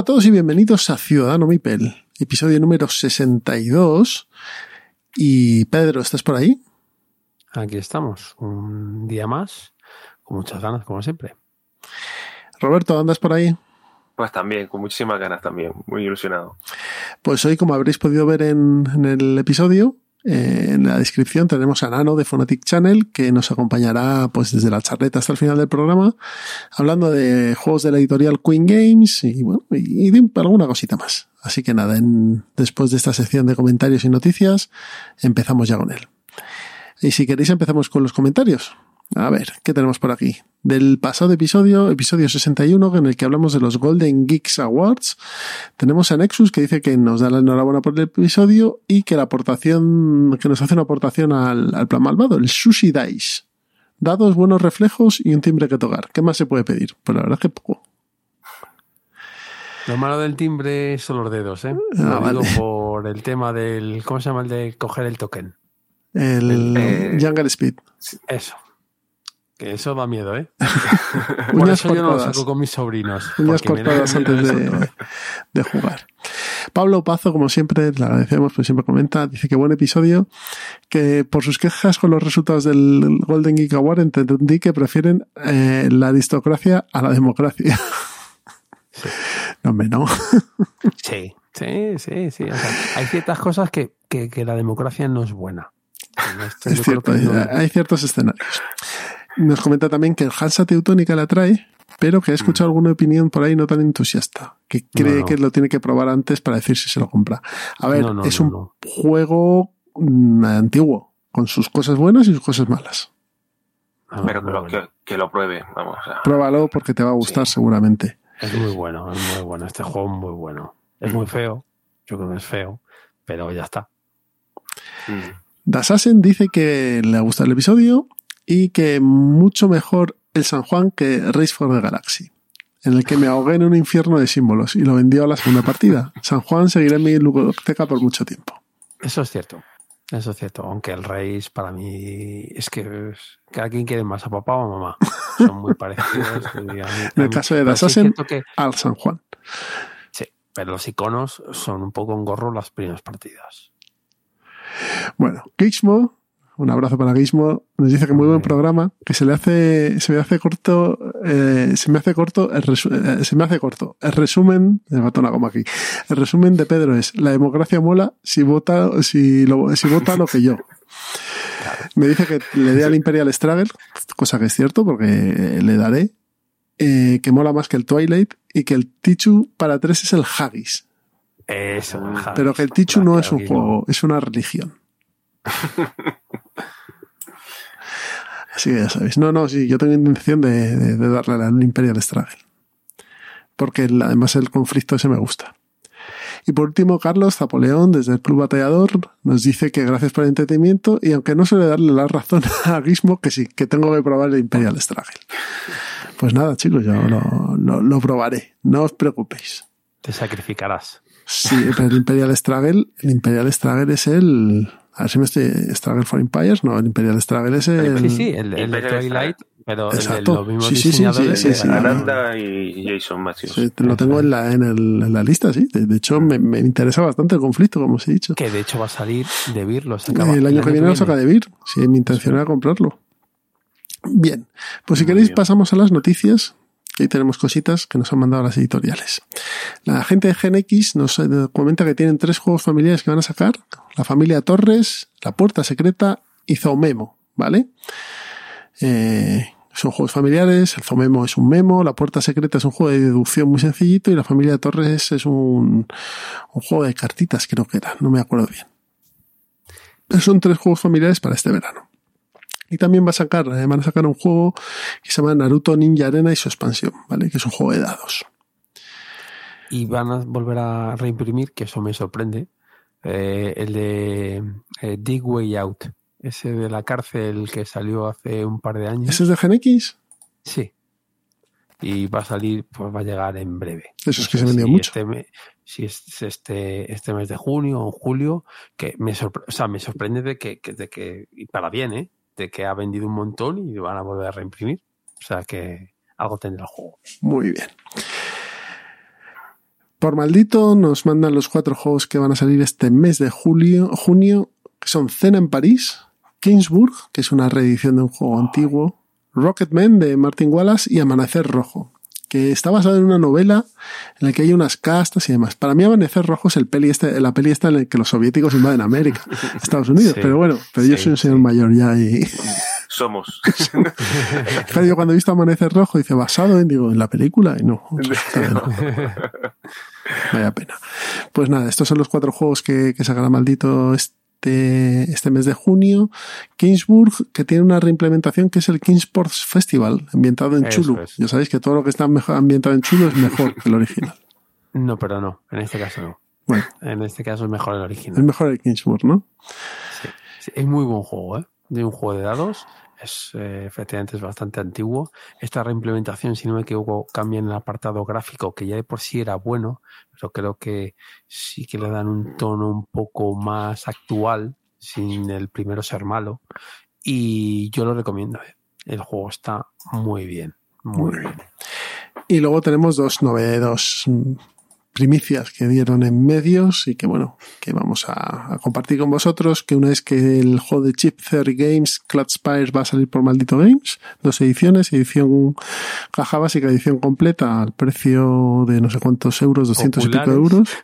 Hola a todos y bienvenidos a Ciudadano Mipel, episodio número 62 y Pedro, ¿estás por ahí? Aquí estamos, un día más, con muchas ganas, como siempre. Roberto, ¿andas por ahí? Pues también, con muchísimas ganas también, muy ilusionado. Pues hoy, como habréis podido ver en, el episodio, en la descripción tenemos a Nano de Phonetic Channel que nos acompañará pues desde la charleta hasta el final del programa hablando de juegos de la editorial Queen Games y bueno y de alguna cosita más. Así que nada, después de esta sección de comentarios y noticias, empezamos ya con él. Y si queréis empezamos con los comentarios. A ver, ¿qué tenemos por aquí? Del pasado episodio, episodio 61, en el que hablamos de los Golden Geeks Awards, tenemos a Nexus que dice que nos da la enhorabuena por el episodio y que la aportación, que nos hace una aportación al, al plan malvado, el Sushi Dice. Dados, buenos reflejos y un timbre que tocar. ¿Qué más se puede pedir? Pues la verdad es que poco. Lo malo del timbre son los dedos, ¿eh? Ah, digo por el tema del. ¿Cómo se llama el de coger el token? El, eh, Jungle Speed. Eso. Que eso da miedo, ¿eh? por eso yo no lo saco con mis sobrinos. Uñas cortadas antes de, jugar. Pablo Pazo, como siempre, le agradecemos, pues siempre comenta, dice que buen episodio, que por sus quejas con los resultados del Golden Geek Award entendí que prefieren eh, la aristocracia a la democracia. No, hombre, no. Sí, sí, sí, sí. hay ciertas cosas que, que, la democracia no es buena. es cierto, hay, ciertos escenarios. Nos comenta también que el Hansa Teutónica la trae, pero que ha escuchado mm. alguna opinión por ahí no tan entusiasta, que cree que lo tiene que probar antes para decir si se lo compra. A ver, es un juego mm, antiguo, con sus cosas buenas y sus cosas malas. Ah, pero que lo, que, lo, pruebe, vamos. Pruébalo porque te va a gustar seguramente. Es muy bueno, es muy bueno. Este juego es muy bueno. Es muy feo. Yo creo que es feo, pero ya está. Dasasen dice que le ha gustado el episodio y que mucho mejor el San Juan que Race for the Galaxy, en el que me ahogué en un infierno de símbolos y lo vendió a la segunda partida. San Juan seguirá en mi biblioteca por mucho tiempo. Eso es cierto. Eso es cierto, aunque el Race para mí es que cada quien quiere más a papá o a mamá. Son muy parecidos. en el caso de Dasasen, al San Juan. Sí, pero los iconos son un poco en gorro las primeras partidas. Bueno, Kixmo un abrazo para Guismo, nos dice que muy buen programa, que se le hace, se me hace corto, eh, se me hace corto, el eh, se me hace corto. El resumen, me mató una goma aquí. El resumen de Pedro es, la democracia mola si vota, si lo, si vota lo que yo. Me dice que le dé al Imperial Struggle, cosa que es cierto, porque le daré, eh, que mola más que el Twilight y que el Tichu para tres es el Haggis. Eso, Pero que el Tichu no es un juego, es una religión. Así que ya sabéis. No, no, sí, yo tengo intención de, darle al Imperial Struggle. Porque además el conflicto ese me gusta. Y por último, Carlos Zapoleón, desde el Club Batallador, nos dice que gracias por el entretenimiento y aunque no suele darle la razón a Gizmo, que sí, que tengo que probar el Imperial Struggle. Pues nada, chicos, yo lo, lo probaré. No os preocupéis. Te sacrificarás. Sí, pero el Imperial Struggle, el Imperial Struggle es el, a ver si me estoy. Struggle for Empires, no, el Imperial Struggle es el. Sí, sí, el, el de Twilight, pero Exacto. los mismos sí, sí, sí, sí, sí, sí, Aranda y Jason Matthews. Sí, lo tengo en la, en, el, en la lista, sí. De, hecho, me, me, interesa bastante el conflicto, como os he dicho. Que de hecho va a salir de Vir, lo saca. El, año que viene lo saca de Vir. Sí, mi intención era comprarlo. Bien, pues si queréis pasamos a las noticias ahí tenemos cositas que nos han mandado las editoriales. La gente de GenX nos eh, comenta que tienen tres juegos familiares que van a sacar. La familia Torres, La Puerta Secreta y Zoomemo, ¿vale? Eh, Son juegos familiares, el Zomemo es un memo, la Puerta Secreta es un juego de deducción muy sencillito y la familia Torres es un, juego de cartitas, creo que era, no me acuerdo bien. Son tres juegos familiares para este verano. Y también va a sacar, eh, van a sacar un juego que se llama Naruto Ninja Arena y su expansión, ¿vale? Que es un juego de dados. Y van a volver a reimprimir, que eso me sorprende, eh, el de eh, Dig Way Out, ese de la cárcel que salió hace un par de años. ¿Ese es de Gen X? Sí. Y va a salir, pues va a llegar en breve. Eso es que No se vendió si mucho. este me- si es este, este mes de junio o julio, que me, sorpre- o sea, me sorprende de que, que- de que, y para bien, ¿eh? De que ha vendido un montón y van a volver a reimprimir. O sea que algo tendrá el juego. Muy bien. Por maldito nos mandan los cuatro juegos que van a salir este mes de julio, junio, que son Cena en París, Kingsburg, que es una reedición de un juego antiguo, Rocketman de Martin Wallace y Amanecer Rojo, que está basado en una novela en la que hay unas castas y demás. Para mí Amanecer Rojo es el peli este, la peli esta en la que los soviéticos invaden América, Estados Unidos, Sí. pero bueno, pero yo soy un señor sí. mayor ya y Somos. Claro, yo cuando he visto Amanecer Rojo dice basado en, digo, en la película y no. no. Vaya pena. Pues nada, estos son los cuatro juegos que, que sacará maldito este, este mes de junio. Kingsburg, que tiene una reimplementación que es el Kingsports Festival, ambientado en Eso Chulu. es. Ya sabéis que todo lo que está mejor ambientado en Chulu es mejor que el original. No, pero no, en este caso no. Bueno, En este caso es mejor el es original. mejor el Kingsburg, ¿no? Sí, sí, es muy buen juego, ¿eh? De un juego de dados. Es, eh, efectivamente, es bastante antiguo. Esta reimplementación, si no me equivoco, cambia en el apartado gráfico, que ya de por sí era bueno, pero creo que sí que le dan un tono un poco más actual, sin el primero ser malo. Y yo lo recomiendo. ¿eh? El juego está muy bien. Muy, Muy bien. Y luego tenemos dos novedades, mm, primicias que dieron en medios y que bueno, que vamos a, a compartir con vosotros, que una es que el juego de Chip Theory Games, Cloud Spires, va a salir por Maldito Games, dos ediciones, edición caja básica, edición completa, al precio de no sé cuántos euros, 200 y pico euros.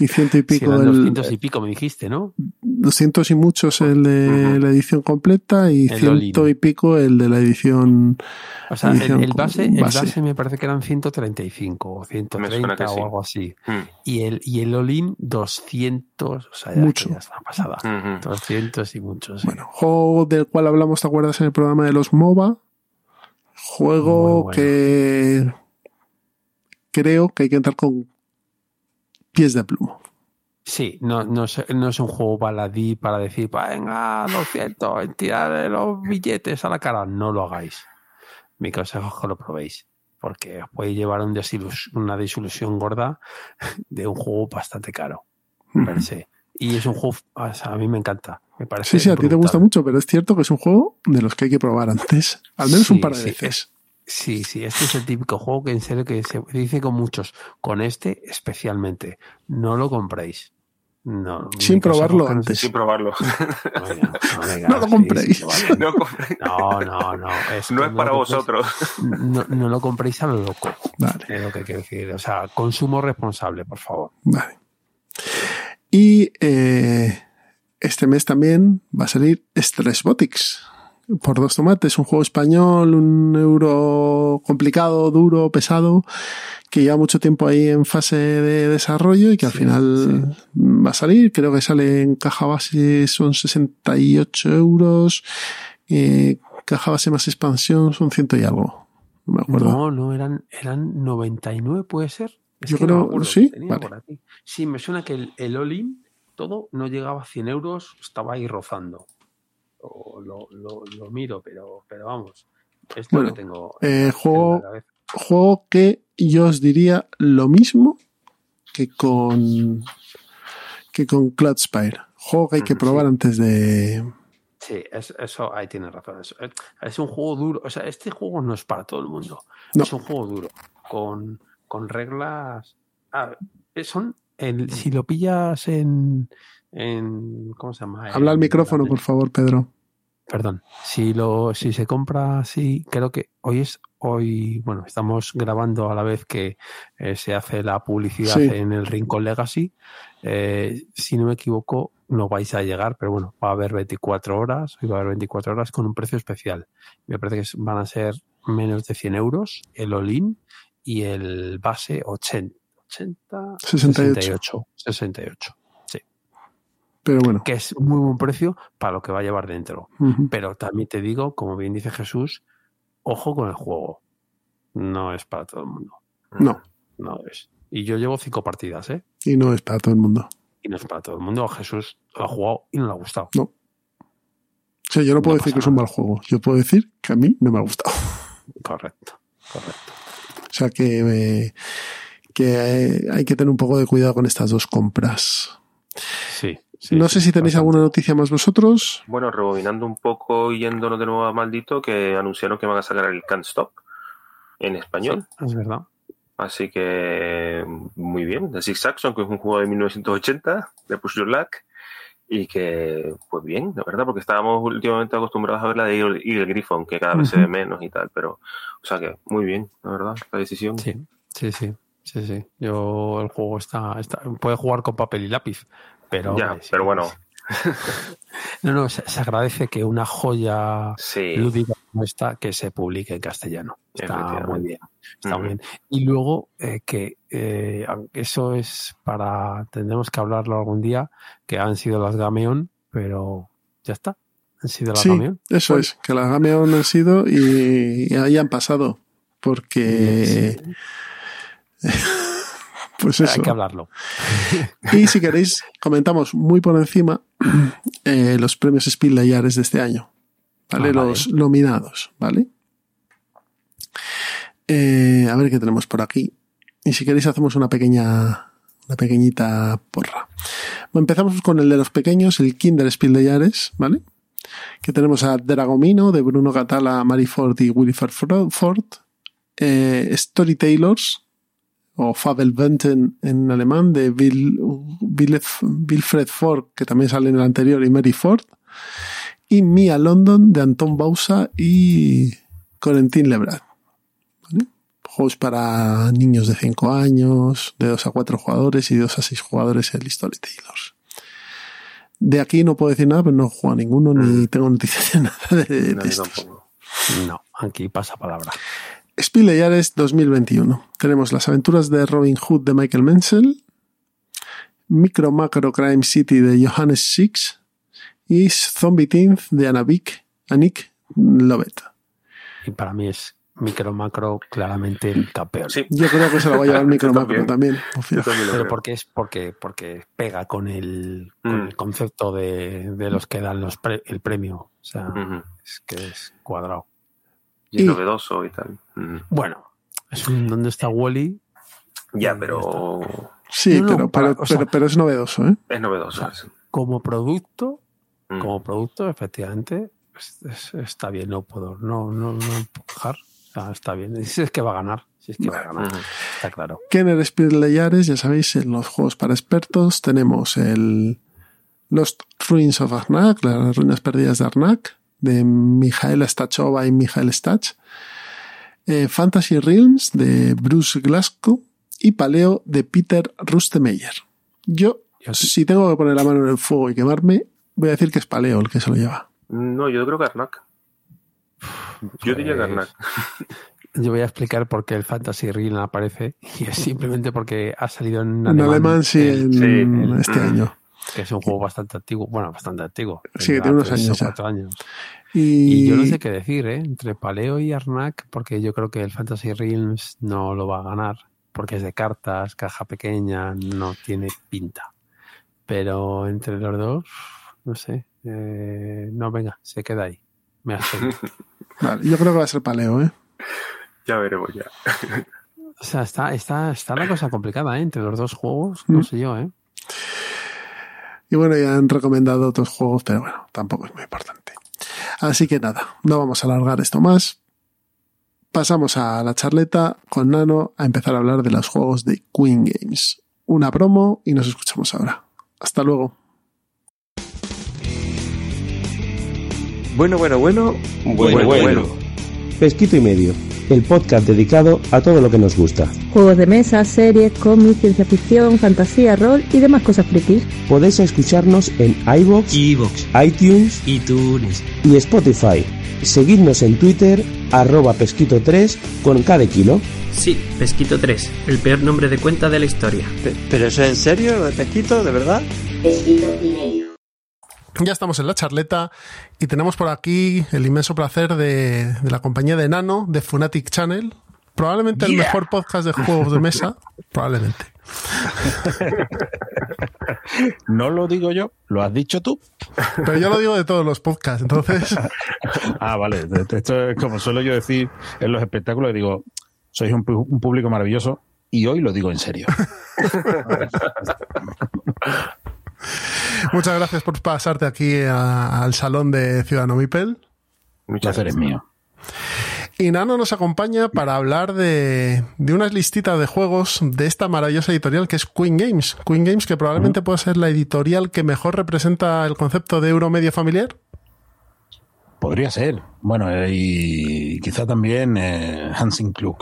Y ciento y pico eran el, 200 y pico, me dijiste, ¿no? 200 y muchos el de la edición completa y El ciento y pico el de la edición O sea, el, Edición el base, el base. me parece que eran 135 o Me suena 130 que sí. o algo así. Mm, Y el, y el all-in 200, o sea, ya, Mucho. ya es una pasada. ujú. 200 y muchos. sí. Bueno, juego del cual hablamos, ¿te acuerdas en el programa de los MOBA? Juego bueno. que creo que hay que entrar con pies de plomo. Sí, no, no, es, no es un juego baladí para decir, venga, 200, tirar los billetes a la cara. No lo hagáis. Mi consejo es que lo probéis. Porque os puede llevar un desilus- una desilusión gorda de un juego bastante caro. Y es un juego, o sea, a mí me encanta. Me parece Sí, sí, a ti te gusta mucho, pero es cierto que es un juego de los que hay que probar antes. Al menos Sí, un par de sí, veces. Sí, sí, este es el típico juego que en serio que se dice con muchos, con este especialmente, no lo compréis. No, Sin probarlo antes. Sin probarlo. Venga, no, venga, No lo compréis. sí, vale. No, No, no, no. Es no es para vosotros. No, no lo compréis a lo loco. Vale, Es lo que quiero decir. O sea, consumo responsable, por favor. vale. Y eh, este mes también va a salir Stressbotics. Por dos tomates, un juego español, un euro complicado, duro, pesado, que lleva mucho tiempo ahí en fase de desarrollo y que al Sí, final va a salir. Creo que sale en caja base, son 68 euros. eh, caja base más expansión son ciento y algo. No me acuerdo. No, no, eran, eran 99, ¿puede ser? Es Yo que no creo- me sí, vale. Sí, me suena que el, el all-in, todo, no llegaba a 100 euros, estaba ahí rozando. O lo, lo, lo miro, pero, pero vamos. Esto Bueno, lo tengo eh, juego- juego que yo os diría lo mismo que con que con Cloudspire. Juego que hay que probar sí. antes de Sí, es- eso ahí tienes razón. Es, es un juego duro. O sea, este juego no es para todo el mundo. No. Es un juego duro. Con, con reglas. ah, son. El, si lo pillas en. en ¿Cómo se llama? habla al micrófono, por favor, Pedro. Perdón. Si lo, si se compra así, creo que hoy es, hoy, bueno, estamos grabando a la vez que eh, se hace la publicidad Sí. en el Rincón Legacy. Eh, si no me equivoco, no vais a llegar, pero bueno, va a haber 24 horas, y va a haber 24 horas con un precio especial. Me parece que van a ser menos de 100 euros el all-in y el base 80, 80 68. 68. Sí. Pero bueno. Que es muy buen precio para lo que va a llevar dentro. Pero también te digo, como bien dice Jesús, ojo con el juego. No es para todo el mundo. No. No es. Y yo llevo cinco partidas, ¿eh? Y no es para todo el mundo. Y no es para todo el mundo. Jesús lo ha jugado y no le ha gustado. No. O sea, yo no puedo decir que es un mal juego. Yo puedo decir que a mí no me ha gustado. Correcto, correcto. O sea que, eh, que hay que tener un poco de cuidado con estas dos compras. Sí. no sé si tenéis alguna noticia más vosotros. Bueno, rebobinando un poco, yéndonos de nuevo a Maldito, que anunciaron que van a sacar el Can't Stop en español. es verdad. Así que muy bien. The Six Saxon, que es un juego de 1980, de Push Your Luck, y que, pues bien, la verdad, porque estábamos últimamente acostumbrados a ver la de Eagle Griffon, que cada vez se ve menos y tal, pero, o sea que muy bien, la verdad, la decisión. Sí, sí, sí. Sí, sí. Yo el juego está, está puede jugar con papel y lápiz, pero ya, pero bueno, no, no, se, agradece que una joya lúdica como esta que se publique en castellano. Está muy bien. Está bien. Y luego eh, que eh, eso es para, tendremos que hablarlo algún día, que han sido las Gameon, pero ya está. Han sido las sí, Gameon. Eso es, que las Gameon han sido y, ahí han pasado. Porque... Pues eso. Hay que hablarlo. Y si queréis, comentamos muy por encima eh, los premios Spiel de este año. ¿Vale? Ah, los nominados, ¿vale? Eh, a ver qué tenemos por aquí. Y si queréis hacemos una pequeña, una pequeñita porra. empezamos con el de los pequeños, el Kinder Spiel de Yares, ¿vale? Que tenemos a Dragomino de Bruno Catala, Mary Ford y Willy Ford. Eh, Storytailers o Fabelwenten en alemán de Bill, Wilfred Ford, que también sale en el anterior, y Mary Ford, y Mia London de Anton Bausa y Corentin Lebrad. Juegos para niños de 5 años, de 2 a 4 jugadores y de 2 a 6 jugadores el Storytellers. De aquí no puedo decir nada, pero no he jugado ninguno ni mm. tengo noticias de nada de, de No, aquí pasa palabra. Spiel 2021. Tenemos las aventuras de Robin Hood de Michael Menzel, Micro Macro Crime City de Johannes Six y Zombie Teens de Anavik, Anik Lovett. Y para mí es Micro Macro claramente el campeón. Yo creo que se lo va a llevar Micro Macro también. Pero porque es porque, porque pega con el, mm. concepto de, los que dan los el premio. O sea, es que es cuadrado. Y, novedoso y tal. Bueno, es un, ¿dónde está Wally? Ya, pero. Sí, pero, pero, es novedoso, ¿eh? Es novedoso. como producto, mm. como producto, efectivamente, está bien, no puedo, no, no, no empujar. está bien. Si es que va a ganar. Si es que va a ganar. Está claro. Kenner Spirit Leyares, ya sabéis, en los juegos para expertos tenemos el Lost Ruins of Arnak, las ruinas perdidas de Arnak, de Mijael Stachova y Mijael Stach, eh, Fantasy Realms de Bruce Glasgow y Paleo de Peter Rustemeyer. Yo, si tengo que poner la mano en el fuego y quemarme, voy a decir que es Paleo el que se lo lleva. No, yo creo que Arnak. Yo diría que Arnak. Yo voy a explicar por qué el Fantasy Realm aparece y es simplemente porque ha salido en alemán, sí, en, este año que es un juego bastante antiguo, bueno, bastante antiguo. Sí, tiene unos años. años. Y... yo no sé qué decir, ¿eh? Entre Paleo y Arnak, porque yo creo que el Fantasy Realms no lo va a ganar, porque es de cartas, caja pequeña, no tiene pinta. Pero entre los dos, no sé. Eh, no, venga, se queda ahí. Me vale, yo creo que va a ser Paleo, ¿eh? Ya veremos ya. o sea, está, está, está la cosa complicada, ¿eh? Entre los dos juegos, no mm. sé yo, ¿eh? Y bueno, ya han recomendado otros juegos, pero bueno, tampoco es muy importante. Así que nada, no vamos a alargar esto más. Pasamos a la charleta con Nano a empezar a hablar de los juegos de Queen Games. Una promo y nos escuchamos ahora. Hasta luego. Bueno, bueno, bueno. Bueno, bueno. bueno. Pesquito y medio. el podcast dedicado a todo lo que nos gusta. Juegos de mesa, series, cómics, ciencia ficción, fantasía, rol y demás cosas frikis. Podéis escucharnos en iVoox, iTunes, iTunes y Spotify. Seguidnos en Twitter, arroba pesquito3 con cada kilo. Sí, Pesquito 3, el peor nombre de cuenta de la historia. ¿Pero eso es en serio, lo de Pesquito, de verdad? Ya estamos en la charleta y tenemos por aquí el inmenso placer de, de la compañía de Nano, de Funatic Channel. Probablemente el mejor podcast de juegos de mesa. Probablemente. No lo digo yo, lo has dicho tú. Pero yo lo digo de todos los podcasts, entonces. Ah, vale. Esto es como suelo yo decir en los espectáculos, digo, sois un público maravilloso y hoy lo digo en serio. Muchas gracias por pasarte aquí a- al salón de Ciudadano Mipel. El placer es mío. Y Nano nos acompaña para hablar de, de unas listitas de juegos de esta maravillosa editorial que es Queen Games. Queen Games que probablemente pueda ser la editorial que mejor representa el concepto de euro medio familiar. Podría ser. Bueno, eh, y quizá también eh, Hansing Klug.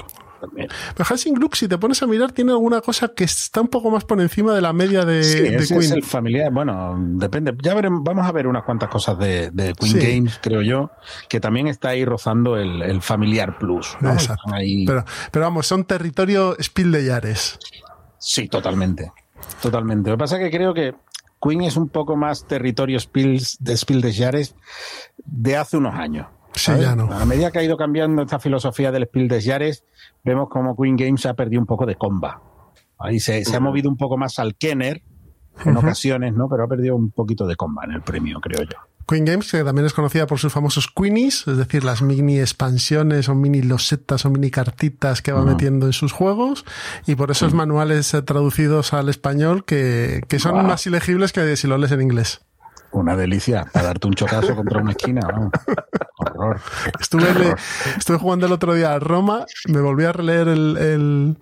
También. Pero Hansing Gluck, si te pones a mirar, tiene alguna cosa que está un poco más por encima de la media de, Sí, de ese Queen. es el familiar. Bueno, depende. Ya veremos, vamos a ver unas cuantas cosas de, de Queen Sí. Games, creo yo, que también está ahí rozando el, el familiar plus. ¿no? Exacto. Están ahí- Pero, pero vamos, son territorio Spiel de Yares. Sí, totalmente. Totalmente. Lo que pasa es que creo que Queen es un poco más territorio Spils, de Spiel des Jahres de hace unos años. Sí, ya no. A medida que ha ido cambiando esta filosofía del Spiel des Jahres, vemos como Queen Games ha perdido un poco de comba. Ahí se, se ha movido un poco más al Kenner en ocasiones, ¿no? Pero ha perdido un poquito de comba en el premio, creo yo. Queen Games, que también es conocida por sus famosos Queenies, es decir, las mini expansiones o mini losetas o mini cartitas que va metiendo en sus juegos, y por esos manuales eh, traducidos al español que, que son más ilegibles que si lo lees en inglés. Una delicia, para darte un chocazo contra una esquina, vamos. Horror. Estuve, le- estuve jugando el otro día a Roma, me volví a releer el, el,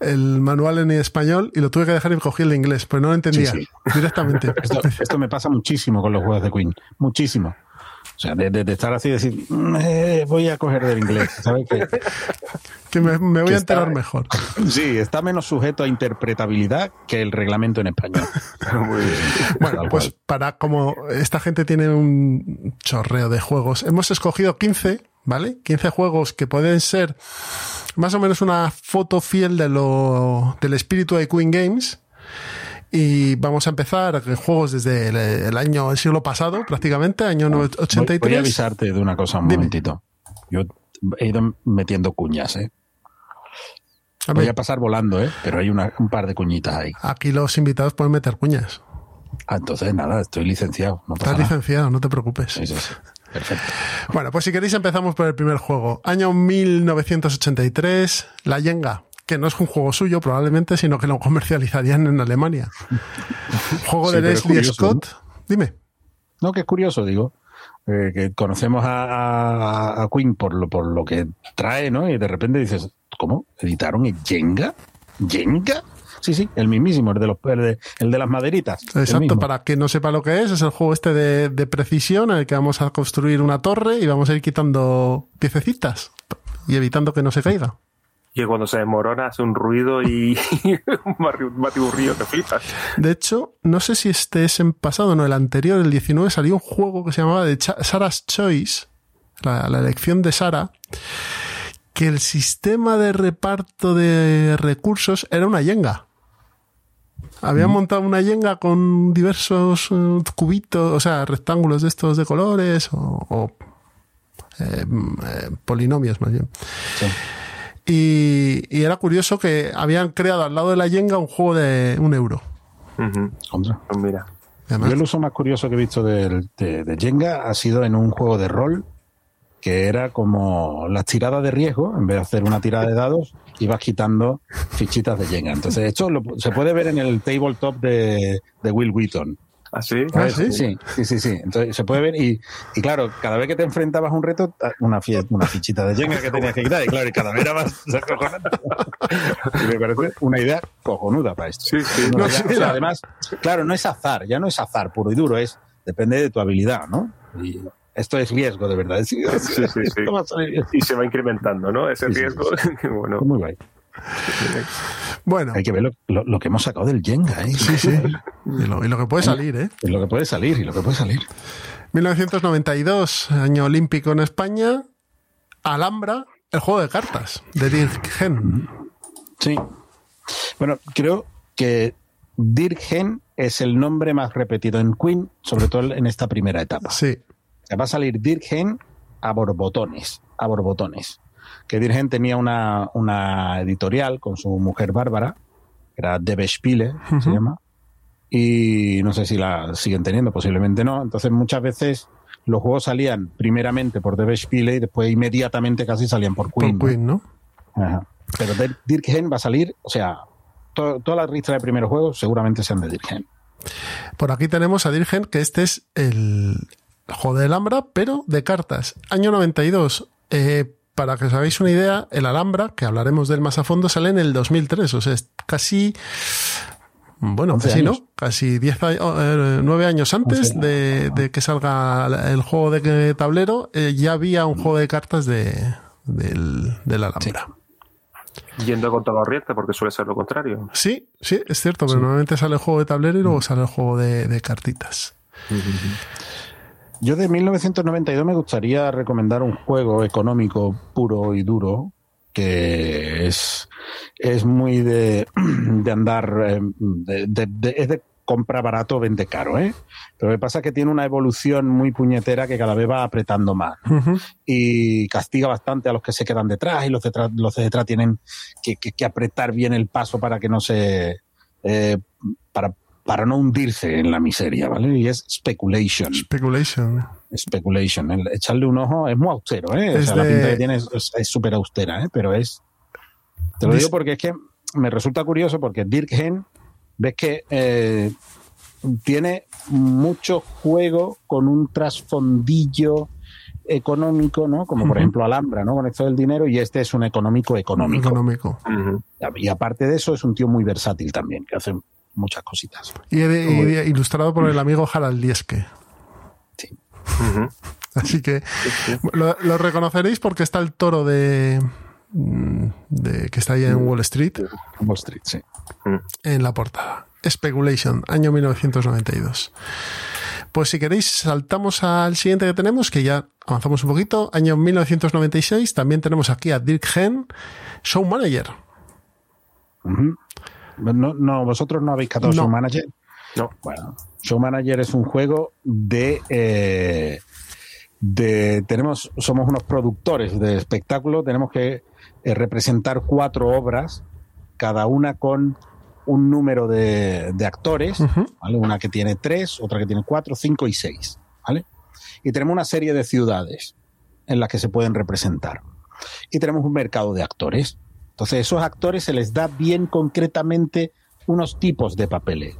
el manual en español y lo tuve que dejar y cogí el inglés, pues no lo entendía Sí, sí. directamente. Esto, esto me pasa muchísimo con los juegos de Queen, muchísimo. O sea, de, de- de estar así y decir, "Mm, eh, voy a coger del inglés, ¿sabes? Que, Que me, me voy Que a enterar está- mejor. sí, está menos sujeto a interpretabilidad que el reglamento en español. Bueno, Tal pues cual. para como esta gente tiene un chorreo de juegos, hemos escogido 15, ¿vale? 15 juegos que pueden ser más o menos una foto fiel de lo, del espíritu de Queen Games. Y vamos a empezar con juegos desde el, el año, el siglo pasado, prácticamente, año Voy, 83. voy a avisarte de una cosa un Dime. momentito. Yo he ido metiendo cuñas, ¿eh? A Voy a pasar volando, ¿eh? Pero hay una- un par de cuñitas ahí. aquí los invitados pueden meter cuñas. Ah, entonces nada, estoy licenciado. No Estás nada. licenciado, no te preocupes. Sí, sí, sí. Perfecto. Bueno, pues si queréis empezamos por el primer juego. Año 1983, La Yenga, que no es un juego suyo probablemente, sino que lo comercializarían en Alemania. Juego Sí, de Leslie curioso, Scott. Dime. No, que es curioso, digo. eh, que conocemos a, a- a Queen por lo, por lo que trae, ¿no? Y de repente dices, ¿cómo? ¿Editaron el Jenga? ¿Jenga? Sí, sí, el mismísimo, el de, los, el de, el de las maderitas. Exacto, para quien no sepa lo que es, es el juego este de, de precisión en el que vamos a construir una torre y vamos a ir quitando piececitas y evitando que no se caiga. Y cuando se desmorona hace un ruido y un batiburrillo que flipas. De hecho, no sé si este es en pasado, no, el anterior, el 19, salió un juego que se llamaba de Cha- Sarah's Choice, la, la elección de Sara, que el sistema de reparto de recursos era una yenga. Habían montado una yenga con diversos eh, cubitos, o sea, rectángulos de estos de colores o, o, eh, mm, eh, polinomios más bien. Sí. Y, y era curioso que habían creado al lado de la yenga un juego de un euro. Pues mira. Además, Yo el uso más curioso que he visto del- de, de Jenga ha sido en un juego de rol que era como las tiradas de riesgo, en vez de hacer una tirada de dados, ibas quitando fichitas de Jenga. Entonces, esto lo- se puede ver en el tabletop de, de Will Wheaton. ¿Así? Ah, ¿sabes? ¿sí? sí, sí, sí, sí. Entonces se puede ver y, y claro, cada vez que te enfrentabas a un reto, una, fie- una fichita de Jenga que tenías que quitar y claro, y cada vez era más. Y me parece una idea cojonuda para esto. Sí, sí. No, idea- sí, o sea, la- además, claro, no es azar, ya no es azar puro y duro, es depende de tu habilidad, ¿no? Y esto es riesgo, de verdad. Sí, sí, sí, Y se va incrementando, ¿no? Ese riesgo. bueno. Muy guay. Bueno. Hay que ver lo, lo, que hemos sacado del Jenga, ¿eh? Sí, sí. Y lo, y lo que puede salir, ¿eh? Y lo que puede salir, y lo que puede salir. 1992, año olímpico en España. Alhambra, el juego de cartas de Dirk Gen. Sí. Bueno, creo que Dirk Gen es el nombre más repetido en Queen, sobre todo en esta primera etapa. Sí. Va a salir Dirk Gen a borbotones, a borbotones. Que Dirk Gen tenía una, una editorial con su mujer Bárbara, era Debe Spiele, se llama, y no sé si la siguen teniendo, posiblemente no. Entonces muchas veces los juegos salían primeramente por The Spiele y después inmediatamente casi salían por Queen. Por Queen, ¿no? Ajá. Pero Dirkgen va a salir, o sea, toda la lista de primeros juegos seguramente sean de Dirkgen. Por aquí tenemos a Dirgen, que este es el juego de Alhambra, pero de cartas. Año 92. Eh, para que os hagáis una idea, el Alhambra, que hablaremos de él más a fondo, sale en el 2003. O sea, es casi bueno, casi no, casi 10 eh, nueve años antes de, que salga el juego de tablero, eh, ya había un juego de cartas de, del, la Alhambra. Yendo contra corriente, porque suele ser lo contrario. Sí, sí, es cierto, pero normalmente sale el juego de tablero y luego mm. sale el juego de, cartitas. Yo de 1992 me gustaría recomendar un juego económico puro y duro que es, es muy de, de andar, eh, de, es de compra barato, vende caro, ¿eh? Pero lo que pasa es que tiene una evolución muy puñetera que cada vez va apretando más. Y castiga bastante a los que se quedan detrás y los, detrás, los de detrás tienen que, que, apretar bien el paso para que no se... Eh, para, para no hundirse en la miseria, ¿vale? Y es speculation. Speculation. Speculation. echarle un ojo es muy austero, ¿eh? O sea, la pinta que tiene es súper austera, ¿eh? Pero es. Te lo digo porque es que me resulta curioso porque Dirk Hen, ves que eh, tiene mucho juego con un trasfondillo económico, ¿no? Como por ejemplo Alhambra, ¿no? Con esto del dinero, y este es un económico económico. Económico. Y aparte de eso, es un tío muy versátil también, que hace muchas cositas. Y, ilustrado por el amigo Harald Lieske. Sí. Así que lo, reconoceréis porque está el toro de, de que está ahí en Wall Street. Wall Street, sí. En la portada. Speculation, año 1992. Pues si queréis, saltamos al siguiente que tenemos, que ya avanzamos un poquito. Año 1996. También tenemos aquí a Dirk Hen, Show Manager. No, no, vosotros no habéis catado Show Manager. No. Bueno, Show Manager es un juego de. Eh, de tenemos, somos unos productores de espectáculo, tenemos que eh, representar cuatro obras, cada una con un número de, actores, ¿vale? Una que tiene tres, otra que tiene cuatro, cinco y seis, ¿vale? Y tenemos una serie de ciudades en las que se pueden representar. Y tenemos un mercado de actores. Entonces, esos actores se les da bien concretamente unos tipos de papeles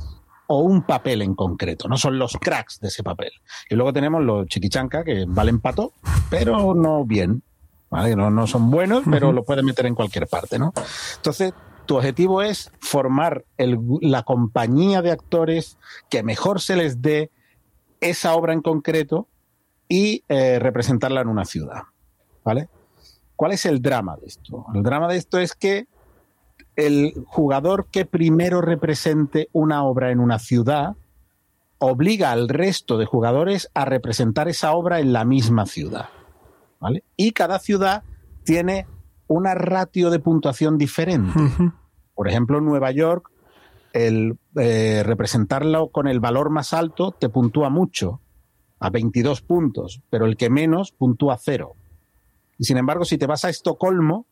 o un papel en concreto, no son los cracks de ese papel. Y luego tenemos los chiquichanca que valen pato, pero no bien, ¿vale? No, no son buenos, pero lo pueden meter en cualquier parte, ¿no? Entonces, tu objetivo es formar la compañía de actores que mejor se les dé esa obra en concreto y eh, representarla en una ciudad, ¿vale? ¿Cuál es el drama de esto? El drama de esto es que el jugador que primero represente una obra en una ciudad obliga al resto de jugadores a representar esa obra en la misma ciudad. ¿vale? Y cada ciudad tiene una ratio de puntuación diferente. Por ejemplo, en Nueva York, el eh, representarlo con el valor más alto te puntúa mucho, a 22 puntos, pero el que menos puntúa cero. Y sin embargo, si te vas a Estocolmo,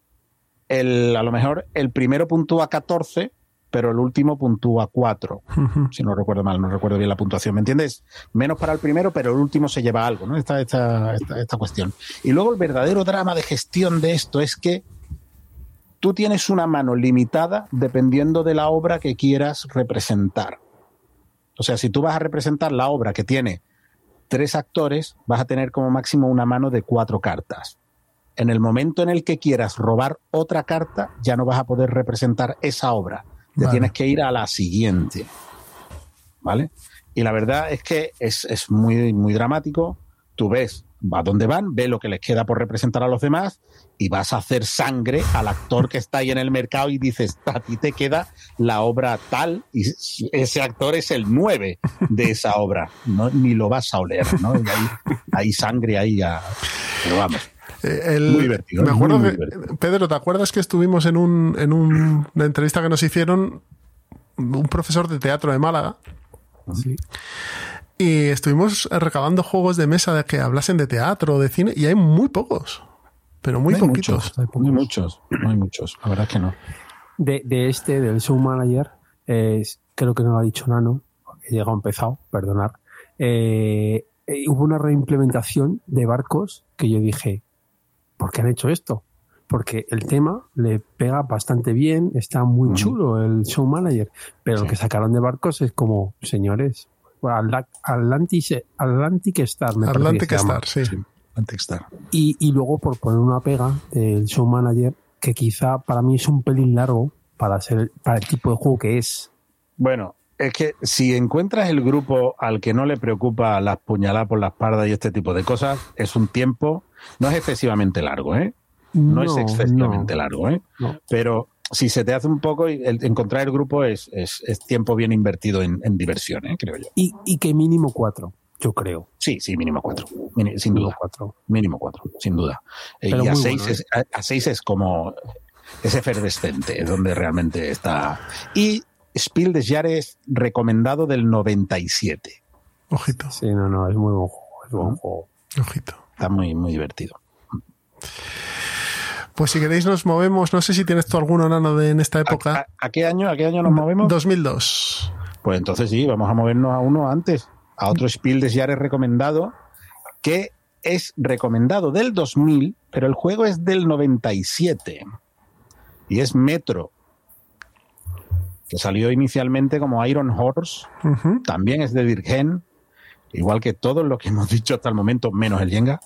el, a lo mejor el primero puntúa 14, pero el último puntúa 4. Si no recuerdo mal, no recuerdo bien la puntuación. ¿Me entiendes? Menos para el primero, pero el último se lleva algo, ¿no? Esta, esta, esta, cuestión. Y luego el verdadero drama de gestión de esto es que tú tienes una mano limitada dependiendo de la obra que quieras representar. O sea, si tú vas a representar la obra que tiene tres actores, vas a tener como máximo una mano de cuatro cartas en el momento en el que quieras robar otra carta, ya no vas a poder representar esa obra. Te tienes que ir a la siguiente. ¿Vale? Y la verdad es que es, muy, muy dramático. Tú ves va donde van, ve lo que les queda por representar a los demás y vas a hacer sangre al actor que está ahí en el mercado y dices, a ti te queda la obra tal y ese actor es el 9 de esa obra, ¿no? ni lo vas a oler, ¿no? Y hay, hay sangre ahí. Pero vamos. Eh, el- Muy divertido, Me acuerdo muy que- divertido. Pedro, ¿te acuerdas que estuvimos en, un, en un- una entrevista que nos hicieron un profesor de teatro de Málaga? Sí. Y estuvimos recabando juegos de mesa de que hablasen de teatro, de cine, y hay muy pocos. Pero muy No hay poquitos. muchos, no hay muchos, no hay muchos, la verdad es que no. De, de este, del Show Manager, eh, creo que no lo ha dicho Nano, he llegado empezado, perdonar. eh, eh, hubo una reimplementación de barcos que yo dije, ¿por qué han hecho esto? Porque el tema le pega bastante bien, está muy chulo el Show Manager, pero Sí. lo que sacaron de barcos es como, señores, Atla- Atlantis, Atlantic Star, me parece que Atlantic. Star, sí. Atlantic Star. Y, y luego por poner una pega del show manager, que quizá para mí es un pelín largo para ser para el tipo de juego que es. Bueno, es que si encuentras el grupo al que no le preocupa las puñaladas por la espalda y este tipo de cosas, es un tiempo, no es excesivamente largo, ¿eh? No, es excesivamente no, largo, ¿eh? no. Pero si se te hace un poco, el- encontrar el grupo es, es, es tiempo bien invertido en, en diversión, ¿eh? creo yo. Y, y que mínimo cuatro, yo creo. Sí, sí, mínimo cuatro. Sin Mínimo duda. cuatro. Mínimo cuatro, sin duda. Eh, Pero y a seis, bueno, es, a, a seis es como. Es efervescente, es donde realmente está. Y Spiel des Jahres recomendado del 97. Ojito, Sí, no, no, es muy buen juego. Es buen juego. ojito. Está muy, muy divertido. Pues si queréis nos movemos, no sé si tienes tú alguno nano de en esta ¿A, época. a- a qué año, a qué año nos movemos? 2002. Pues entonces sí, vamos a movernos a uno antes, a otro Spiel des Jahres recomendado, que es recomendado del 2000, pero el juego es del 97. Y es Metro, que salió inicialmente como Iron Horse, también es de Dirgen, igual que todo lo que hemos dicho hasta el momento, menos el Jenga.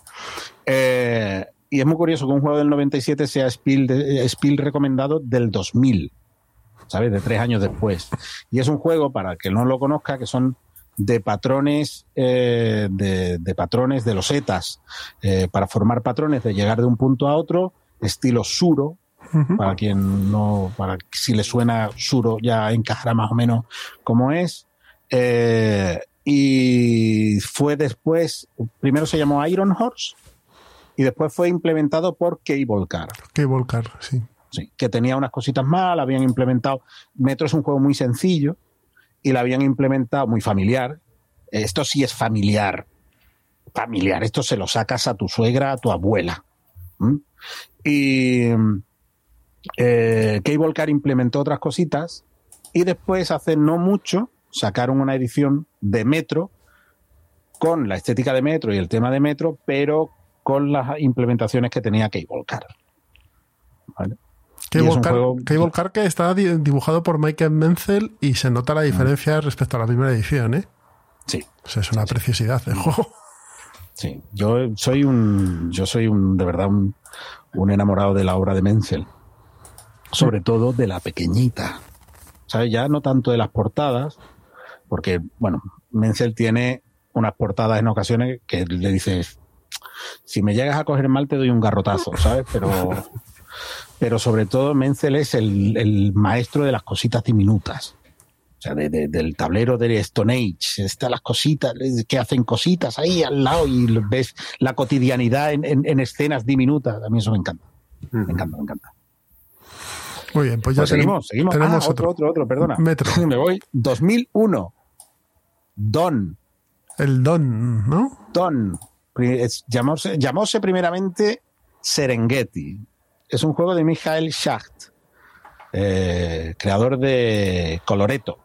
Eh, y es muy curioso que un juego del 97 sea Spiel, de- eh, Spiel recomendado del 2000, ¿sabes? De tres años después. Y es un juego, para el que no lo conozca, que son de patrones, eh, de, de patrones de losetas, eh, para formar patrones de llegar de un punto a otro, estilo Suro, para quien no, para si le suena Suro ya encajará más o menos como es. Eh, y fue después, primero se llamó Iron Horse y después fue implementado por Cable Car, Cable Car, sí. sí, que tenía unas cositas mal, habían implementado. Metro es un juego muy sencillo y la habían implementado muy familiar. Esto sí es familiar, familiar. Esto se lo sacas a tu suegra, a tu abuela. Y eh, Cable Car implementó otras cositas y después, hace no mucho, sacaron una edición de Metro con la estética de Metro y el tema de Metro, pero con las implementaciones que tenía Cable Car. ¿Vale? Es Cable Car, juego- Cable Car que está di- dibujado por Michael Menzel y se nota la diferencia respecto a la primera edición, ¿eh? Sí, O sea, es una preciosidad de juego. sí. Yo soy un, yo soy un, de verdad, un, un enamorado de la obra de Menzel. Sobre todo de la pequeñita. ¿Sabes? Ya no tanto de las portadas, porque, bueno, Menzel tiene unas portadas en ocasiones que le dices, si me llegas a coger mal te doy un garrotazo, ¿sabes? Pero, pero sobre todo Menzel es el, el maestro de las cositas diminutas. O sea, de- de- del tablero de Stone Age, están las cositas que hacen cositas ahí al lado y ves la cotidianidad en, en- en escenas diminutas. A mí eso me encanta. Me encanta, me encanta. Muy bien, pues ya Pues tenemos, seguimos, seguimos. tenemos Ah, otro, otro, otro, perdona. Metro. Me voy. 2001. Don. El Don, ¿no? Don. Llamóse, llamóse primeramente Serengeti. Es un juego de Michael Schacht, eh, creador de Coloreto,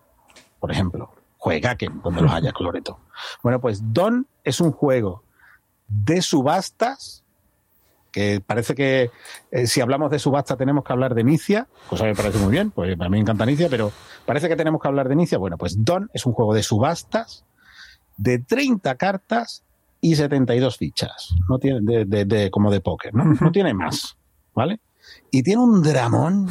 por ejemplo. Juegaken, donde los haya Coloreto. Bueno, pues Don es un juego de subastas, que parece que eh, si hablamos de subasta tenemos que hablar de Nicia, cosa que me parece muy bien, pues a mí me encanta Nicia, pero parece que tenemos que hablar de Nicia. Bueno, pues Don es un juego de subastas de 30 cartas y 72 fichas, no tiene de, como de póker, ¿no? No tiene más, ¿vale? Y tiene un dramón,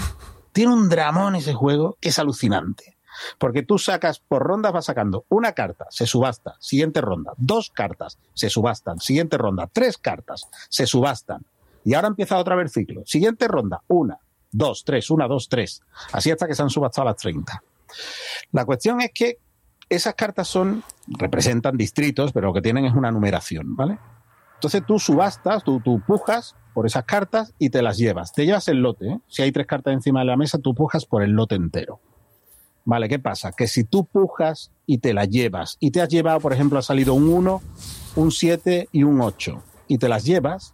tiene un dramón ese juego que es alucinante. Porque tú sacas, por rondas vas sacando una carta, se subasta, siguiente ronda, dos cartas, se subastan, siguiente ronda, tres cartas, se subastan. Y ahora empieza otra vez ciclo. Siguiente ronda, una, dos, tres, una, dos, tres. Así hasta que se han subastado las 30. La cuestión es que esas cartas son, representan distritos, pero lo que tienen es una numeración, ¿vale? Entonces tú subastas, tú, tú pujas por esas cartas y te las llevas. Te llevas el lote. ¿eh? Si hay tres cartas encima de la mesa, tú pujas por el lote entero. Vale, ¿qué pasa? Que si tú pujas y te las llevas, y te has llevado, por ejemplo, ha salido un 1, un 7 y un 8, y te las llevas,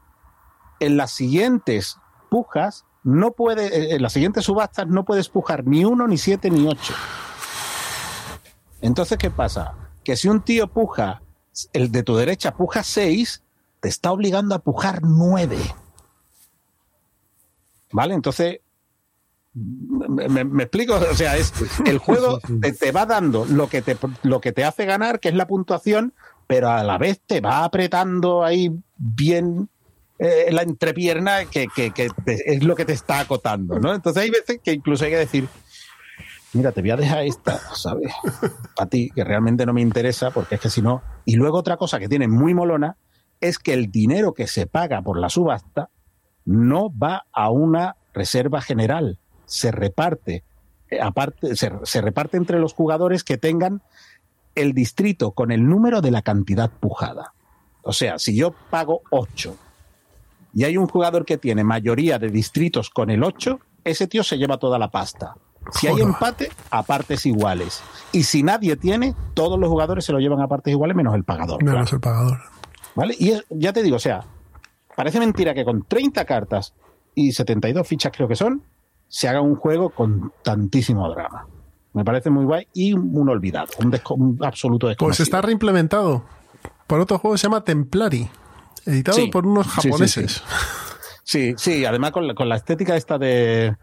en las siguientes pujas, no puede, en las siguientes subastas no puedes pujar ni 1, ni 7, ni 8. Entonces, ¿qué pasa? Que si un tío puja, el de tu derecha puja 6, te está obligando a pujar 9. ¿Vale? Entonces, me, explico, o sea, es el juego te, te va dando lo que te, lo que te hace ganar, que es la puntuación, pero a la vez te va apretando ahí bien eh, la entrepierna, que, que- que te- es lo que te está acotando, ¿no? Entonces hay veces que incluso hay que decir, mira, te voy a dejar esta, ¿sabes? A ti, que realmente no me interesa, porque es que si no. Y luego otra cosa que tiene muy molona es que el dinero que se paga por la subasta no va a una reserva general, se reparte. eh, Aparte, se, se reparte entre los jugadores que tengan el distrito con el número de la cantidad pujada. O sea, si yo pago 8 y hay un jugador que tiene mayoría de distritos con el 8, ese tío se lleva toda la pasta. Si hay empate, a partes iguales. Y si nadie tiene, todos los jugadores se lo llevan a partes iguales menos el pagador. Menos claro. el pagador. ¿Vale? Y es- ya te digo, o sea, parece mentira que con 30 cartas y 72 fichas creo que son, se haga un juego con tantísimo drama. Me parece muy guay y un olvidado, un, desco- un absoluto Pues desconocido. está reimplementado por otro juego que se llama Templari, editado Sí. por unos sí, japoneses. sí. Sí, sí, además con la, con la estética esta de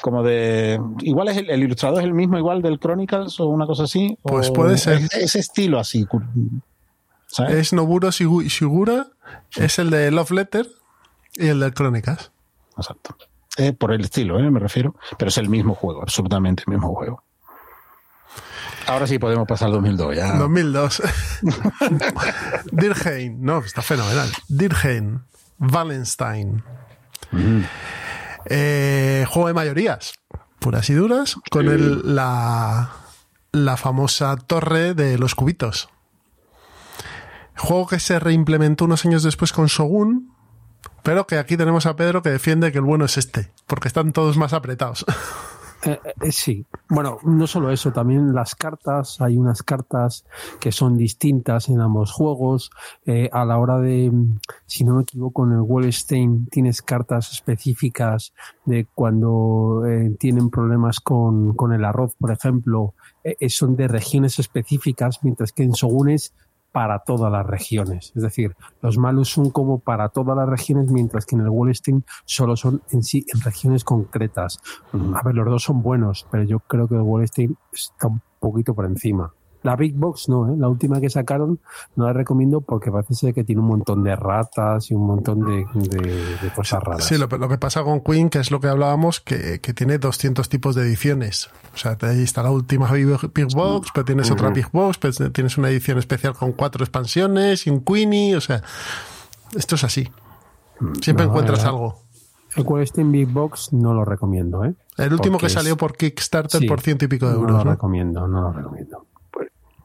como de igual es el, el ilustrador es el mismo igual del Chronicles o una cosa así Pues o puede ser. es- ese estilo así. Es Noburo Shigu- Shigura, es el de Love Letter y el de Crónicas. Exacto. Eh, por el estilo, eh, me refiero. Pero es el mismo juego, absolutamente el mismo juego. Ahora sí podemos pasar al 2002, ya. 2002. Dirheim, no, está fenomenal. Dirheim, Wallenstein. Eh, juego de mayorías, puras y duras, con el, la, la famosa torre de los cubitos. Juego que se reimplementó unos años después con Shogun, pero que aquí tenemos a Pedro que defiende que el bueno es este, porque están todos más apretados. Eh, eh, sí, bueno, no solo eso, también las cartas, hay unas cartas que son distintas en ambos juegos. Eh, a la hora de, mm, si no me equivoco, en el Wallstein tienes cartas específicas de cuando tienen problemas con, con el arroz, por ejemplo, son de regiones específicas, mientras que en Shogun es para todas las regiones. Es decir, los malus son como para todas las regiones, mientras que en el Wallstein solo son en sí en regiones concretas. A ver, los dos son buenos, pero yo creo que el Wallstein está un poquito por encima. La Big Box no, ¿eh? la última que sacaron no la recomiendo porque parece ser que tiene un montón de ratas y un montón de, de- de cosas raras. Sí, lo, lo que pasa con Queen, que es lo que hablábamos, que, que tiene 200 tipos de ediciones. O sea, ahí está la última Big Box, pero tienes otra Big Box, pero tienes una edición especial con cuatro expansiones y un Queenie. O sea, esto es así. Siempre No, encuentras eh, algo. El Wallstein Big Box no lo recomiendo, ¿eh? El último porque que salió por Kickstarter Sí, por ciento y pico de No euros. lo ¿no? recomiendo, no lo recomiendo.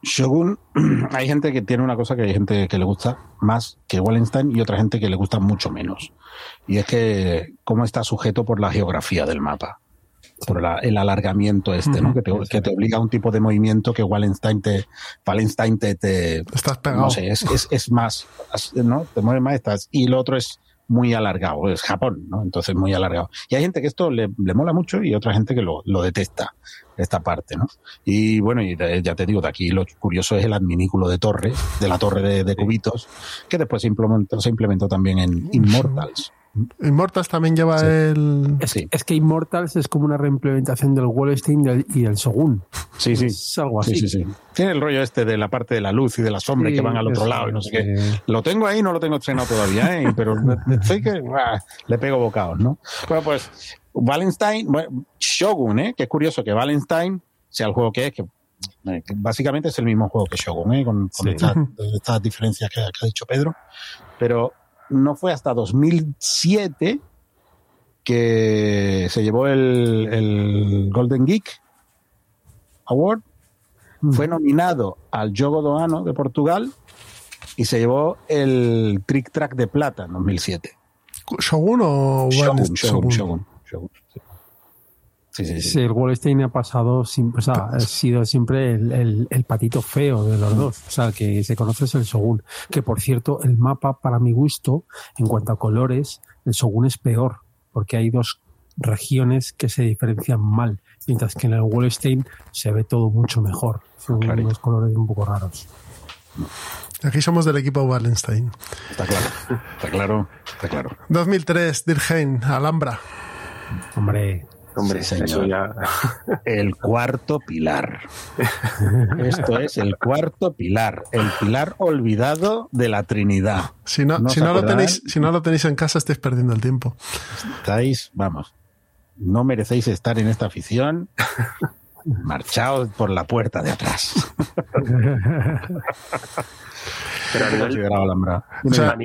Shogun, hay gente que tiene una cosa que hay gente que le gusta más que Wallenstein y otra gente que le gusta mucho menos. Y es que cómo está sujeto por la geografía del mapa. Por la- el alargamiento este, ¿no? Que te, que te obliga a un tipo de movimiento que Wallenstein te, Wallenstein te, te Estás pegado. no sé, es, es, es más, ¿no? Te mueve más, estás, y lo otro es muy alargado, es Japón, ¿no? Entonces muy alargado. Y hay gente que esto le, le mola mucho y otra gente que lo, lo detesta, esta parte, ¿no? Y bueno, y de- ya te digo, de aquí lo curioso es el adminículo de torre, de la torre de, de cubitos, que después se implementó, se implementó también en Immortals. Immortals también lleva Sí. el. Es, Sí. es que Immortals es como una reimplementación del Wallstein del- y del Shogun. Sí, sí. Es algo así. Sí, sí, sí. Tiene el rollo este de la parte de la luz y de la sombra Sí, que van al otro lado y no sé qué. Lo tengo ahí, no lo tengo estrenado todavía, ¿eh? pero estoy que ah, le pego bocados, ¿no? Bueno, pues Wallenstein, bueno, Shogun, ¿eh? que es curioso que Wallenstein sea el juego que es, que, eh, que básicamente es el mismo juego que Shogun, ¿eh? con, con Sí. estas, estas diferencias que, que ha dicho Pedro, pero no fue hasta 2007 que se llevó el, el Golden Geek Award, fue nominado al Jogo do Ano de Portugal y se llevó el Trick Track de Plata en 2007. ¿Shogun o Shogun? Shogun, Shogun, Shogun, sí. El Wallenstein ha pasado, o sea, ha sido siempre el, el- el patito feo de los dos. O sea, que se conoce es el Shogun. Que por cierto, el mapa, para mi gusto, en cuanto a colores, el Shogun es peor, porque hay dos regiones que se diferencian mal, mientras que en el Wallenstein se ve todo mucho mejor. Son Clarito. unos colores un poco raros. Aquí somos del equipo Wallenstein. Está claro, está claro, está claro. 2003, Dirheim, Alhambra. Hombre, Hombre, Sí, señor. eso ya. El cuarto pilar. Esto es el cuarto pilar, el pilar olvidado de la Trinidad. Si no, ¿No si, no lo tenéis, si no lo tenéis en casa, estáis perdiendo el tiempo. Estáis, vamos, no merecéis estar en esta afición. Marchaos por la puerta de atrás. Pero a nivel. O sea,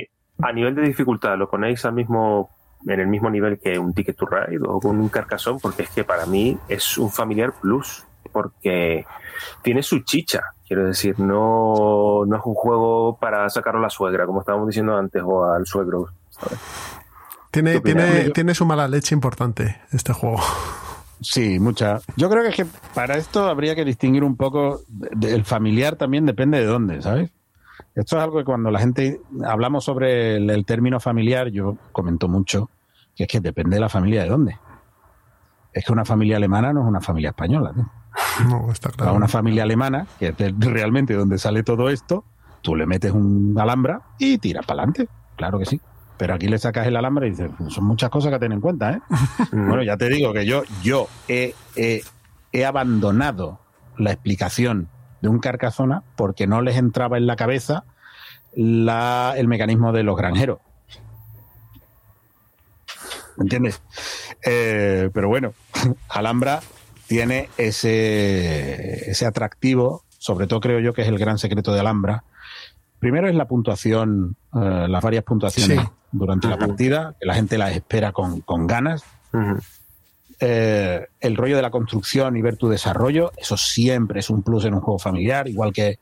a nivel de dificultad, ¿lo ponéis al mismo, en el mismo nivel que un Ticket to Ride o con un Carcassonne? Porque es que para mí es un familiar plus, porque tiene su chicha. Quiero decir, no, no es un juego para sacarlo a la suegra, como estábamos diciendo antes, o al suegro. ¿sabes? Tiene, tiene, tiene su mala leche importante este juego. Sí, mucha. Yo creo que, es que para esto habría que distinguir un poco del familiar también depende de dónde, ¿sabes? Esto es algo que cuando la gente hablamos sobre el, el término familiar, yo comento mucho que es que depende de la familia de dónde. Es que una familia alemana no es una familia española. ¿no? No, está A claro. una familia alemana, que es de- realmente donde sale todo esto, tú le metes un alhambra y tiras para adelante. Claro que sí. Pero aquí le sacas el alhambra y dices, son muchas cosas que tener en cuenta, ¿eh? Bueno, ya te digo que yo, yo he, he- he abandonado la explicación de un carcazona porque no les entraba en la cabeza la, el mecanismo de los granjeros. ¿Me entiendes? Eh, pero bueno, Alhambra tiene ese, ese atractivo, sobre todo creo yo que es el gran secreto de Alhambra. Primero es la puntuación, eh, las varias puntuaciones Sí. durante la partida, que la gente las espera con, con ganas. Eh, el rollo de la construcción y ver tu desarrollo, eso siempre es un plus en un juego familiar, igual que,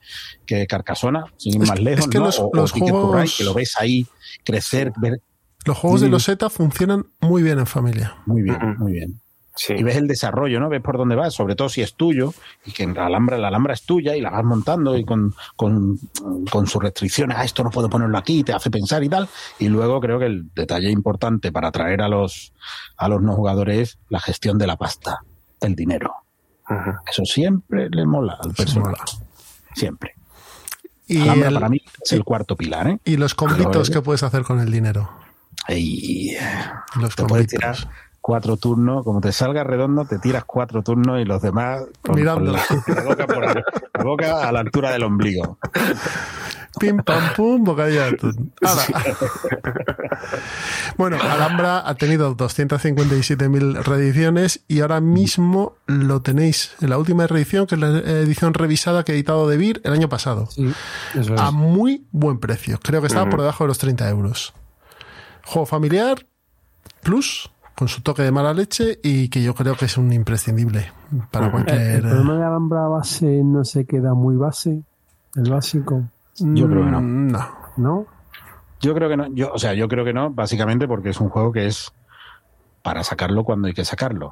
que Carcassona, sin ir Es- más lejos, es que ¿no? los- o, o los Ticket to juegos- Ride, que lo ves ahí crecer, ver Los juegos de los Z funcionan muy bien en familia. muy bien, muy bien. Sí. y ves el desarrollo, ¿no? Ves por dónde vas, sobre todo si es tuyo, y que la alhambra, la alhambra es tuya y la vas montando y con, con, con sus restricciones, ah, esto no puedo ponerlo aquí, te hace pensar y tal. Y luego creo que el detalle importante para atraer a los, a los no jugadores es la gestión de la pasta, el dinero. Eso siempre le mola al personaje. mola. Siempre. Y, Alhambra el- para mí es el cuarto pilar, ¿eh? y los combitos Pero- que puedes hacer con el dinero. Y Los te puedes tirar cuatro turnos, como te salga redondo, te tiras cuatro turnos y los demás con, Mirando. con la, la boca por la, la boca a la altura del ombligo. Pim, pam, pum, bocadillo de atún. Bueno, Alhambra ha tenido 257.000 reediciones y ahora mismo lo tenéis en la última reedición, que es la edición revisada que ha editado De Beer el año pasado. Sí, eso es. A muy buen precio. Creo que estaba por debajo de los 30 euros. Juego familiar, plus, con su toque de mala leche y que yo creo que es un imprescindible para cualquier... el problema de Alhambra base no se queda muy base, el básico, Yo creo que no. Mm, No. ¿no? Yo creo que no, yo, o sea, yo creo que no, básicamente porque es un juego que es para sacarlo cuando hay que sacarlo.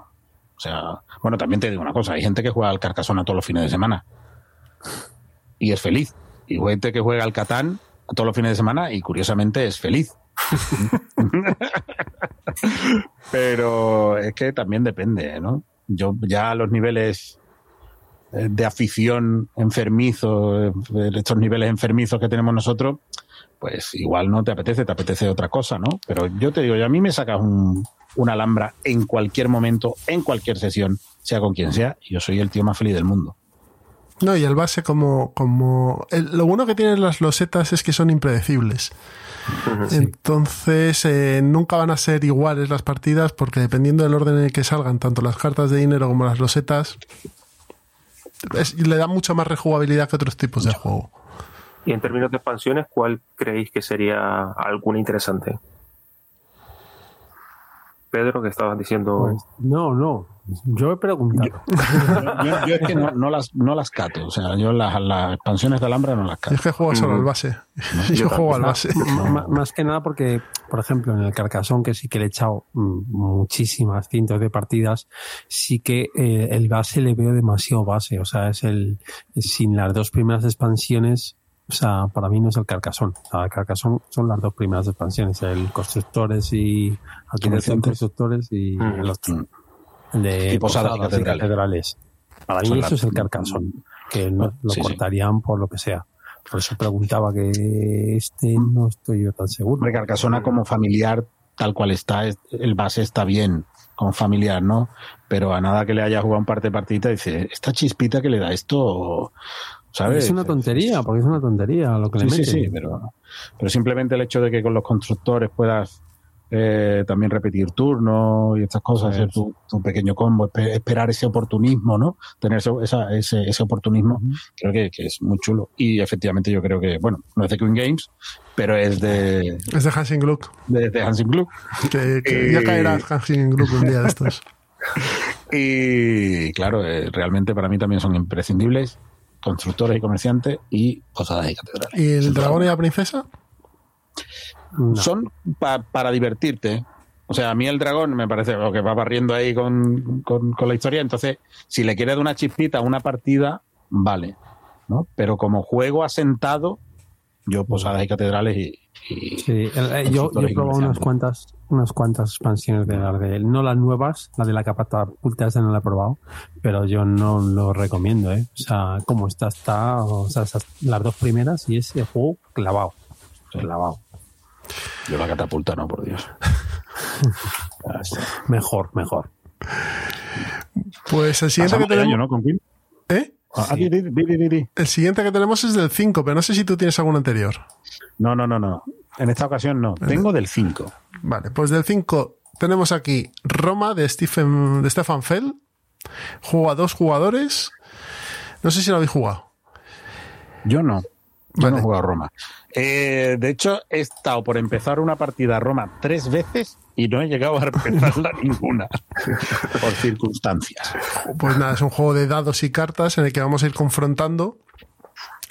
O sea, bueno, también te digo una cosa, hay gente que juega al Carcassonne todos los fines de semana y es feliz. Y hay gente que juega al Catán todos los fines de semana y curiosamente es feliz. Pero es que también depende, ¿no? Yo ya los niveles eh, de afición enfermizo, eh, estos niveles enfermizos que tenemos nosotros, pues igual no te apetece, te apetece otra cosa, ¿no? Pero yo te digo, yo a mí me sacas un, una alhambra en cualquier momento, en cualquier sesión, sea con quien sea, y yo soy el tío más feliz del mundo. No, y el base como... como el- lo bueno que tienen las losetas es que son impredecibles. Entonces, eh, nunca van a ser iguales las partidas porque dependiendo del orden en el que salgan tanto las cartas de dinero como las losetas, es- le da mucha más rejugabilidad que otros tipos de juego. Y en términos de expansiones, ¿cuál creéis que sería alguna interesante? Pedro, que estabas diciendo. Pues, no, no. Yo he preguntado. Yo, yo es que no, no las, no las cato. O sea, yo las, las expansiones de Alhambra no las cato. es que juego solo al base. yo Yo juego al base. Más que nada porque, por ejemplo, en el Carcassonne, que sí que le he echado mm, muchísimas cientos de partidas, sí que eh, el base le veo demasiado base. O sea, es el sin las dos primeras expansiones. O sea, para mí no es el Carcassonne. O sea, Carcassonne son las dos primeras expansiones, el Constructores y y Comerciantes. Constructores y Mm. el otro, el de Y Posadas y Posadas Catedrales. Catedrales. Para mí Son eso las- es el Carcassonne, que no, lo Sí, sí. cortarían por lo que sea. Por eso preguntaba que este no estoy yo tan seguro. Hombre, Carcasona como familiar, tal cual está, es- el base está bien como familiar, ¿no? Pero a nada que le haya jugado un par de dice, esta chispita que le da esto, ¿sabes? Es una tontería, porque es una tontería lo que le Sí, sí, meten. sí, pero, pero simplemente el hecho de que con los constructores puedas eh, también repetir turnos y estas cosas, hacer tu, tu pequeño combo, espe- esperar ese oportunismo, ¿no? Tener ese, esa- ese, ese oportunismo, creo que, que es muy chulo. Y efectivamente yo creo que, bueno, no es de Queen Games, pero es de, Es de Hansing Gluck. de, de Hansing Club. Que, que ya caerá Hansing Gluck un día de estos. Y claro, eh, realmente para mí también son imprescindibles constructores y comerciantes y posadas y catedrales. ¿Y el dragón y la princesa? No. Son pa- para divertirte. O sea, a mí el dragón me parece lo que va barriendo ahí con, con- con la historia. Entonces, si le quieres dar una chispita a una partida, vale. ¿no? Pero como juego asentado, yo posadas y catedrales y, y- Sí, el- eh, yo, yo he probado unas cuantas, unas cuantas expansiones de las de él. No las nuevas, la de la catapulta esa no la he probado, pero yo no lo recomiendo, ¿eh? O sea, como está, está, o sea, esas- las dos primeras y ese juego clavado. Clavado. yo la catapulta, no, por Dios. Mejor, mejor. Pues el siguiente que año, tenemos. ¿no? Con. ¿Eh? Ah, di, di, di, di, di, di. El siguiente que tenemos es del 5, pero no sé si tú tienes algún anterior. No, no, no, no. En esta ocasión no. Tengo del 5. Vale, pues del 5 tenemos aquí Roma de Stephen, de Stefan Fell. Juego a dos jugadores. No sé si lo habéis jugado. Yo no. Yo Vale. no he jugado Roma. Eh, de hecho, he estado por empezar una partida a Roma tres veces y no he llegado a empezarla ninguna. por circunstancias. Pues nada, es un juego de dados y cartas en el que vamos a ir confrontando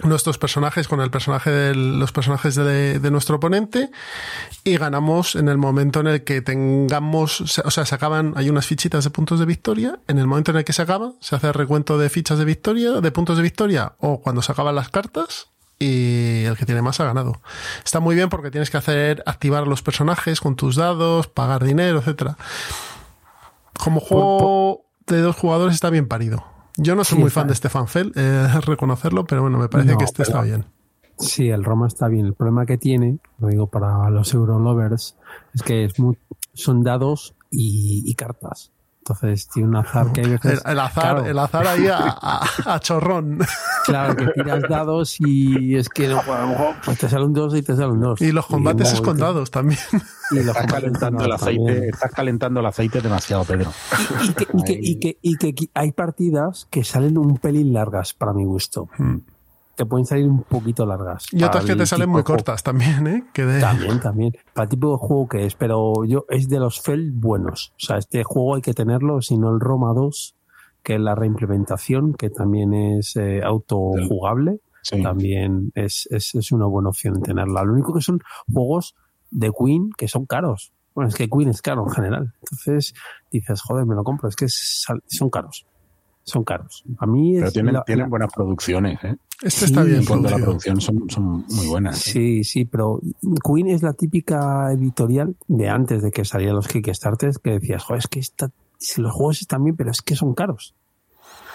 nuestros personajes con el personaje de los personajes de, de nuestro oponente y ganamos en el momento en el que tengamos, o sea, se acaban, hay unas fichitas de puntos de victoria, en el momento en el que se acaba, se hace el recuento de fichas de victoria, de puntos de victoria o cuando se acaban las cartas y el que tiene más ha ganado. Está muy bien porque tienes que hacer activar a los personajes con tus dados, pagar dinero, etcétera. Como juego de dos jugadores está bien parido. Yo no soy Sí, muy está- fan de Stefan Fell, eh, reconocerlo, pero bueno, me parece No, que este está bien. Sí, el Roma está bien. El problema que tiene, lo digo para los Eurolovers, es que es muy, son dados y, y cartas. Entonces tiene un azar que hay El, veces. el azar, Claro, el azar ahí a, a- a chorrón. claro, que tiras dados y es que no, a lo mejor pues te sale un 2 y te sale un 2. Y los combates es como- con dados también. Y los Estás calentando el aceite, también. estás calentando el aceite demasiado, Pedro. Y que, y, que, y, que, y que qui- hay partidas que salen un pelín largas para mi gusto. Que pueden salir un poquito largas. Y otras que te salen muy cortas también, ¿eh? Que de- También, también. Para el tipo de juego que es, pero yo es de los FEL buenos. O sea, este juego hay que tenerlo, si no el Roma 2, que es la reimplementación, que también es eh, autojugable, Sí. también es, es, es una buena opción tenerla. Lo único que son juegos de Queen que son caros. Bueno, es que Queen es caro en general. Entonces dices, joder, me lo compro. Es que sal- son caros. Son caros. A mí Pero es tienen, la- tienen buenas producciones, ¿eh? Este Sí, está bien En cuanto a la producción son, son muy buenas. ¿eh? Sí, sí, pero Queen es la típica editorial de antes de que salieran los Kickstarters que decías, joder, es que esta, si los juegos están bien, pero es que son caros.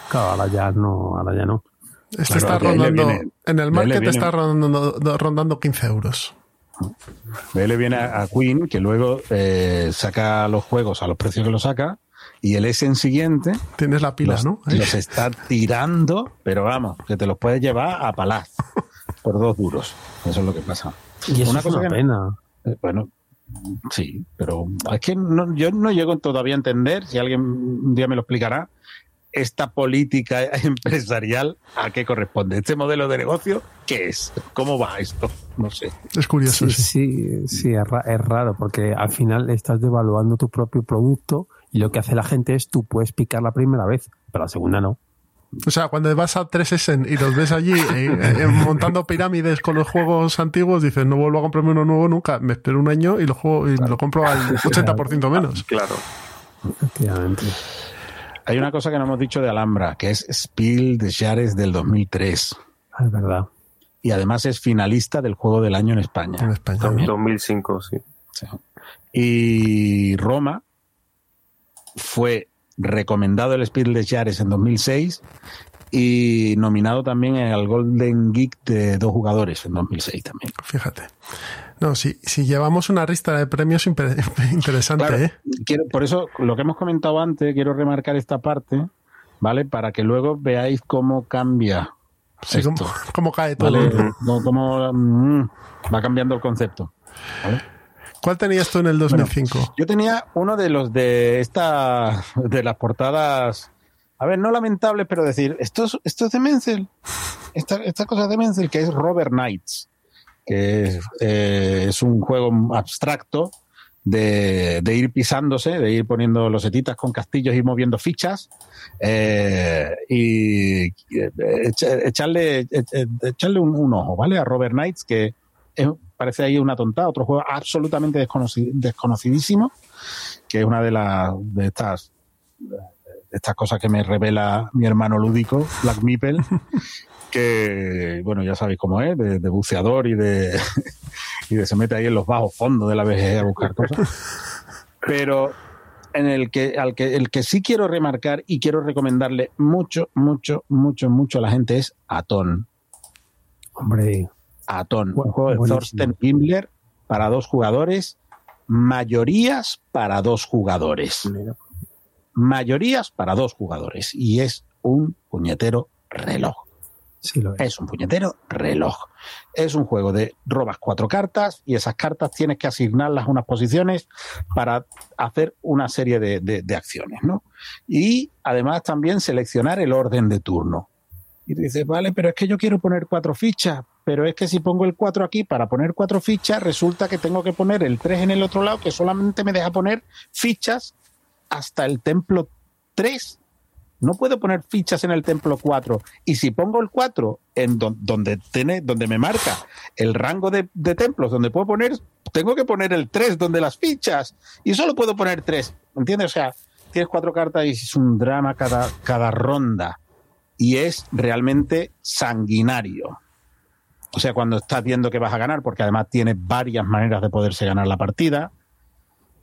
Claro, ahora ya no, ahora ya no. Este Claro, está rondando, viene- en el market está rondando, rondando 15 euros. De ahí le viene a a Queen, que luego eh, saca los juegos a los precios que los saca, y el Essen siguiente Tienes la pila, los, ¿no? Ahí. los está tirando, pero vamos, que te los puedes llevar a palaz por dos duros. Eso es lo que pasa. Y eso Una es cosa una que- pena. Eh, Bueno, sí, pero es que no- yo no llego todavía a entender, si alguien un día me lo explicará, esta política empresarial a qué corresponde. Este modelo de negocio, ¿qué es? ¿Cómo va esto? No sé. Es curioso. Sí, sí, sí, es, ra- es raro porque al final estás devaluando tu propio producto y lo que hace la gente es tú puedes picar la primera vez, pero la segunda no. O sea, cuando vas a 3S y los ves allí eh, eh, montando pirámides con los juegos antiguos, dices, no vuelvo a comprarme uno nuevo nunca, me espero un año y lo, juego, y lo compro al 80% menos. Claro. Efectivamente. Hay una cosa que no hemos dicho de Alhambra, que es Spiel de Jahres del 2003. Es verdad. Y además es finalista del Juego del Año en España. En España. 2005, sí. Sí. Y Roma fue recomendado el Spiel de Jahres en 2006 y nominado también al Golden Geek de dos jugadores en 2006 también. Fíjate. No, si, si llevamos una lista de premios interesante, Claro, ¿eh? quiero, por eso, lo que hemos comentado antes, quiero remarcar esta parte, ¿vale? Para que luego veáis cómo cambia Sí, esto, cómo, cómo cae todo. ¿vale? Cómo, cómo, mm, va cambiando el concepto. ¿vale? ¿Cuál tenías tú en el 2005? Yo tenía uno de los de esta, de las portadas, a ver, no lamentables, pero decir, esto es, esto es de Menzel, esta, esta cosa es de Menzel, que es Robert Knights, que es, eh, es un juego abstracto de, de ir pisándose, de ir poniendo losetitas con castillos y moviendo fichas, eh, y eh, echa- echarle, eh, eh, echarle un, un ojo, ¿vale? A Robert Knights, que es- parece ahí una tontada, otro juego absolutamente desconoci- desconocidísimo, que es una de las de estas de estas cosas que me revela mi hermano lúdico, Black Meeple, que bueno, ya sabéis cómo es, de, de buceador y de y de se mete ahí en los bajos fondos de la BGG a buscar cosas. Pero en el que al que el que sí quiero remarcar y quiero recomendarle mucho, mucho, mucho, mucho a la gente es Atón. Hombre, Atón, un juego de buenísimo. Thorsten Himmler para dos jugadores, mayorías para dos jugadores. Mayorías para dos jugadores. Y es un puñetero reloj. sí lo es. Es un puñetero reloj. Es un juego de robas cuatro cartas y esas cartas tienes que asignarlas a unas posiciones para hacer una serie de, de- de acciones, ¿no? Y además también seleccionar el orden de turno. Y dices, vale, pero es que yo quiero poner cuatro fichas, pero es que si pongo el cuatro aquí para poner cuatro fichas, resulta que tengo que poner el tres en el otro lado, que solamente me deja poner fichas hasta el templo 3. No puedo poner fichas en el templo 4. Y si pongo el 4 en don- donde, tiene, donde me marca el rango de, de templos, donde puedo poner, tengo que poner el 3 donde las fichas. Y solo puedo poner 3. ¿Entiendes? O sea, tienes cuatro cartas y es un drama cada, cada ronda. Y es realmente sanguinario. O sea, cuando estás viendo que vas a ganar, porque además tiene varias maneras de poderse ganar la partida,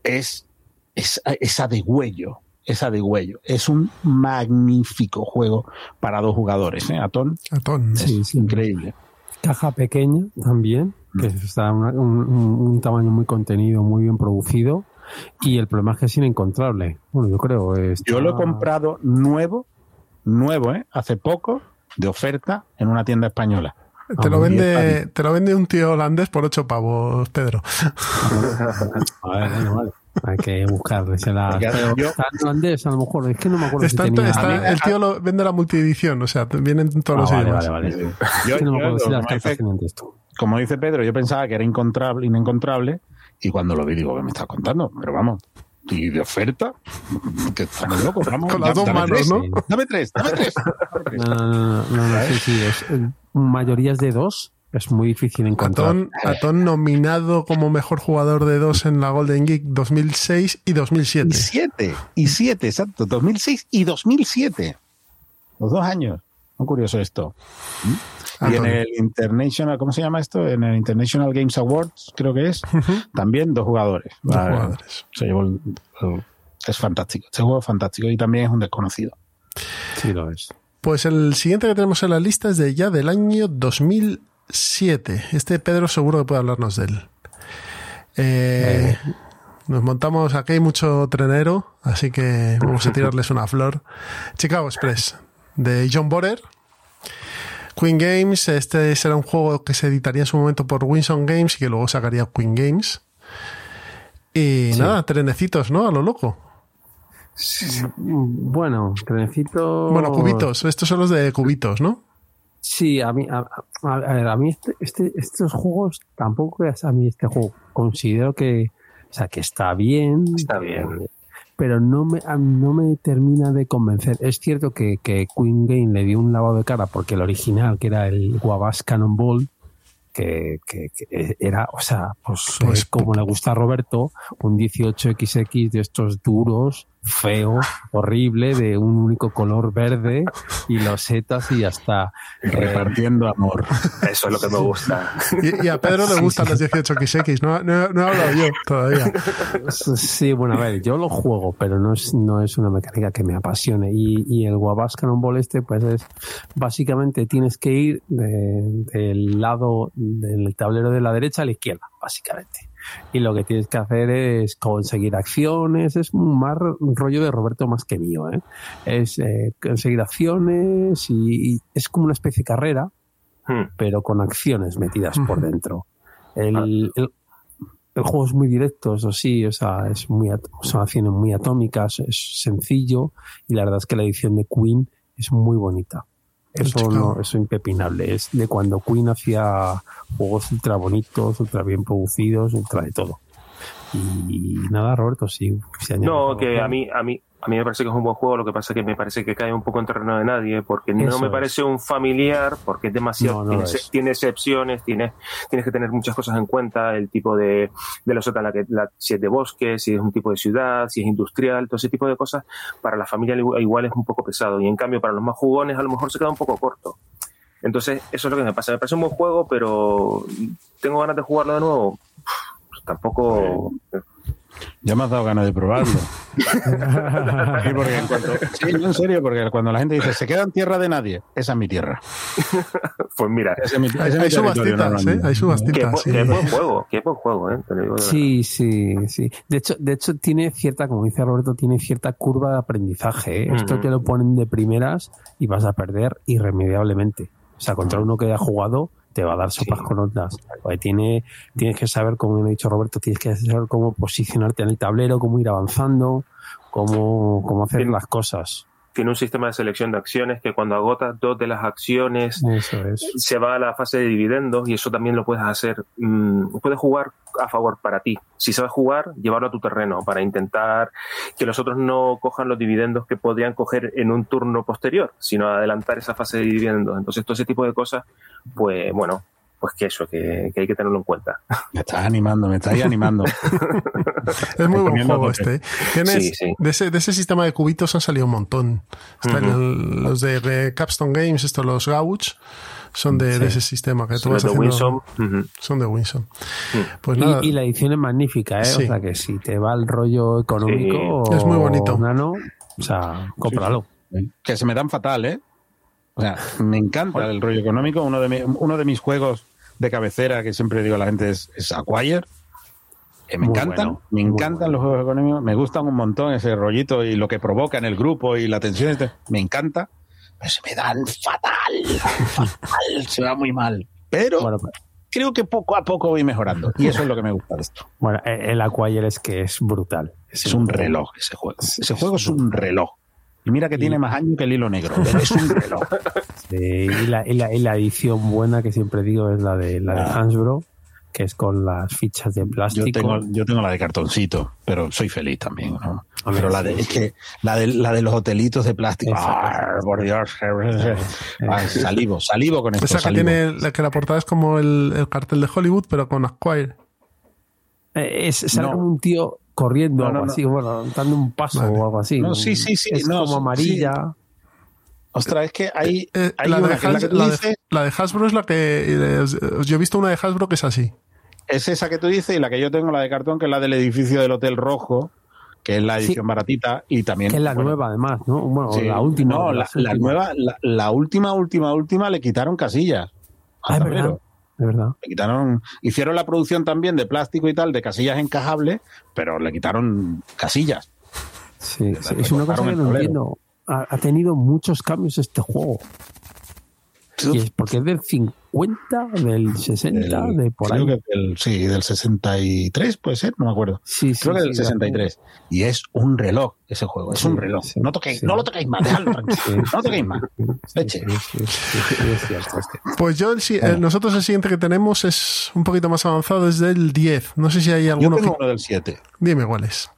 es, es, es a degüello. Es a degüello. Es un magnífico juego para dos jugadores, ¿eh? Atón. Atón. Sí, sí. Increíble. Caja pequeña también, que está una- un, un- un tamaño muy contenido, muy bien producido. Y el problema es que es inencontrable. Bueno, yo creo. está- Yo lo he comprado nuevo, nuevo, ¿eh? Hace poco, de oferta, en una tienda española. Te lo, Ah, vende, te lo vende un tío holandés por ocho pavos, Pedro. A ver, bueno, vale. Hay que buscarle. Se la, yo- está en holandés, a lo mejor. Es que no me acuerdo Está- si tenía. está- el tío lo vende la multiedición, o sea, vienen todos Ah, los vale, idiomas. vale, vale. Yo- Es que no me yo, acuerdo si las cartas texto. como dice Pedro, yo pensaba que era inencontrable, inencontrable y cuando lo vi digo, ¿qué me estás contando? Pero vamos, y de oferta, que estamos locos, vamos. Con las dos dame manos, tres, ¿no? Dame tres, dame tres. No, no, no, no, no, sí, sí, es, eh, mayorías de dos es muy difícil encontrar. Atón, Atón nominado como mejor jugador de dos en la Golden Geek 2006 y Y 2007. siete, y siete, exacto, 2006 y 2007. Los dos años. Muy curioso esto. Y en el International, ¿cómo se llama esto? En el International Games Awards, creo que es, también dos jugadores. Dos Vale. jugadores. Se llevó el- el- es fantástico. Este juego es fantástico y también es un desconocido. Sí, lo es. Pues el siguiente que tenemos en la lista es de ya del año 2007. Este Pedro seguro que puede hablarnos de él. Eh, Nos montamos, aquí hay mucho trenero, así que vamos a tirarles una flor. Chicago Express, de John Borer. Queen Games, este será un juego que se editaría en su momento por Winson Games y que luego sacaría Queen Games. Y nada, trenecitos, ¿no? A lo loco. Bueno, trenecito. Bueno, cubitos. Estos son los de cubitos, ¿no? Sí, a mí, a, a- a mí este, este- estos juegos tampoco es a mí este juego. Considero que, o sea, que está bien. Está bien. Pero no me, no me termina de convencer. Es cierto que, que Queen Game le dio un lavado de cara porque el original, que era el Guavas Cannonball, que, que- que era, o sea, pues, Pues- es como le gusta a Roberto, un 18XX de estos duros, feo, horrible, de un único color verde y los setas y ya está. Eh, Repartiendo amor. Eso es lo que me gusta. Y, y a Pedro le gustan los 18XX. No, no, no he hablado yo todavía. Sí, bueno, a ver, yo lo juego, pero no es, no es una mecánica que me apasione. Y, y el Wabas Cannonball este, pues es básicamente tienes que ir de- del lado del tablero de la derecha a la izquierda, básicamente. Y lo que tienes que hacer es conseguir acciones, es un más rollo de Roberto más que mío, ¿eh? Es eh, conseguir acciones y, y es como una especie de carrera, Hmm. pero con acciones metidas por dentro. El, el- el juego es muy directo, eso sí, o sea, es muy, son acciones muy atómicas, es sencillo y la verdad es que la edición de Queen es muy bonita. Eso no, eso impepinable. Es de cuando Queen hacía juegos ultra bonitos, ultra bien producidos, ultra de todo. Y nada, Roberto, sí. añade No, que a mí, a mí, a mí me parece que es un buen juego, lo que pasa es que me parece que cae un poco en terreno de nadie, porque no me es. parece un familiar, porque es demasiado, No, no tiene, es. excepciones, tiene, tienes que tener muchas cosas en cuenta, el tipo de, de los la que, la, si es de bosque, si es un tipo de ciudad, si es industrial, todo ese tipo de cosas, para la familia igual es un poco pesado, y en cambio para los más jugones a lo mejor se queda un poco corto. Entonces, eso es lo que me pasa. Me parece un buen juego, pero tengo ganas de jugarlo de nuevo. Tampoco. Ya me has dado ganas de probarlo. Sí, porque en cuanto- sí, no, en serio, porque cuando la gente dice se queda en tierra de nadie, esa es mi tierra. Pues mira, Ese es mi, ese Hay, mi subastitas, ¿eh? Hay subastitas. sí. qué buen juego, qué buen juego, ¿eh? Sí, sí, sí. De hecho, de hecho tiene cierta, como dice Roberto, tiene cierta curva de aprendizaje. ¿eh? Esto Ujú. te lo ponen de primeras y vas a perder irremediablemente. O sea, contra uno que haya jugado te va a dar sopas Sí. con otras. Porque tiene, tienes que saber, como ha dicho Roberto, tienes que saber cómo posicionarte en el tablero, cómo ir avanzando, cómo, cómo hacer Bien. las cosas. Tiene un sistema de selección de acciones que cuando agotas dos de las acciones es. se va a la fase de dividendos y eso también lo puedes hacer. mm, puedes jugar a favor para ti. Si sabes jugar, llevarlo a tu terreno para intentar que los otros no cojan los dividendos que podrían coger en un turno posterior, sino adelantar esa fase de dividendos. Entonces, todo ese tipo de cosas, pues bueno, pues que eso, que, que hay que tenerlo en cuenta. Me estás animando, me estás animando. Es muy buen juego este. ¿eh? Tienes, Sí, sí. De, ese, de ese sistema de cubitos han salido un montón. Están los de Capstone Games, estos los Gauch, son de, de ese sistema que tú Sobre vas todo haciendo. Son de Winson. Pues nada, Y, y la edición es magnífica, ¿eh? Sí. O sea, que si te va el rollo económico, Sí. Es muy bonito. Nano, o sea, cómpralo. que se me dan fatal, ¿eh? O sea, me encanta el rollo económico. Uno de, mi- uno de mis juegos de cabecera que siempre digo a la gente es, es Acquire. Eh, me Muy encantan, bueno, me encantan bueno. los juegos económicos, me gustan un montón ese rollito y lo que provoca en el grupo y la tensión, todo. me encanta, pero se me dan fatal, fatal, se va muy mal. Pero Bueno, pues, creo que poco a poco voy mejorando y eso es lo que me gusta de esto. Bueno, e- el Acquire es que es brutal. Es un reloj ese juego. Ese juego es un reloj. Y mira que Y- tiene más años que el hilo negro, pero es un reloj. Sí, y, la, y la- y la edición buena que siempre digo es la de la de Ah. Hansbro, que es con las fichas de plástico. Yo tengo, yo tengo la de cartoncito, pero soy feliz también, Pero la sí, de, es sí. que la de, la de los hotelitos de plástico. ¡ah, por Dios! Ah, salivo, salivo con esto, esa que salivo. tiene la que la portada es como el, el cartel de Hollywood, pero con Acquire. Eh, es, sale No. como un tío corriendo No, o algo no. así, bueno, dando un paso Vale. o algo así. No, sí, sí, sí, Es no, como sí, amarilla. Ostras, es que hay, Eh, hay la, una de la que la de- dices, la de Hasbro es la que. eh, yo he visto una de Hasbro que es así. es esa que tú dices y la que yo tengo, la de cartón, que es la del edificio del Hotel Rojo, que es la edición Sí. baratita y también... Que es la bueno, nueva, además, ¿no? Bueno, sí, la última. No, la, nueva, la, la última, última, última le quitaron casillas. Ah, es verdad. De verdad. Le quitaron, hicieron la producción también de plástico y tal, de casillas encajables, pero le quitaron casillas. Sí, sí, es una cosa que no entiendo. Ha, ha tenido muchos cambios este juego. Y es porque es del 50, del 60, El- de por creo ahí. que del, sí, del 63 puede ser, no me acuerdo. Sí, sí, creo que sí, del 63. Y es un reloj ese juego, es Sí, un reloj. sí, no, toquéis, sí. no lo toquéis más, dejadlo tranquilo. Sí, no sí, toquéis más. Leche. Sí, sí, sí, sí. Pues yo, el, si- eh, nosotros el siguiente que tenemos es un poquito más avanzado, es del 10. No sé si hay Yo alguno tengo que... uno del 7, Dime cuál es.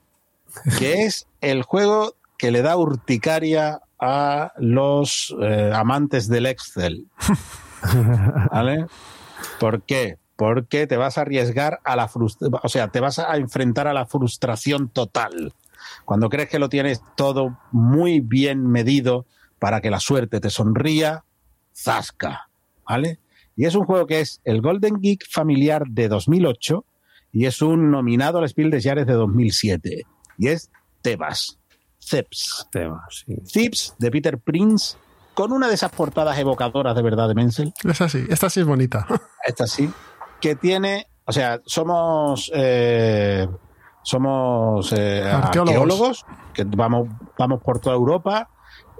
que es el juego que le da urticaria a los eh, amantes del Excel. ¿Vale? ¿Por qué? Porque te vas a arriesgar a la frustración, o sea, te vas a enfrentar a la frustración total. Cuando crees que lo tienes todo muy bien medido para que la suerte te sonría, zasca, ¿vale? Y es un juego que es el Golden Geek familiar de 2008 y es un nominado al Spiel des Jahres de 2007 y es Tebas, Tema, sí. Zips de Peter Prince con una de esas portadas evocadoras de verdad de Menzel Es así. Esta sí es bonita. esta sí, que tiene, o sea, somos eh, somos eh, Arqueólogos. arqueólogos. que vamos, vamos por toda Europa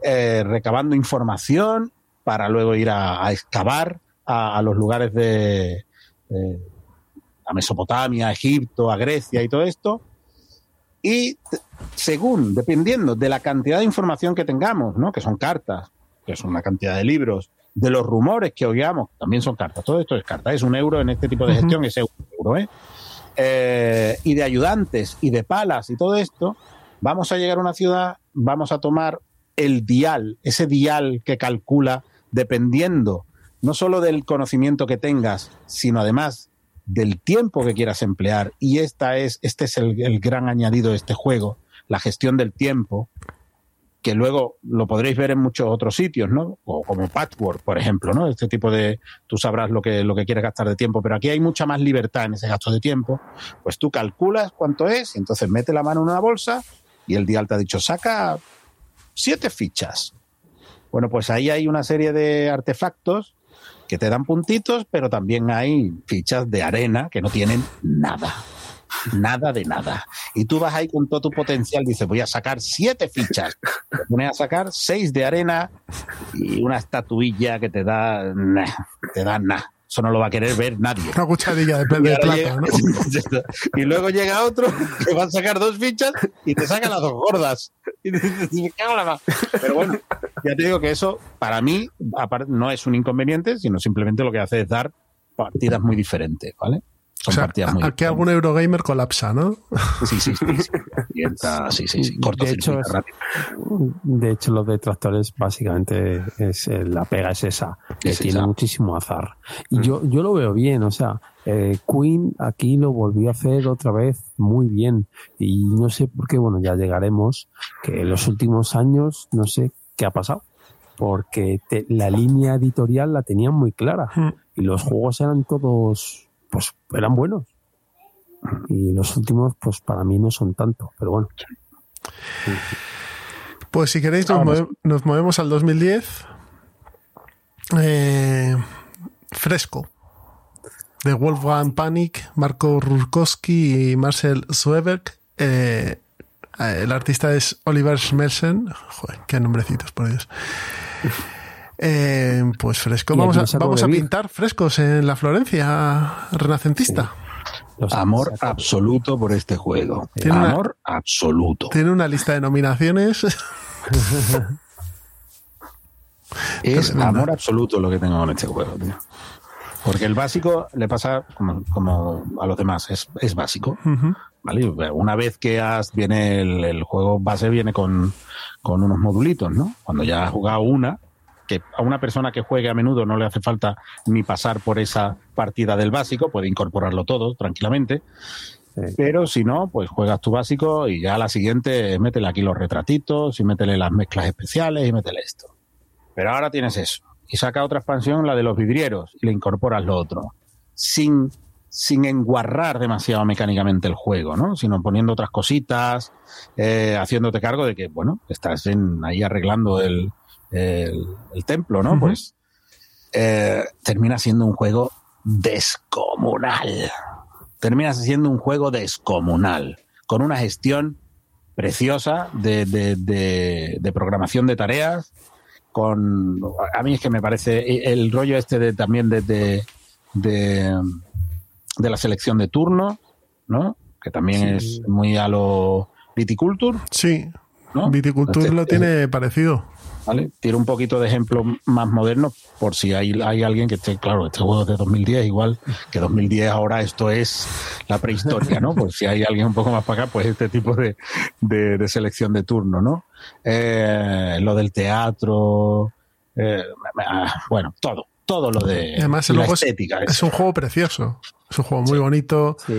eh, recabando información para luego ir a, a excavar a, a los lugares de, de- a Mesopotamia, a Egipto, a Grecia y todo esto. Y según, dependiendo de la cantidad de información que tengamos, ¿no? que son cartas, que es una cantidad de libros, de los rumores que oigamos, también son cartas, todo esto es carta, es un euro en este tipo de gestión, es euro, ¿eh? Eh, y de ayudantes y de palas y todo esto, vamos a llegar a una ciudad, vamos a tomar el dial, ese dial que calcula dependiendo no solo del conocimiento que tengas, sino además del tiempo que quieras emplear. Y esta es, este es el, gran añadido de este juego, la gestión del tiempo, que luego lo podréis ver en muchos otros sitios, ¿no? O como Patchwork, por ejemplo, ¿no? Este tipo de, tú sabrás lo que, lo que quieres gastar de tiempo, pero aquí hay mucha más libertad en ese gasto de tiempo. Pues tú calculas cuánto es y entonces mete la mano en una bolsa y el dial te ha dicho, saca siete fichas. Bueno, pues ahí hay una serie de artefactos que te dan puntitos, pero también hay fichas de arena que no tienen nada. Nada de nada. Y tú vas ahí con todo tu potencial, dices, voy a sacar siete fichas. Te pones a sacar seis de arena y una estatuilla que te da, nah, te da nada. Eso no lo va a querer ver nadie. Una cucharilla de, plata, llega- ¿no? y luego llega otro que va a sacar dos fichas y te saca las dos gordas. Pero bueno, ya te digo que eso para mí no es un inconveniente, sino simplemente lo que hace es dar partidas muy diferentes, ¿vale? Son O sea, partidas muy aquí algún Eurogamer colapsa, ¿no? Sí, sí, sí. sí. Sí, sí, sí. De Cortocircuito hecho, es-. De hecho, los detractores básicamente es eh, la pega es esa, que Es tiene esa. muchísimo azar. Y Mm. yo, yo lo veo bien, o sea, eh, Queen aquí lo volvió a hacer otra vez muy bien. Y no sé por qué, bueno, ya llegaremos, que en los últimos años no sé qué ha pasado. Porque te- la línea editorial la tenían muy clara. Mm. Y los juegos eran todos, pues eran buenos. Y los últimos, pues para mí no son tanto, pero bueno. Pues si queréis, nos, Vámonos. move- nos movemos al 2010. Eh, fresco. De Wolfgang Panic, Marco Rurkowski y Marcel Zueberg. Eh, el artista es Oliver Schmelzen. Joder, qué nombrecitos, por Dios. Eh, pues fresco. Vamos, a, vamos a pintar frescos en la Florencia renacentista. Los- Amor absoluto por este juego. Tiene una- Amor absoluto. Tiene una lista de nominaciones. Es amor absoluto lo que tengo con este juego, tío. Porque el básico le pasa como, como a los demás, es, es básico. ¿vale? Una vez que has, viene el, el juego base, viene con, con unos modulitos, ¿no? Cuando ya has jugado una, que a una persona que juegue a menudo no le hace falta ni pasar por esa partida del básico, puede incorporarlo todo tranquilamente. Sí. Pero si no, pues juegas tu básico y ya a la siguiente métele aquí los retratitos y métele las mezclas especiales y métele esto. Pero ahora tienes eso. Y saca otra expansión, la de los vidrieros, y le incorporas lo otro. Sin, sin enguarrar demasiado mecánicamente el juego, ¿no? Sino poniendo otras cositas, eh, haciéndote cargo de que, bueno, estás en- ahí arreglando el, el, el templo, ¿no? Pues eh, termina siendo un juego descomunal. Termina siendo un juego descomunal, con una gestión preciosa de, de- de- de programación de tareas con a mí es que me parece el rollo este de también de, de, la selección de turno, ¿no? Que también Sí. es muy a lo viticulture, Sí, ¿no? Viticulture lo tiene parecido. ¿Vale? Tiro un poquito de ejemplo más moderno por si hay, hay alguien que esté, claro, este juego es de 2010, igual que 2010 ahora esto es la prehistoria, ¿no? Por si hay alguien un poco más para acá, pues este tipo de, de- de selección de turno, ¿no? Eh, lo del teatro, eh, ah, bueno, todo, todo lo de Además, la es, estética. es un juego precioso. Es un juego muy bonito. Sí,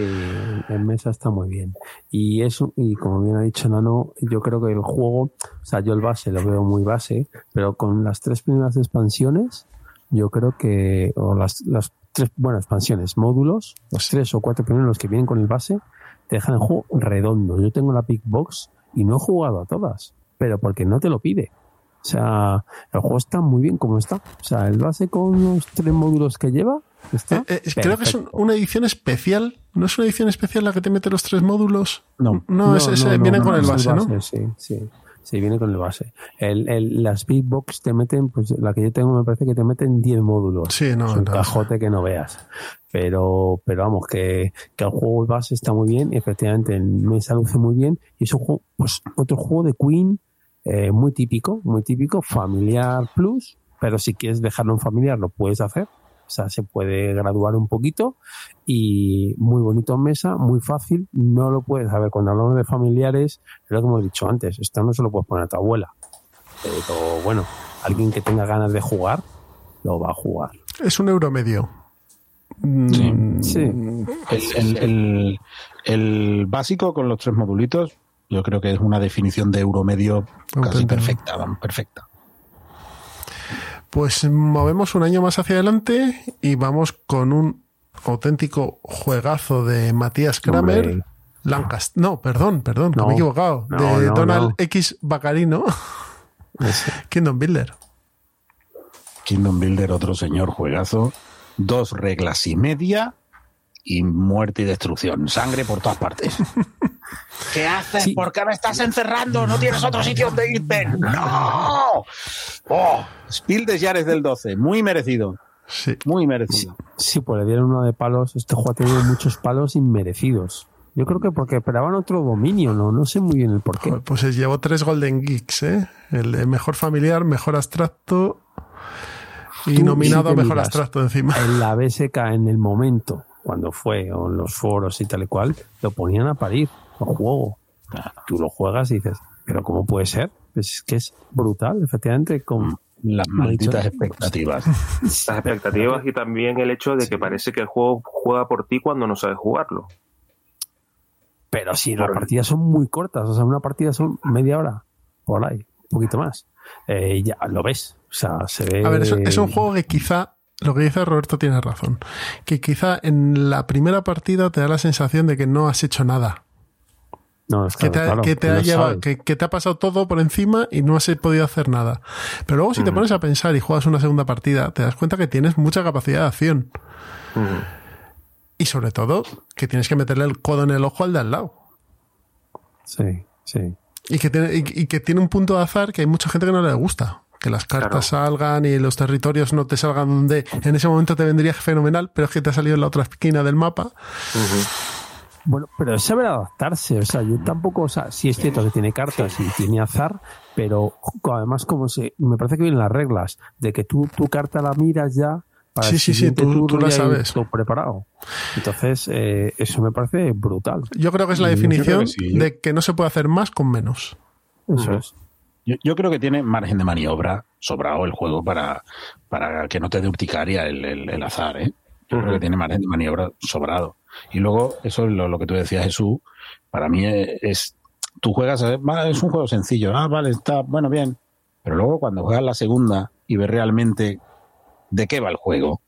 en mesa está muy bien. Y eso, y como bien ha dicho Nano, yo creo que el juego, o sea, yo el base lo veo muy base, pero con las tres primeras expansiones, yo creo que, o las, las tres, bueno, expansiones, módulos, los tres o cuatro primeros los que vienen con el base, te dejan el juego redondo. Yo tengo la Big Box y no he jugado a todas, pero porque no te lo pide. O sea, el juego está muy bien como está. O sea, el base con los tres módulos que lleva, está. Eh, eh, creo que es una edición especial. ¿No es una edición especial la que te mete los tres módulos? No, No, es, es- viene con el base, ¿no? Sí, sí. Sí, viene con el base. El, el- las Big Box te meten, pues la que yo tengo me parece que te meten 10 módulos. Sí, no, es un no. cajote que no veas. Pero, pero vamos, que, que el juego base está muy bien, y efectivamente en mesa luce muy bien, y es un juego, pues otro juego de Queen, eh, muy típico, muy típico, familiar plus, pero si quieres dejarlo en familiar lo puedes hacer. O sea, se puede graduar un poquito y muy bonito en mesa, muy fácil. No lo puedes saber cuando hablamos de familiares, pero como he dicho antes, esto no se lo puedes poner a tu abuela. Pero bueno, alguien que tenga ganas de jugar, lo va a jugar. Es un euro medio. Mm, Sí. El, el- el- el básico con los tres modulitos, yo creo que es una definición de euro medio casi perfecta, perfecta. Pues movemos un año más hacia adelante y vamos con un auténtico juegazo de Matías Kramer. Hombre. Lancaster. No, perdón, perdón, que me he equivocado. No, de no, Donald no. X Bacarino. Kingdom Builder. Kingdom Builder, otro señor juegazo. Dos reglas y media y muerte y destrucción. Sangre por todas partes. ¿Qué haces? Sí. ¿Por qué me estás encerrando? ¿No tienes otro sitio donde irte? ¡No! ¡Oh! Spiel de Yares del 12. Muy merecido. Sí. Muy merecido. Sí, pues le dieron uno de palos. Este juego ha tenido muchos palos inmerecidos. Yo creo que porque esperaban otro dominio, ¿no? No sé muy bien el por qué. Joder, Pues se llevó tres Golden Geeks, ¿eh? El de mejor familiar, mejor abstracto y nominado a mejor miras abstracto encima. En la BSK, en el momento, cuando fue, o en los foros y tal y cual, lo ponían a parir, el juego. Tú lo juegas y dices, ¿pero cómo puede ser? Pues es que es brutal, efectivamente. Con, Las Lo malditas expectativas. Las expectativas y también el hecho de que parece que el juego juega por ti cuando no sabes jugarlo. Pero si las partidas son muy cortas, o sea, una partida son media hora, por ahí, un poquito más. Eh, ya lo ves. O sea, se ve. A ver, es, es un juego que quizá, lo que dice Roberto tiene razón, que quizá en la primera partida te da la sensación de que no has hecho nada. No, es Que claro, te, claro, que te ha llevado- que, que te ha pasado todo por encima y no has podido hacer nada. Pero luego si te pones a pensar y juegas una segunda partida, te das cuenta que tienes mucha capacidad de acción. Y sobre todo, que tienes que meterle el codo en el ojo al de al lado. Sí, sí. Y que tiene, y, y que tiene un punto de azar que hay mucha gente que no le gusta. Que las cartas salgan y los territorios no te salgan donde en ese momento te vendría fenomenal, pero es que te ha salido en la otra esquina del mapa. Bueno, pero es saber adaptarse. O sea, yo tampoco, o sea, sí es cierto que tiene cartas y tiene azar, pero además, como se, me parece que vienen las reglas de que tú tu carta la miras ya para Sí, el sí, sí, tú- tú la sabes. todo preparado. Entonces, eh, eso me parece brutal. Yo creo que es la definición que sí, yo- de que no se puede hacer más con menos. Eso es. Yo, yo creo que tiene margen de maniobra sobrado el juego para, para que no te dé urticaria el, el- el azar, ¿eh? Yo creo que tiene margen de maniobra sobrado. Y luego, eso es lo, lo que tú decías, Jesús, para mí es, es- tú juegas, eh, es un juego sencillo, ah, vale, está, bueno, bien. Pero luego cuando juegas la segunda y ves realmente de qué va el juego,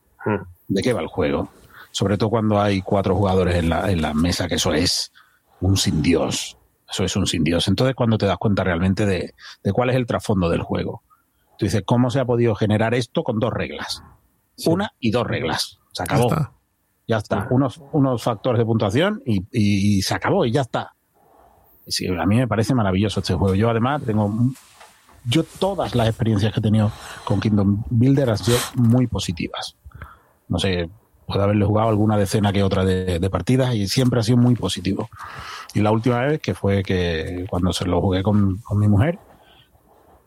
de qué va el juego, sobre todo cuando hay cuatro jugadores en la, en la mesa, que eso es un sin Dios. Eso es un sin Dios. Entonces, cuando te das cuenta realmente de, de cuál es el trasfondo del juego, tú dices, ¿cómo se ha podido generar esto con dos reglas? Una y dos reglas. Se Ya acabó. está. Ya está. Unos, unos factores de puntuación y, y- y se acabó y ya está. Sí, a mí me parece maravilloso este juego. Yo además tengo yo todas las experiencias que he tenido con Kingdom Builder han sido muy positivas. No sé, puede haberle jugado alguna decena que otra de, de partidas y siempre ha sido muy positivo. Y la última vez que fue que cuando se lo jugué con, con mi mujer,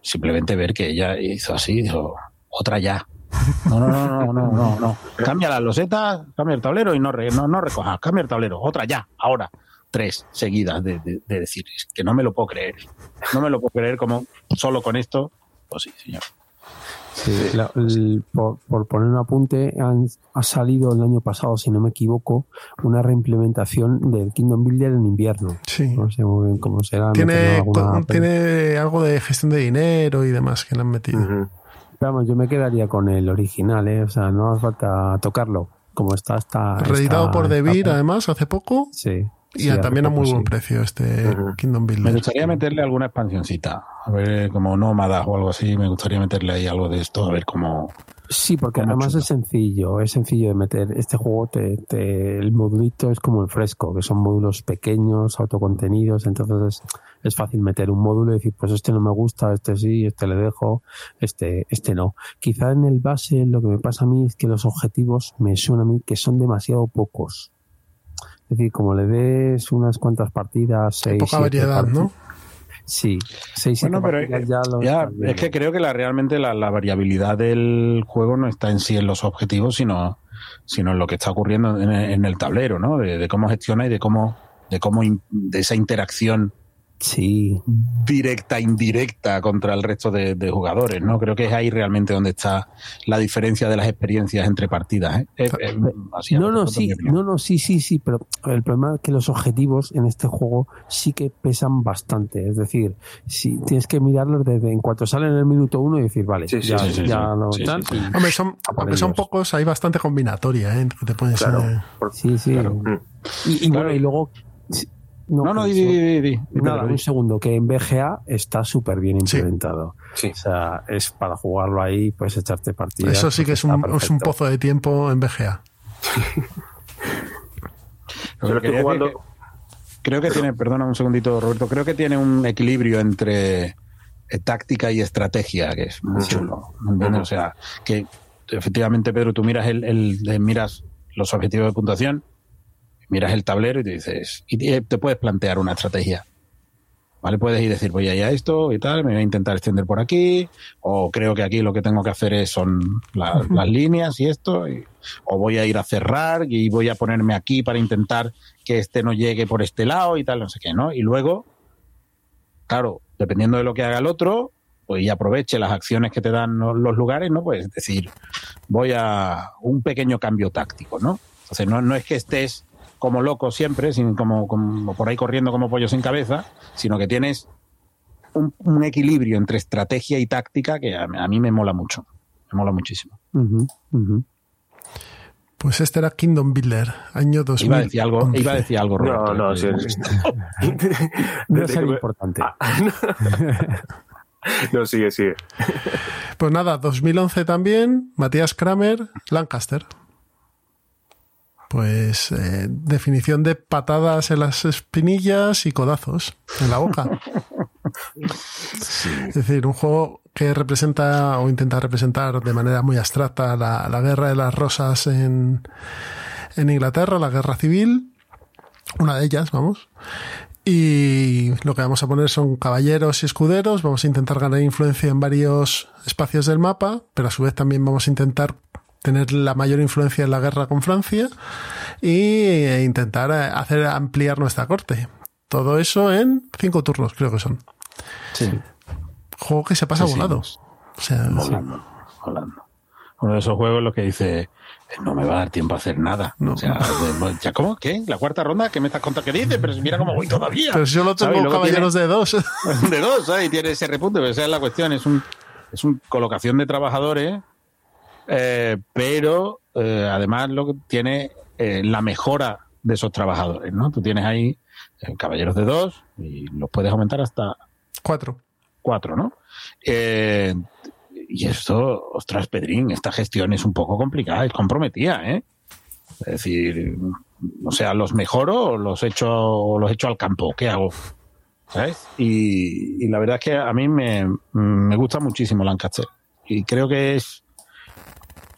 simplemente ver que ella hizo así, otra ya. No, no, no, no, no, no, no. Cambia las losetas, cambia el tablero y no, no, no recojas, cambia el tablero, otra ya, ahora. Tres seguidas de, de, de decir, que no me lo puedo creer. No me lo puedo creer como solo con esto. Pues sí, señor. Sí, la- el- por, por poner un apunte, han- ha salido el año pasado, si no me equivoco, una reimplementación del Kingdom Builder en invierno. Sí. No sé muy bien cómo será. Tiene, algo de gestión de dinero y demás que le han metido. Pero vamos, yo me quedaría con el original, ¿eh? O sea, no hace falta tocarlo. Como está, está. Reeditado por Devir, además, hace poco. Sí. Y sí, a- hace también a muy sí. buen precio este. Kingdom Me Builder. gustaría meterle alguna expansioncita. A ver, como nómadas o algo así, me gustaría meterle ahí algo de esto, a ver cómo. Sí, porque además chuta. es sencillo, es sencillo de meter. Este juego, te, te- el modulito es como el fresco, que son módulos pequeños, autocontenidos, entonces es, es fácil meter un módulo y decir, pues este no me gusta, este sí, este le dejo, este, este no. Quizá en el base lo que me pasa a mí es que los objetivos me suena a mí que son demasiado pocos. Es decir, como le des unas cuantas partidas, seis, Poca siete variedad, partidas- ¿no? Sí, seis, Bueno, pero partidas eh, ya lo ya, es que creo que la, realmente la, la variabilidad del juego no está en sí en los objetivos, sino, sino en lo que está ocurriendo en, en el tablero, ¿no? De, de cómo gestiona y de cómo, de cómo in- de esa interacción Sí, directa, indirecta contra el resto de, de jugadores, ¿no? Creo que es ahí realmente donde está la diferencia de las experiencias entre partidas, ¿eh? No, no, sí, no, no, sí, sí, sí, pero el problema es que los objetivos en este juego sí que pesan bastante. Es decir, si tienes que mirarlos desde en cuanto salen en el minuto uno y decir, vale, Sí, sí, ya, sí, sí, ya sí. lo Sí, tal. sí, sí. y- Hombre, son, aunque son pocos, hay bastante combinatoria, ¿eh? Te pones Claro. eh, Por- Sí, sí. Claro. Y, y Claro. bueno, y luego. Sí, No, no, di, di, di, di, di, Nada, un segundo, que en BGA está súper bien Sí. implementado. Sí. O sea, es para jugarlo ahí, puedes echarte partidas. Eso sí que es un, es un pozo de tiempo en BGA. Lo Yo lo que estoy jugando. que creo que tiene, perdona un segundito, Roberto, creo que tiene un equilibrio entre eh, táctica y estrategia, que es muy chulo. ¿me entiendes? O sea, que efectivamente, Pedro, tú miras el, el- eh, miras los objetivos de puntuación, miras el tablero y te dices, y te puedes plantear una estrategia. ¿Vale? Puedes ir decir, voy a ir a esto y tal, me voy a intentar extender por aquí, o creo que aquí lo que tengo que hacer es, son la- las líneas y esto, y- o voy a ir a cerrar y voy a ponerme aquí para intentar que este no llegue por este lado y tal, no sé qué, ¿no? Y luego, claro, dependiendo de lo que haga el otro, pues y aproveche las acciones que te dan lo- los lugares, ¿no? Pues decir, voy a un pequeño cambio táctico, ¿no? Entonces, no, no es que estés como loco siempre, sin, como, como por ahí corriendo como pollo sin cabeza, sino que tienes un, un equilibrio entre estrategia y táctica que a, a mí me mola mucho. Me mola muchísimo. Ujú, ujú. Pues este era Kingdom Builder, año 2000. Iba a decir algo, iba a decir algo, Roberto. No, no, sí. No Desde es que el me- importante. Ah, no, sigue, sigue. Pues nada, 2011 también, Matías Kramer, Lancaster. Pues eh, definición de patadas en las espinillas y codazos en la boca. Es decir, un juego que representa o intenta representar de manera muy abstracta la, la guerra de las rosas en, en Inglaterra, la guerra civil, una de ellas, vamos. Y lo que vamos a poner son caballeros y escuderos. Vamos a intentar ganar influencia en varios espacios del mapa, pero a su vez también vamos a intentar tener la mayor influencia en la guerra con Francia eh, intentar eh, hacer ampliar nuestra corte. Todo eso en cinco turnos, creo que son. Sí, Juego que se pasa Sí, sí. volado. O sea, volando, volando. Uno de esos juegos en los que dice, "Eh, no me va a dar tiempo a hacer nada. No. O sea, ya, ¿cómo? ¿Qué? ¿La cuarta ronda? ¿Qué me estás contando? ¿Qué dices? Pero mira cómo voy todavía. pero yo lo tengo caballeros de dos. de dos, ¿sabes? Y tiene ese repunte, pero esa es la cuestión. Es un, es un colocación de trabajadores, eh, pero eh, además lo que tiene eh, la mejora de esos trabajadores, ¿no? Tú tienes ahí caballeros de dos y los puedes aumentar hasta Cuatro. cuatro, ¿no? Eh, y esto, ostras, Pedrín, esta gestión es un poco complicada, es comprometida, ¿eh? Es decir, o sea, ¿los mejoro o los echo, o los echo al campo? ¿Qué hago? ¿sabes? Y, y la verdad es que a mí me, me gusta muchísimo Lancaster. Y creo que es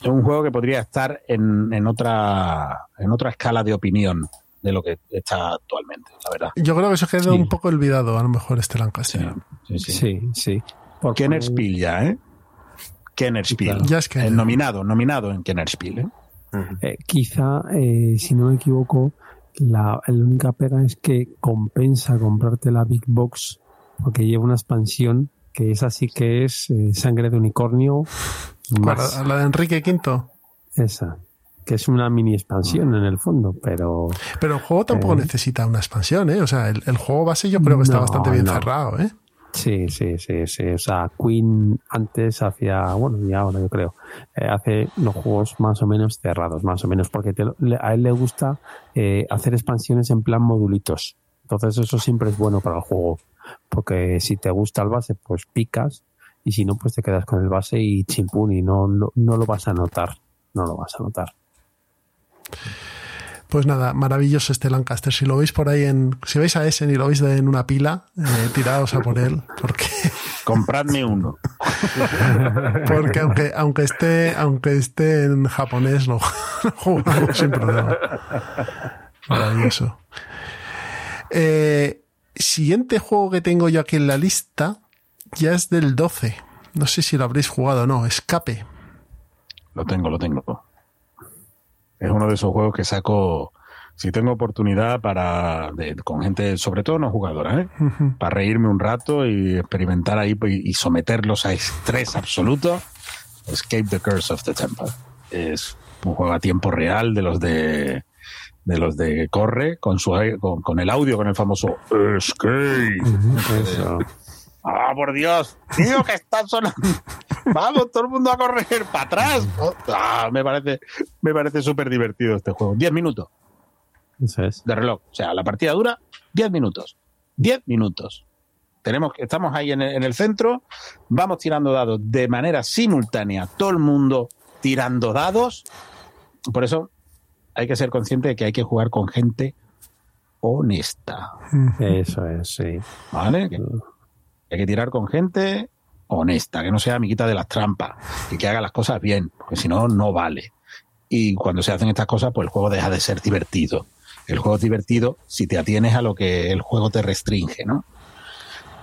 es un juego que podría estar en, en, otra, en otra escala de opinión de lo que está actualmente, la verdad. Yo creo que se quedó un poco olvidado, a lo mejor, este Lancaster. Sí, sí. Sí, sí. Por Kenner Spiel ya, ¿eh? Kenner Spiel. Ya es que Eh, nominado, nominado en Kenner Spiel, ¿eh? Eh, quizá, eh, si no me equivoco, la, la única pega es que compensa comprarte la Big Box porque lleva una expansión que es así que es eh, sangre de unicornio más la de Enrique V. esa que es una mini expansión en el fondo pero Pero el juego tampoco Eh. necesita una expansión, ¿eh? O sea, el, el juego base yo creo que está bastante bien no. cerrado, ¿eh? sí sí sí sí o sea Queen antes hacía bueno y ahora yo creo eh, hace los juegos más o menos cerrados más o menos porque te a él le gusta eh, hacer expansiones en plan modulitos entonces eso siempre es bueno para el juego porque si te gusta el base pues picas y si no pues te quedas con el base y chimpún y no, no, no lo vas a notar no lo vas a notar Pues nada, maravilloso este Lancaster. Si lo veis por ahí en. Si veis a Essen y lo veis en una pila, eh, tiraos a por él. Porque, Compradme uno. porque aunque, aunque esté, aunque esté en japonés, lo, lo jugamos sin problema. Maravilloso. Eh, siguiente juego que tengo yo aquí en la lista ya es del 12. No sé si lo habréis jugado o no. Escape. Lo tengo, lo tengo. Es uno de esos juegos que saco, si tengo oportunidad, para de- con gente, sobre todo no jugadora, ¿eh? Para reírme un rato y experimentar ahí pues, y, someterlos a estrés absoluto. Escape the Curse of the Temple. Es un juego a tiempo real de los de de los de corre con su con, con el audio con el famoso escape Eso. Ah, por Dios. Tío, que está sonando. Vamos, todo el mundo a correr para atrás. Ah, me parece, me parece súper divertido este juego. 10 minutos Eso es. de reloj. O sea, la partida dura 10 minutos. 10 minutos. Tenemos, estamos ahí en el, en el centro, vamos tirando dados de manera simultánea, todo el mundo tirando dados. Por eso hay que ser consciente de que hay que jugar con gente honesta. Eso es, sí. ¿Vale? Hay que tirar con gente honesta, que no sea amiguita de las trampas, y que haga las cosas bien, porque si no, no vale. Y cuando se hacen estas cosas, pues el juego deja de ser divertido. El juego es divertido si te atienes a lo que el juego te restringe, ¿no?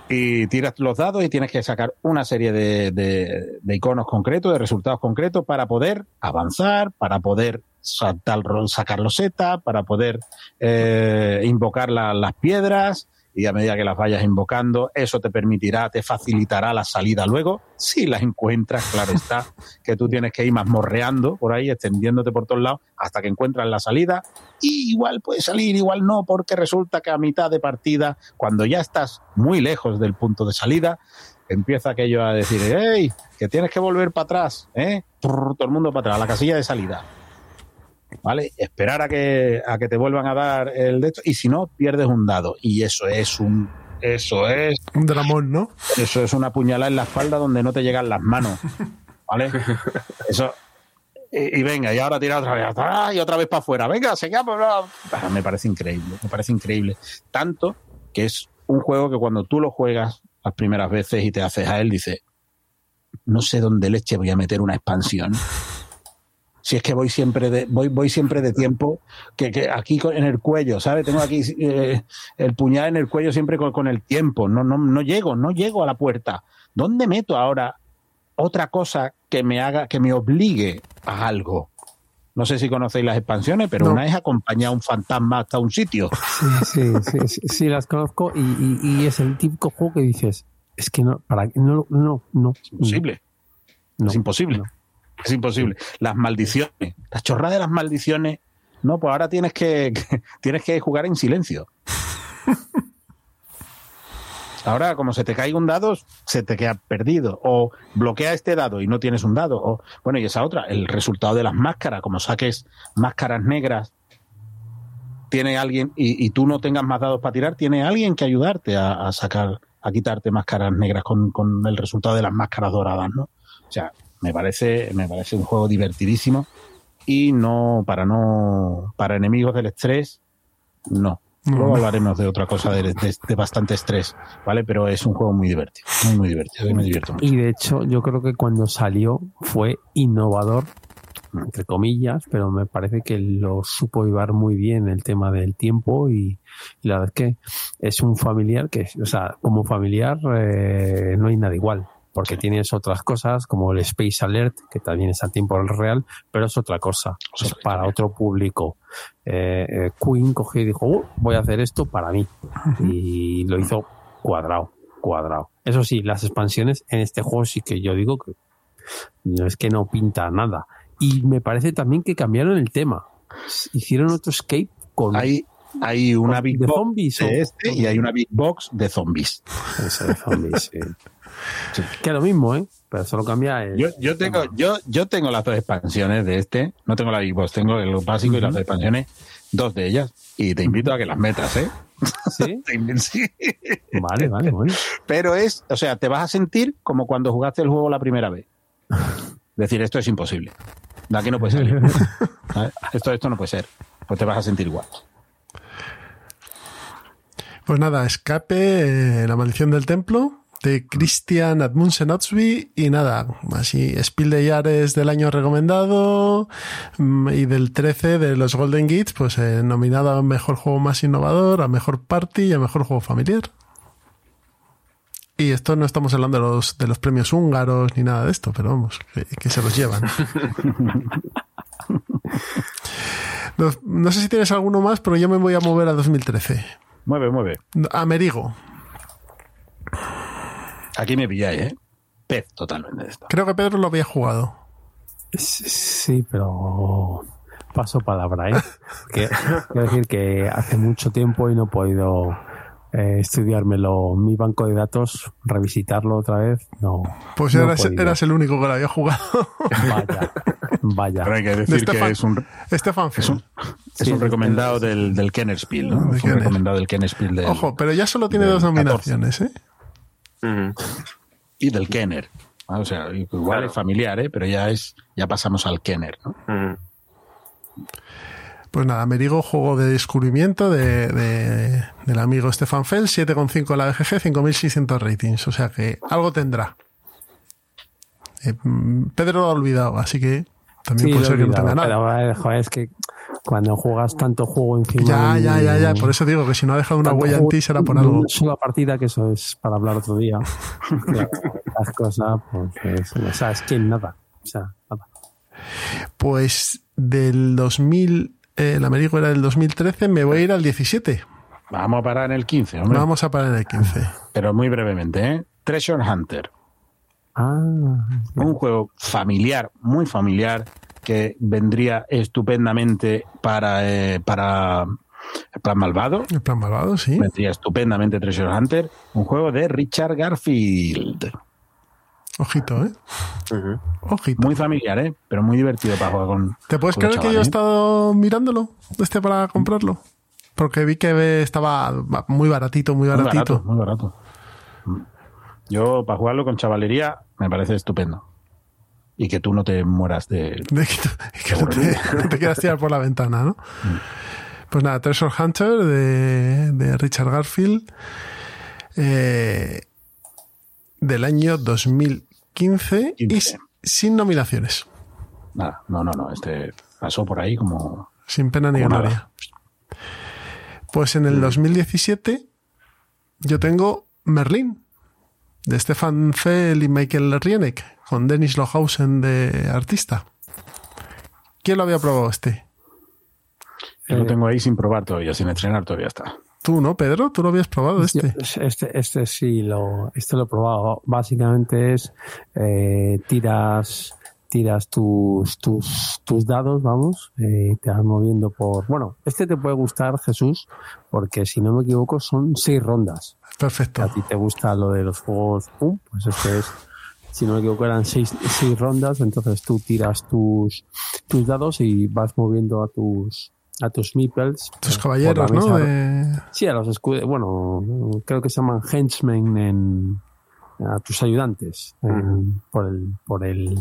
Y tiras los dados y tienes que sacar una serie de, de- iconos concretos, de resultados concretos para poder avanzar, para poder saltar, sacar loseta, para poder eh, invocar la- las piedras y a medida que las vayas invocando, eso te permitirá, te facilitará la salida luego, si las encuentras, claro está, que tú tienes que ir mazmorreando por ahí, extendiéndote por todos lados, hasta que encuentras la salida, igual puedes salir, igual no, porque resulta que a mitad de partida, cuando ya estás muy lejos del punto de salida, empieza aquello a decir, hey, que tienes que volver para atrás, ¿eh? Todo el mundo para atrás, la casilla de salida. ¿Vale? Esperar a que, a que te vuelvan a dar el de esto, y si no, pierdes un dado. Y eso es un. Eso es. Un dramón, ¿no? Eso es una puñalada en la espalda donde no te llegan las manos. ¿Vale? Eso. Y, y venga, y ahora tira otra vez y otra vez para afuera. Venga, seguimos. Ah, Me parece increíble, me parece increíble. Tanto que es un juego que cuando tú lo juegas las primeras veces y te haces a él, dices, no sé dónde leche voy a meter una expansión. Si es que voy siempre de, voy, voy siempre de tiempo, que, que aquí en el cuello, ¿sabes? Tengo aquí eh, el puñal en el cuello siempre con, con el tiempo. No, no, no llego, no llego a la puerta. ¿Dónde meto ahora otra cosa que me haga, que me obligue a algo? No sé si conocéis las expansiones, pero No. una es acompañar a un fantasma hasta un sitio. Sí, sí, sí, sí, sí, las conozco y, y- y es el típico juego que dices, es que no, para no, no, no. Es imposible. No, es imposible. no. Es imposible. Las maldiciones, las chorradas de las maldiciones. No, pues ahora tienes que, que- tienes que jugar en silencio. Ahora, como se te caiga un dado, se te queda perdido. O bloquea este dado y no tienes un dado. O, bueno, y esa otra, el resultado de las máscaras, como saques máscaras negras, tiene alguien, y, y tú no tengas más dados para tirar, tiene alguien que ayudarte a, a sacar, a quitarte máscaras negras con, con el resultado de las máscaras doradas, ¿no? O sea, me parece, me parece un juego divertidísimo y no, para no, para enemigos del estrés, no. Luego hablaremos de otra cosa de, de- de bastante estrés, ¿vale? Pero es un juego muy divertido, muy, muy divertido. y me divierto mucho. Y de hecho, yo creo que cuando salió fue innovador, entre comillas, pero me parece que lo supo llevar muy bien el tema del tiempo y, y la verdad es que es un familiar que, o sea, como familiar eh, no hay nada igual. Porque tienes otras cosas como el Space Alert, que también es a tiempo real, pero es otra cosa. Es para otro público. Eh, eh, Queen cogió y dijo, "Uh, voy a hacer esto para mí. Y lo hizo cuadrado, cuadrado. Eso sí, las expansiones en este juego sí que yo digo que no es que no pinta nada. Y me parece también que cambiaron el tema. Hicieron otro escape con... Hay, hay una Big de Box zombies. de este y hay una Big Box de zombies. Ese de zombies, sí. Que es lo mismo, ¿eh? Pero solo cambia el... Yo, yo tengo, yo, yo tengo las dos expansiones de este. No tengo la Big Box, tengo el básico y las dos expansiones, dos de ellas. Y te invito a que las metas, ¿eh? ¿Sí? Sí. Vale, vale, bueno. Pero es, o sea, te vas a sentir como cuando jugaste el juego la primera vez. Decir, esto es imposible. De aquí no puede salir. ¿Sabes? Esto, esto no puede ser. Pues te vas a sentir igual. Pues nada, escape, eh, la maldición del templo de Christian Admundsen Otsby y nada, así Spiel de Yares del año recomendado mm, y del 13 de los Golden Gates, pues eh, nominado a mejor juego más innovador, a mejor party y a mejor juego familiar. Y esto no estamos hablando de los, de los premios húngaros ni nada de esto, pero vamos, que, que se los llevan. no, no sé si tienes alguno más, pero yo me voy a mover a 2013. Mueve, mueve. Amerigo. Aquí me pilláis, ¿eh? Pez totalmente esto. Creo que Pedro lo había jugado. Sí, pero paso palabra, ¿eh? Que- quiero decir que hace mucho tiempo y no he podido eh, estudiármelo mi banco de datos, revisitarlo otra vez. No. Pues no eras, el único que lo había jugado. Vaya, vaya. Pero hay que De decir que Stefan- es un, Stefan es un, es Sí, un recomendado del, del Kenner Spiel, ¿no? De Es un Kenner. recomendado del Kenner Spiel del- Ojo, pero ya solo tiene dos 14. nominaciones, y del Kenner. Ah, O sea, igual Claro. es familiar, ¿eh? Pero ya es, ya pasamos al Kenner, ¿no? Pues nada, Amerigo, juego de descubrimiento de, de- del amigo Stefan Fell, 7,5 en la BGG, 5.600 ratings. O sea que algo tendrá. Eh, mm, Pedro lo ha olvidado, así que también Sí, puede ser que no tenga nada. pero, eh, joder, es que cuando juegas tanto juego encima. Ya, de ya, ya, ya. Por eso digo que si no ha dejado una huella en ti será por algo. Una sola partida, que eso es para hablar otro día. Las cosas, pues, es, o sea, es que nada. O sea, nada. Pues del 2000, eh, el Amerigo era del 2013, me voy a ir al 17. Vamos a parar en el 15, hombre. Vamos a parar en el 15. Pero muy brevemente, ¿eh? Treasure Hunter. Ah, Un juego familiar, muy familiar, que vendría estupendamente para, eh, para el plan malvado. El plan malvado, sí. Vendría estupendamente Treasure Hunter. Un juego de Richard Garfield. Ojito, ¿eh? Ojito. Muy familiar, ¿eh? Pero muy divertido para jugar con. ¿Te puedes con creer que yo he ¿eh? estado mirándolo este para comprarlo? Porque vi que estaba muy baratito, muy Muy baratito. barato, muy barato. Yo, para jugarlo con chavalería, me parece estupendo. Y que tú no te mueras de. De que, que no, te, no te quieras tirar por la ventana, ¿no? Mm. Pues nada, Treasure Hunter de, de Richard Garfield eh, del año 2015 y 15. s- sin nominaciones, Nada, no, no, no. Este pasó por ahí como. sin pena ni nada. gloria. Pues en el 2017 yo tengo Merlín de Stefan Fell y Michael Rienek con Dennis Lohausen de artista. ¿Quién lo había probado este? Yo lo tengo ahí sin probar todavía, sin estrenar todavía está. Tú, ¿no, Pedro? ¿Tú lo habías probado este? Yo- este, este sí lo, este lo he probado. Básicamente es eh, tiras, tiras tus, tus, tus dados, vamos, eh, te vas moviendo por. Bueno, este te puede gustar, Jesús, porque si no me equivoco son seis rondas. Perfecto. A ti te gusta lo de los juegos, pum, pues este es. Si no me equivoco eran seis, seis rondas, entonces tú tiras tus, tus dados y vas moviendo a tus a tus meeples. Tus eh, caballeros, ¿no? De- Sí, a los escudos, bueno, creo que se llaman henchmen en a tus ayudantes en- por el por el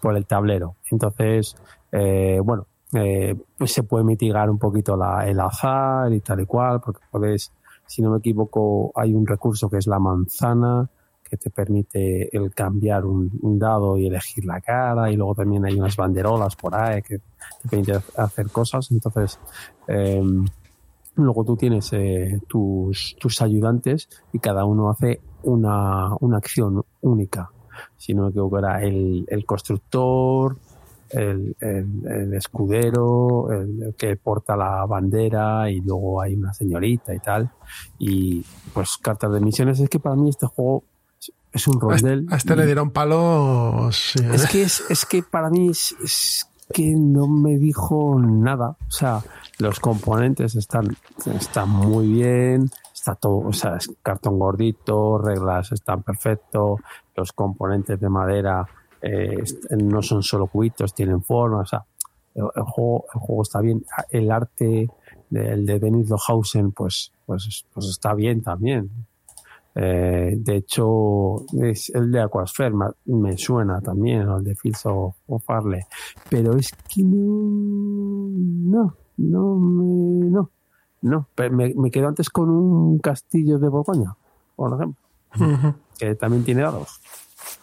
por el tablero. Entonces, eh, bueno, eh, pues se puede mitigar un poquito la, el azar y tal y cual, porque puedes, si no me equivoco, hay un recurso que es la manzana, te permite el cambiar un, dado y elegir la cara, y luego también hay unas banderolas por ahí que te permiten hacer cosas. Entonces, eh, luego tú tienes eh, tus, tus ayudantes y cada uno hace una, una acción única. Si no me equivoco, era el, el constructor, el, el, el escudero, el, el que porta la bandera y luego hay una señorita y tal. Y pues cartas de misiones. Es que para mí este juego es- un este, rondel. a este le dieron palos. sí, ¿eh? Es que, es, es que para mí es, es que no me dijo nada. O sea, los componentes están, están muy bien, está todo, o sea, es cartón gordito, reglas están perfectos, los componentes de madera eh, no son solo cubitos, tienen forma, o sea, el, el juego, el juego está bien. El arte del de Denis Lohausen, pues, pues, pues está bien también. Eh, de hecho, es el de Aquasphere me, me suena también, o el de Fields of, of Farley. Pero es que no, no, no, me, no, no. Pero me, me quedo antes con un castillo de Borgoña, por ejemplo, que también tiene dados.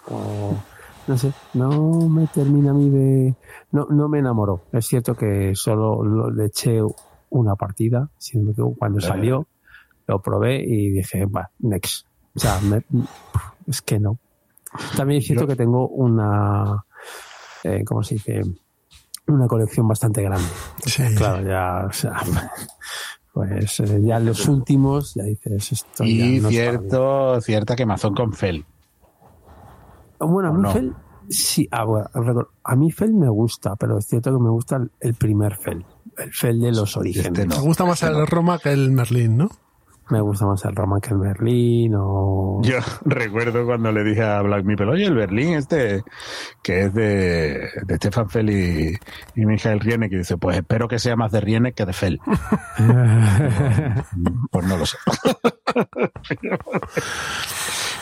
O, no sé, no me termina a mí de... No, no me enamoró. Es cierto que solo lo- le eché una partida, si no me equivoco, cuando salió, lo probé y dije, va, next. O sea, me- es que no. También es cierto que tengo una, eh, ¿cómo se dice? Una colección bastante grande. Sí. Claro, ya, o sea, pues eh, ya los últimos, ya dices esto. ya Y no cierto, cierta quemazón con Fel. Bueno, a ¿O mí no? Fel, sí, ah, bueno, a mí Fel me gusta, pero es cierto que me gusta el, primer Fel, el Fel de los orígenes. Este no. Me gusta más el Roma que el Merlín, ¿no? Me gusta más el Roma que el Berlín o... Yo recuerdo cuando le dije a Black Meeple, oye, el Berlín este, que es de, de Stefan Fell y, y Michael Riene, que dice, pues espero que sea más de Riene que de Fell. Pues no lo sé.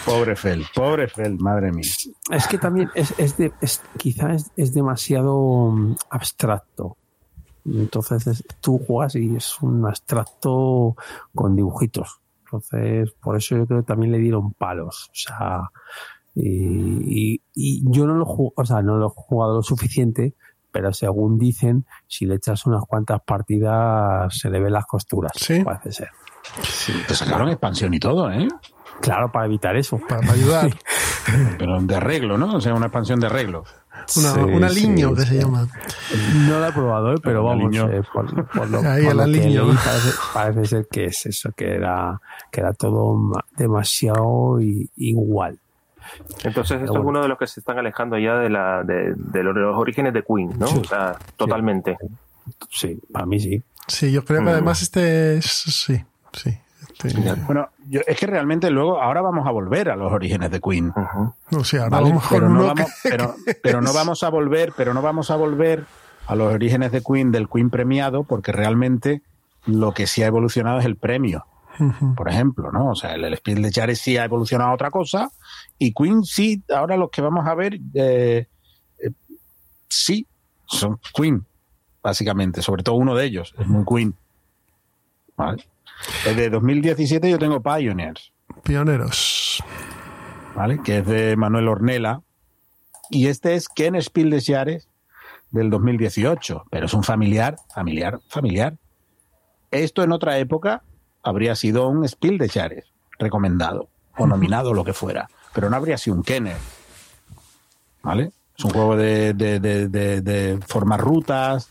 pobre Fell, pobre Fell, madre mía. Es que también es, es de, es, quizá es, es demasiado mm, abstracto. Entonces es- tú juegas y es un abstracto con dibujitos. Entonces, por eso yo creo que también le dieron palos. O sea, y, y- y yo no lo, o sea, no lo he jugado lo suficiente, pero según dicen, si le echas unas cuantas partidas se le ven las costuras. Sí. Parece ser. Te sacaron expansión y todo, ¿eh? Claro, para evitar eso. Para ayudar. Pero de arreglo, ¿no? O sea, una expansión de arreglo. Una, Sí, aliño que sí. se llama. No lo he probado, ¿eh? pero vamos, aliño. eh, por, por lo, Ahí por el lo que leí, parece, parece ser que es eso, que era, que era todo ma- demasiado igual. Entonces esto bueno. es uno de los que se están alejando ya de, la, de, de los, orígenes de Queen, ¿no? Sí. O sea, totalmente. Sí, para mí sí. Sí, yo creo que Mm. además este es. Sí, sí. Este- Bueno, yo, es que realmente luego, ahora vamos a volver a los orígenes de Queen. Sé, ahora ¿vale? vamos con pero, no vamos, que- pero, pero no vamos a volver, pero no vamos a volver a los orígenes de Queen del Queen premiado, porque realmente lo que sí ha evolucionado es el premio, por ejemplo, ¿no? O sea, el, el Spiel de Jahres sí ha evolucionado a otra cosa, y Queen sí, ahora los que vamos a ver, eh, eh, sí, son Queen, básicamente, sobre todo uno de ellos, es muy Queen. ¿Vale? Desde 2017 yo tengo Pioneers. Pioneros. ¿vale? Que es de Manuel Ornella. Y este es Ken Spiel de Jares del 2018, pero es un familiar, familiar, familiar. Esto en otra época habría sido un Spiel de Jares recomendado o nominado, lo que fuera, pero no habría sido un Kenner. ¿Vale? Es un juego de, de, de, de- de formar rutas,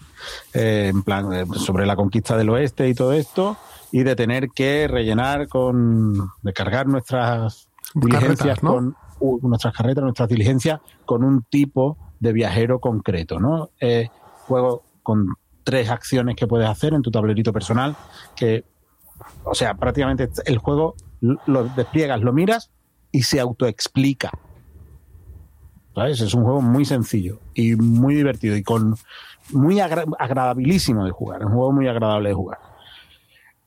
eh, en plan, eh, sobre la conquista del oeste y todo esto, y de tener que rellenar con, de cargar nuestras diligencias Carretas, ¿no? con u- nuestras carretas, nuestras diligencias con un tipo de viajero concreto, ¿no? Eh, juego con tres acciones que puedes hacer en tu tablerito personal, que, o sea, prácticamente el juego lo- lo despliegas, lo miras y se autoexplica. ¿Sabes? Es un juego muy sencillo y muy divertido y con muy agra- agradabilísimo de jugar. Es un juego muy agradable de jugar.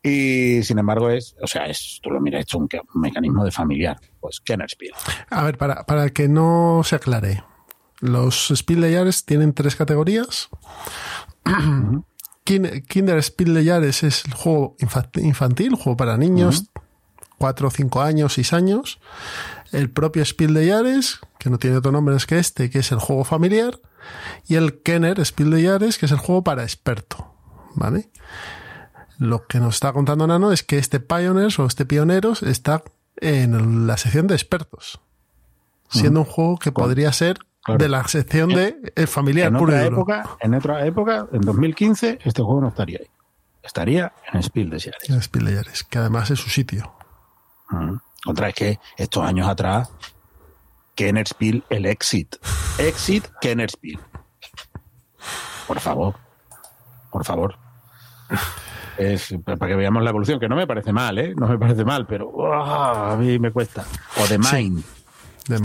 Y sin embargo es, o sea, es, tú lo miras, es un, mecanismo de familiar. Pues Kenner Spiel. A ver, para, para que no se aclare. Los de Jahres tienen tres categorías. Kin- Kinder de Jahres es el juego infa- infantil, juego para niños, 4, 5 años, 6 años. El propio Jahres, que no tiene otro nombre que este, que es el juego familiar. Y el Kenner de Jahres, que es el juego para experto. ¿Vale? Lo que nos está contando Nano es que este Pioneers o este Pioneros está en la sección de expertos. Siendo un juego que podría ser Claro. de la sección de eh, familiar En otra, época, en otra época, en 2015, este juego no estaría ahí. Estaría en Spiel de Jahres. El Spiel de Jahres, que además es su sitio. Otra es que estos años atrás, Kenner Spiel, el Exit. Exit, Kenner Spiel. Por favor. Por favor. Es para que veamos la evolución, que no me parece mal, ¿eh? No me parece mal, pero ¡ah! a mí me cuesta. O The Mine. The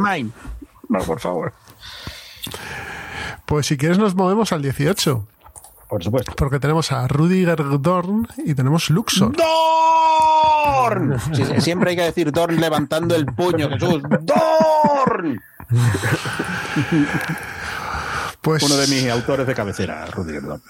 Mine. No, por favor. Pues si quieres nos movemos al 18, Por supuesto. porque tenemos a Rudiger Dorn y tenemos Luxor. ¡Dorn! Sí, sí, siempre hay que decir Dorn levantando el puño, Jesús. ¡Dorn! Pues Uno de mis autores de cabecera, Rudiger Dorn.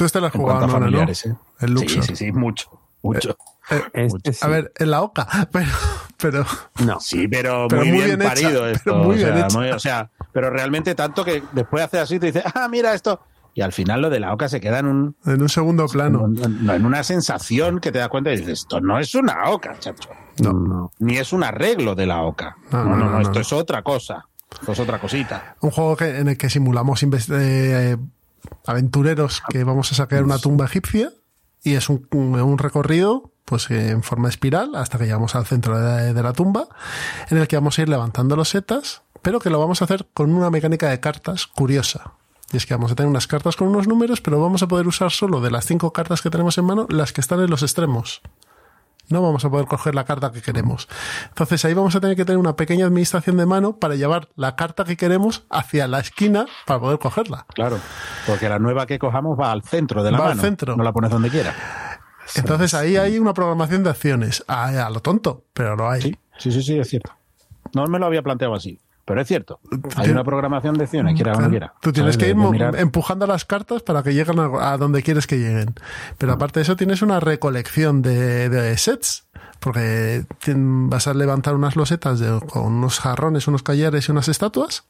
Tú este lo has En jugado, cuanto a Nona, ¿no? ¿eh? El Luxor. Sí, sí, sí, mucho, mucho. Eh, Este sí. a ver, en la oca, pero, pero No. Sí, pero, Pero muy, muy bien, bien parido esto. muy o, sea, bien hecha. muy- o sea, pero realmente tanto que después hace así y te dices, ah, mira esto. Y al final lo de la oca se queda en un en un segundo plano. en, en una sensación que te das cuenta y dices, esto no es una oca, chacho. No. No. Ni es un arreglo de la oca. No, No, no, esto es otra cosa. Esto es otra cosita. Un juego que, en el que simulamos eh, aventureros que vamos a sacar una tumba egipcia y es un, recorrido pues en forma espiral hasta que llegamos al centro de, de la tumba en el que vamos a ir levantando los setas pero que lo vamos a hacer con una mecánica de cartas curiosa. Y es que vamos a tener unas cartas con unos números, pero vamos a poder usar solo de las cinco cartas que tenemos en mano las que están en los extremos. No vamos a poder coger la carta que queremos. Entonces ahí vamos a tener que tener una pequeña administración de mano para llevar la carta que queremos hacia la esquina para poder cogerla. Claro. Porque la nueva que cojamos va al centro de la Va al mano. centro. No la pones donde quiera. Entonces ahí hay una programación de acciones. A, a lo tonto, pero lo hay. Sí, sí, sí, sí, es cierto. No me lo había planteado así, pero es cierto. Hay una programación de acciones, quiera o no quiera. Tú tienes ¿Sabes? que ir mirar- empujando las cartas para que lleguen a, donde quieres que lleguen. Pero aparte de eso tienes una recolección de, de sets. Porque vas a levantar unas losetas de- con unos jarrones, unos callares y unas estatuas.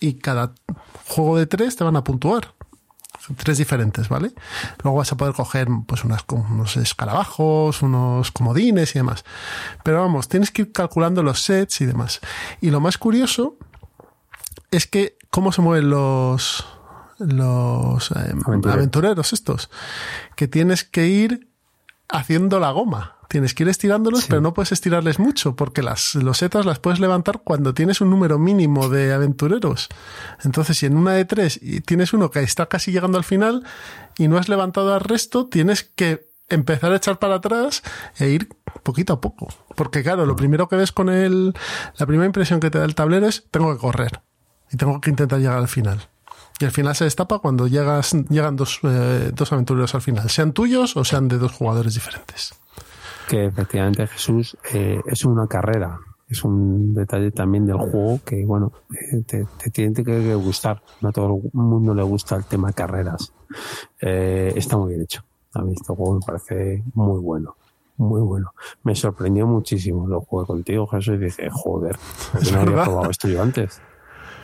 Y cada juego de tres te van a puntuar. Tres diferentes, ¿vale? Luego vas a poder coger pues unas, unos escarabajos, unos comodines y demás. Pero vamos, tienes que ir calculando los sets y demás. Y lo más curioso es que cómo se mueven los los eh, Aventureros. aventureros estos que tienes que ir haciendo la goma tienes que ir estirándolos pero no puedes estirarles mucho porque las losetas las puedes levantar cuando tienes un número mínimo de aventureros entonces si en una de tres tienes uno que está casi llegando al final y no has levantado al resto tienes que empezar a echar para atrás e ir poquito a poco porque claro lo primero que ves con el la primera impresión que te da el tablero es tengo que correr y tengo que intentar llegar al final. Y al final se destapa cuando llegas, llegan dos, eh, dos aventureros al final, sean tuyos o sean de dos jugadores diferentes. Que efectivamente Jesús eh, es una carrera. Es un detalle también del juego que, bueno, eh, te, te tiene que, gustar. No a todo el mundo le gusta el tema carreras. Eh, está muy bien hecho. A mí este juego me parece muy bueno. Muy bueno. Me sorprendió muchísimo. Lo jugué contigo, Jesús, y dice, joder, ¿por qué Es no había probado esto yo antes?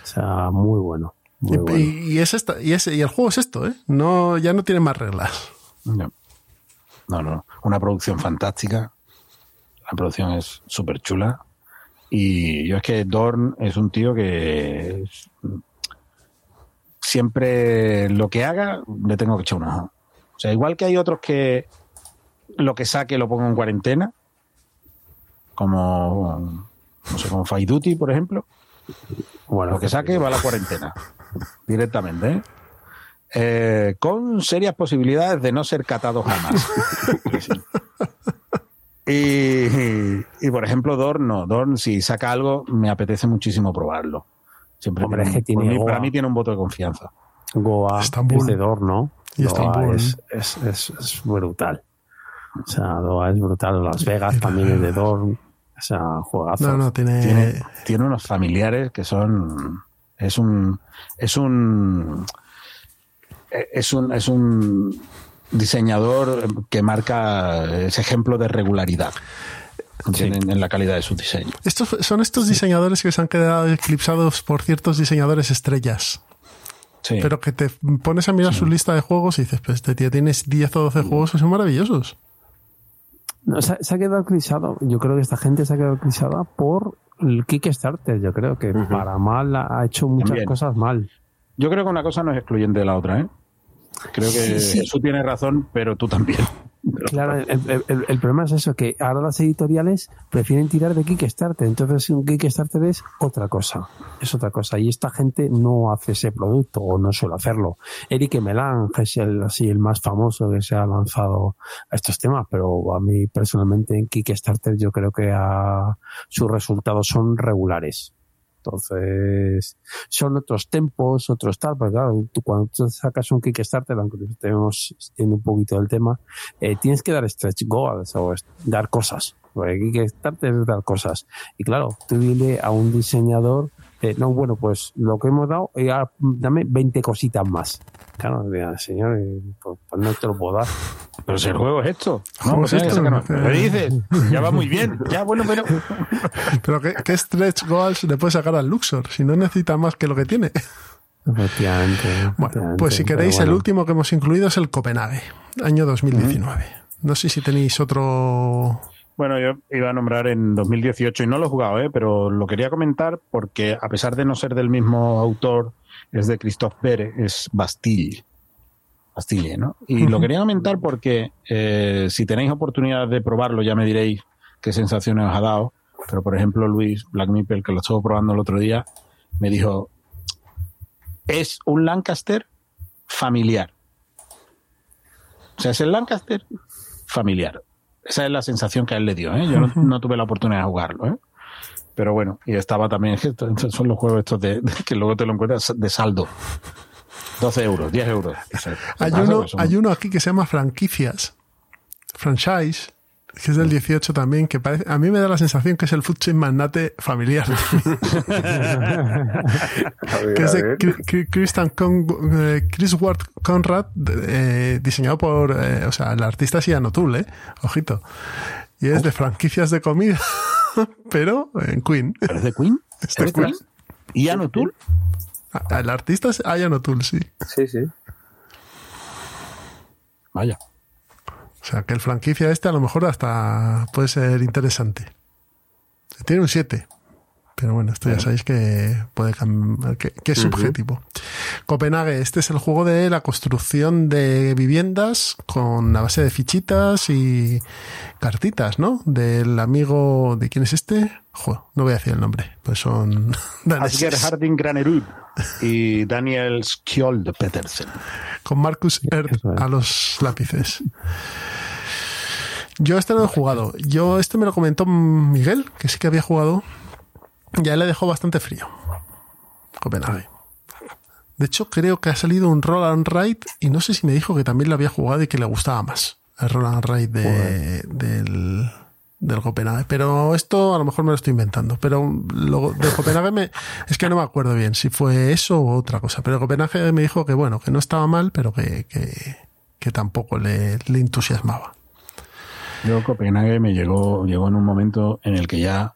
O sea, muy bueno. Muy Y, bueno. y- y es esta, y, es, y el juego es esto, ¿eh? No, ya no tiene más reglas. No. No, no. Una producción fantástica. La producción es súper chula. Y yo es que Dorn es un tío que es- siempre lo que haga le tengo que echar un ojo. O sea, igual que hay otros que lo que saque lo pongo en cuarentena, como, no sé, como Fight Duty, por ejemplo. Bueno, Lo que saque va a la cuarentena. Directamente, ¿eh? Eh, con serias posibilidades de no ser catado jamás. y, y, por ejemplo, Dorn, no. Dorn, si saca algo, me apetece muchísimo probarlo. Siempre Hombre, tiene- es que tiene por mí- Goa. para mí tiene un voto de confianza. Goa Estambul. es de Dor, ¿no? Y Goa Estambul. es, es, es, es brutal. O sea, Goa es brutal. Las Vegas también es de Dor. O sea, juegazo. No, no, tiene. Tiene, tiene unos familiares que son. Es un. Es un. Es un, es un diseñador que marca ese ejemplo de regularidad en, en la calidad de su diseño. Estos son estos diseñadores que se han quedado eclipsados por ciertos diseñadores estrellas. Sí. Pero que te pones a mirar su lista de juegos y dices, pues este tío tienes 10 o 12 juegos que son maravillosos. No, se, ha- se ha quedado eclipsado. Yo creo que esta gente se ha quedado eclipsada por el Kickstarter. Yo creo que para mal ha ha hecho muchas También. cosas mal. Yo creo que una cosa no es excluyente de la otra, ¿eh? Creo que Sí, sí. Jesús tiene razón, pero tú también. Claro, el, el- el- el problema es eso, que ahora las editoriales prefieren tirar de Kickstarter. Entonces un Kickstarter es otra cosa. Es otra cosa. Y esta gente no hace ese producto o no suele hacerlo. Eric Melange es el, así, el más famoso que se ha lanzado a estos temas, pero a mí personalmente en Kickstarter yo creo que a- sus resultados son regulares. Entonces, son otros tempos, otros tal, porque claro, tú cuando tú sacas un Kickstarter, aunque estemos extendiendo un poquito del tema, eh, tienes que dar stretch goals o dar cosas. Porque Kickstarter es dar cosas. Y claro, tú dile a un diseñador, eh, no, bueno, pues lo que hemos dado, eh, dame 20 cositas más. Claro, señor, eh, pues, pues no te lo puedo dar. Pero si el juego es esto. No es esto, eso que no. no. ¿Qué dices? Ya va muy bien. Ya, bueno, pero. Pero ¿qué, qué stretch goals le puede sacar al Luxor? Si no necesita más que lo que tiene. Efectivamente. Bueno, pues si queréis, el último que hemos incluido es el Copenhague, año 2019. No sé si tenéis otro... Bueno, yo iba a nombrar en 2018 y no lo he jugado, ¿eh? pero lo quería comentar porque a pesar de no ser del mismo autor, es de Christophe Pérez, es Bastille. Bastille, ¿no? Y lo quería comentar porque eh, si tenéis oportunidad de probarlo ya me diréis qué sensaciones os ha dado. Pero por ejemplo Luis Black Meeple, que lo estuvo probando el otro día, me dijo, es un Lancaster familiar. O sea, es el Lancaster familiar. Esa es la sensación que a él le dio. ¿eh? Yo no, no tuve la oportunidad de jugarlo. ¿eh? Pero bueno, y estaba también, son los juegos estos de, de- que luego te lo encuentras de saldo. 12 euros, 10 euros. O sea, ¿qué Hay uno, hay uno aquí que se llama franquicias, franchise, que es del 18 también, que parece, a mí me da la sensación que es el food chain magnate familiar. que es de Christian Con- eh, Chris Ward Conrad, eh, diseñado por, eh, o sea, el artista es Ian O'Toole, eh, ojito. Y es de franquicias de comida, pero en Queen. ¿Pero es de Queen? Es de ¿Es de Queen. Ian O'Toole? Ah, El artista es Ian O'Toole, sí. Sí, sí. Vaya. O sea, que el franquicia este a lo mejor hasta puede ser interesante. Tiene un 7. Pero bueno, esto ya sabéis que puede cambiar, que, que es subjetivo. Copenhague, este es el juego de la construcción de viviendas con la base de fichitas y cartitas, ¿no? Del amigo, ¿de quién es este? Jo, no voy a decir el nombre, pues son. Asger Harding Granerud y Daniel Skjold Petersen. con Marcus Erd a los lápices. Yo este no he jugado. Yo este me lo comentó Miguel, que sí que había jugado. Ya le dejó bastante frío. Copenhague. De hecho, creo que ha salido un Roll and Ride y no sé si me dijo que también lo había jugado y que le gustaba más. El Roll and Ride de- del, del Copenhague. Pero esto a lo mejor me lo estoy inventando. Pero lo de Copenhague me, es que no me acuerdo bien si fue eso u otra cosa. Pero Copenhague me dijo que bueno, que no estaba mal, pero que, que, que tampoco le, le entusiasmaba. Yo Copenhague me llegó, llegó en un momento en el que ya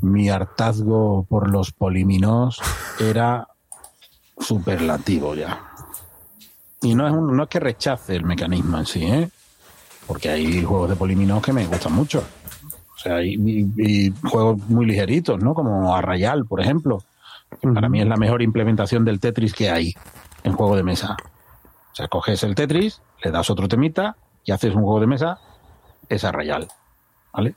mi hartazgo por los poliminos era superlativo ya. Y no es, un- no es que rechace el mecanismo en sí, ¿eh? porque hay juegos de poliminos que me gustan mucho. O sea, y, y- juegos muy ligeritos, ¿no? Como Arrayal, por ejemplo. Para mí es la mejor implementación del Tetris que hay en juego de mesa. O sea, coges el Tetris, le das otro temita y haces un juego de mesa, es Arrayal. ¿Vale?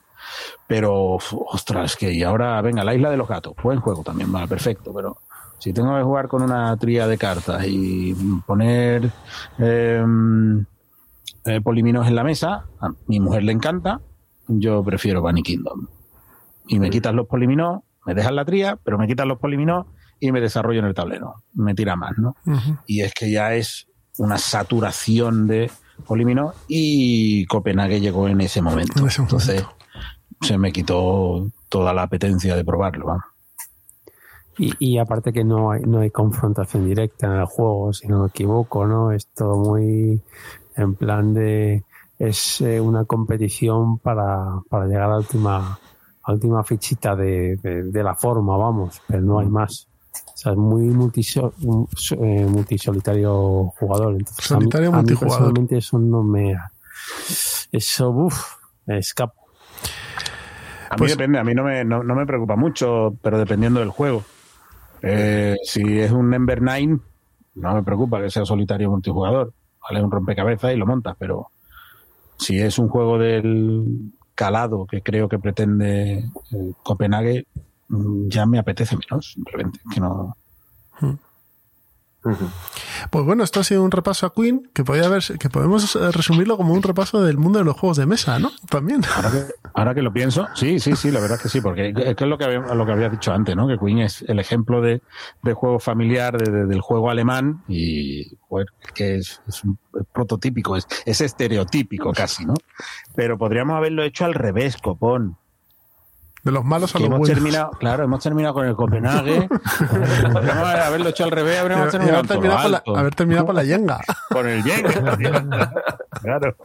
Pero, ostras, que y ahora, venga, la isla de los gatos. Buen juego también, va, perfecto. Pero si tengo que jugar con una tría de cartas y poner em, eh, poliminos en la mesa, a mi mujer le encanta, yo prefiero Bunny Kingdom. Y me quitas los poliminos, me dejas la tría, pero me quitas los poliminos y me desarrollo en el tablero. Me tira más, ¿no? Y es que ya es una saturación de poliminos y Copenhague llegó en ese momento. En ese Entonces se me quitó toda la apetencia de probarlo. Y, y aparte que no hay, no hay confrontación directa en el juego, si no me equivoco, ¿no? Es todo muy en plan de es eh, una competición para, para llegar a la última, a la última fichita de, de, de la forma, vamos, pero no hay más. O sea, es muy eh, multisolitario jugador. Entonces, a mí- Solitario a mí, multijugador. personalmente eso no me... Eso, uff, me escapa. A mí Pues- depende, a mí no me, no, no me preocupa mucho, pero dependiendo del juego. Eh, si es un Ember 9, no me preocupa que sea solitario multijugador. Vale, un rompecabezas y lo montas, pero si es un juego del calado que creo que pretende eh, Copenhague, ya me apetece menos, simplemente. Que no. Pues bueno, esto ha sido un repaso a Queen, que podía haber, que podemos eh, resumirlo como un repaso del mundo de los juegos de mesa, ¿no? También. Ahora que, ahora que lo pienso, sí, sí, sí, la verdad es que sí, porque es que es lo que, había- lo que había dicho antes, ¿no? Que Queen es el ejemplo de, de juego familiar, de- de- del juego alemán, y que es, es un es prototípico, es, es estereotípico casi, ¿no? Pero podríamos haberlo hecho al revés, copón. De los malos a los hemos buenos. terminado, claro, hemos terminado con el Copenhague. haberlo hecho al revés, Y- habríamos y terminado haber terminado, con la, Alto. haber terminado con la yenga. Con el Jenga. claro.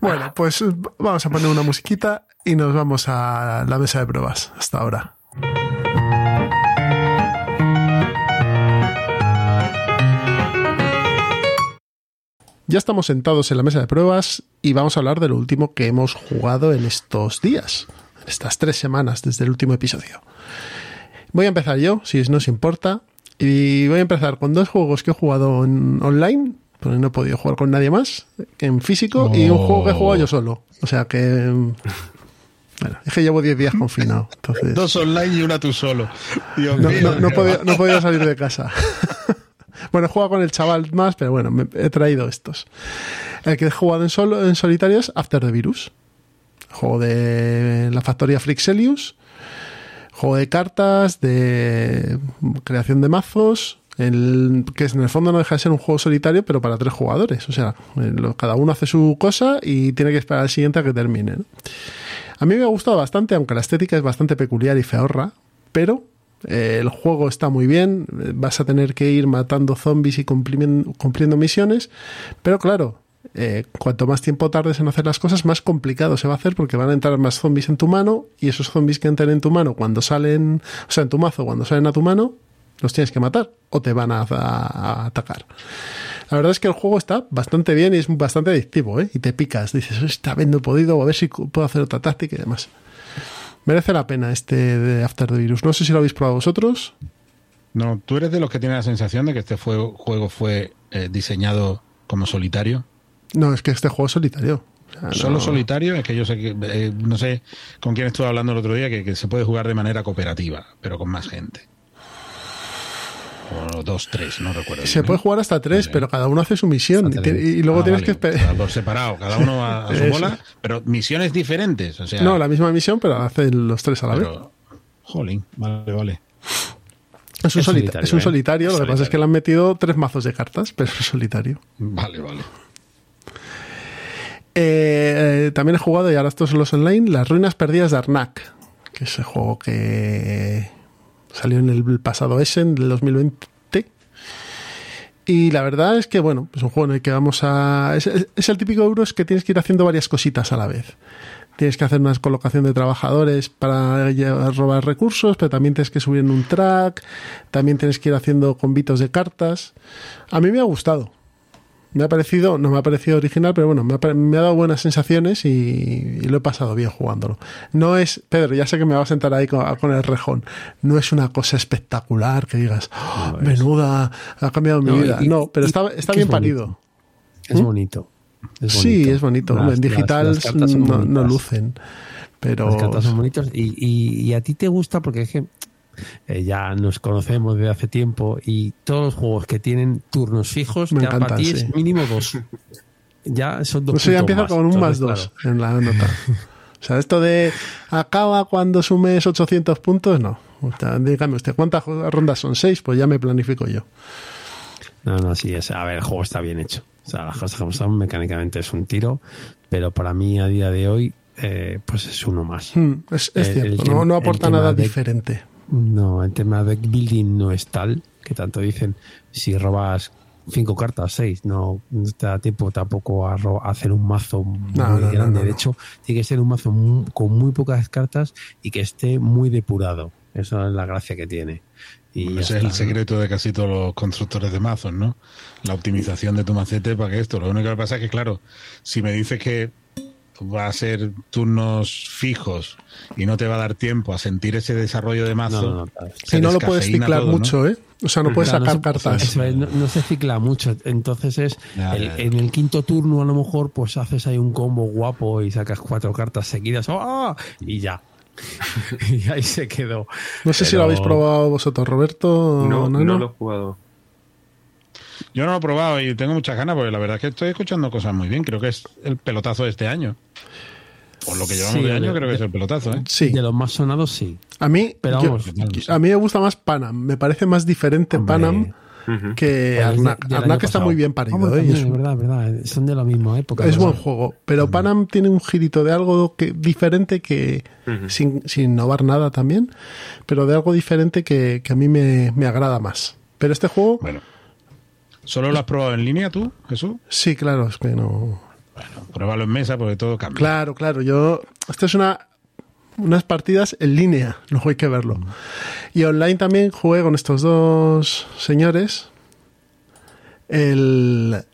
Bueno, pues vamos a poner una musiquita y nos vamos a la mesa de pruebas hasta ahora. Ya estamos sentados en la mesa de pruebas y vamos a hablar de lo último que hemos jugado en estos días, estas tres semanas desde el último episodio. Voy a empezar yo, si no os importa, y voy a empezar con dos juegos que he jugado en online, porque no he podido jugar con nadie más, en físico, y un juego que he jugado yo solo. O sea que... Bueno, es que llevo 10 días confinado, entonces... Dos online y una tú solo. Dios No, mío. no, no, podía, no podía salir de casa. bueno, he jugado con el chaval más, pero bueno, me he traído estos. El que he jugado en, solo, en solitario es After the Virus. Juego de la factoría Frixelius. Juego de cartas, de creación de mazos. Que en el fondo no deja de ser un juego solitario, pero para tres jugadores. O sea, eh, cada uno hace su cosa y tiene que esperar al siguiente a que termine. A mí me ha gustado bastante, aunque la estética es bastante peculiar y feorra, pero eh, el juego está muy bien, eh, vas a tener que ir matando zombies y cumpliendo misiones, pero claro, eh, cuanto más tiempo tardes en hacer las cosas, más complicado se va a hacer porque van a entrar más zombies en tu mano y esos zombies que entran en tu mano cuando salen, o sea, en tu mazo, cuando salen a tu mano, los tienes que matar o te van a, atacar. La verdad es que el juego está bastante bien y es bastante adictivo, ¿eh? Y te picas, dices, esta vez no podido, a ver si puedo hacer otra táctica y demás. Merece la pena este de After the Virus. No sé si lo habéis probado vosotros. No, tú eres de los que tiene la sensación de que este juego fue eh, diseñado como solitario. No, es que este juego es solitario. O sea, no- Solo solitario, es que yo sé que, eh, no sé con quién estuve hablando el otro día, que, que se puede jugar de manera cooperativa, pero con más gente. O dos, tres, no recuerdo. Se bien, puede ¿eh? jugar hasta tres, Sí. pero cada uno hace su misión. Y, luego Ah, tienes vale, que esperar. cada- Por separado, cada uno a, a su bola, pero misiones diferentes. O sea, No, la misma misión, pero hacen los tres a la vez. Jolín, vale, vale. Es un, Es solita- solitario, es un ¿eh? solitario, lo que pasa es que le han metido tres mazos de cartas, pero es solitario. Vale, vale. Eh, también he jugado, y ahora estos son los online, Las Ruinas Perdidas de Arnak, que es el juego que salió en el pasado Essen del 2020. Y la verdad es que, bueno, es un juego en el que vamos a... Es, es- es el típico Euros que tienes que ir haciendo varias cositas a la vez. Tienes que hacer una colocación de trabajadores para robar recursos, pero también tienes que subir en un track, también tienes que ir haciendo convitos de cartas. A mí me ha gustado. Me ha parecido, no me ha parecido original, pero bueno, me ha, me ha dado buenas sensaciones y, y lo he pasado bien jugándolo. No es, Pedro, ya sé que me vas a sentar ahí con, con el rejón. No es una cosa espectacular que digas, "Oh, menuda, ha cambiado mi No, vida. y- no, pero y- está, está bien es parido. Es bonito. Es Sí, bonito. es bonito. Las- en digital las no, lucen. Pero Las cartas son bonitas y, y- y a ti te gusta porque es que eh, ya nos conocemos desde hace tiempo y todos los juegos que tienen turnos fijos Me ya para encantan, ti sí. es mínimo dos. Ya son dos Eso ya empieza con un más dos en la nota. O sea, esto de acaba cuando sumes 800 puntos, no. O sea, dígame usted, ¿cuántas rondas son? ¿Seis? Pues ya me planifico yo. No, no, sí, es, a ver, el juego está bien hecho. O sea, las cosas como son, mecánicamente es un tiro, pero para mí a día de hoy, eh, pues es uno más. Hmm, es es El- cierto, el no, no aporta nada de- diferente. No, el tema de deck building no es tal, que tanto dicen, si robas cinco cartas, seis, no, no te da tiempo tampoco a, a hacer un mazo muy No, no, no, grande. De hecho, tiene que ser un mazo con muy pocas cartas y que esté muy depurado. Esa es la gracia que tiene. Y Ese es el secreto de casi todos los constructores de mazos, ¿no? La optimización de tu macete para que esto. Lo único que pasa es que, claro, si me dices que va a ser turnos fijos y no te va a dar tiempo a sentir ese desarrollo de mazo. No, no, no, no lo puedes ciclar todo, ¿no? mucho, ¿eh? O sea, no puedes Claro, sacar no cartas. no, no se cicla mucho. Entonces es Ya, el- ya, ya. en el quinto turno a lo mejor pues haces ahí un combo guapo y sacas cuatro cartas seguidas ¡ah! y ya. y ahí se quedó. No sé si lo habéis probado vosotros, Roberto. No, Nano. no lo he jugado. Yo no lo he probado y tengo muchas ganas porque la verdad es que estoy escuchando cosas muy bien. Creo que es el pelotazo de este año. Por lo que llevamos Sí, de año, de- creo que es el pelotazo, ¿eh? Sí. De los más sonados, sí. A mí, Pero yo- vamos, a mí me gusta más Panam. Me parece más diferente Hombre. Panam que Pero es de- Arnak. Arnak está muy bien parido. Hombre, ¿eh? También, es es verdad, es verdad. Son de la misma época. es ¿verdad? buen juego. Pero Panam tiene un girito de algo que, diferente que, sin, sin innovar nada también, pero de algo diferente que, que a mí me, me agrada más. Pero este juego, Bueno. ¿Solo lo has probado en línea tú, Jesús? sí, claro, es que no. Bueno, pruébalo en mesa porque todo cambia. Claro, claro. Yo. Esto es una. Unas partidas en línea, luego hay que verlo. Y online también jugué con estos dos señores. El,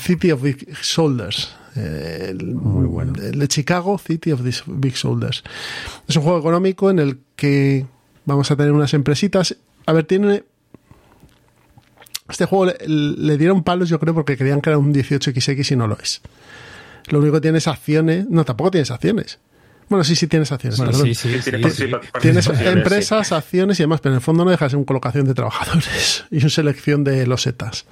City of Big Shoulders. El, Muy bueno. El de Chicago, City of Big Shoulders. Es un juego económico en el que vamos a tener unas empresitas. A ver, tiene. Este juego le, le dieron palos, yo creo, porque querían que era un 18XX y no lo es. Lo único que tienes acciones. No, tampoco tienes acciones. Bueno, sí, sí tienes acciones. Bueno, perdón. sí, sí, Sí, sí, tiene sí. participa- Tienes empresas, acciones y demás, pero en el fondo no dejas en colocación de trabajadores y una selección de losetas.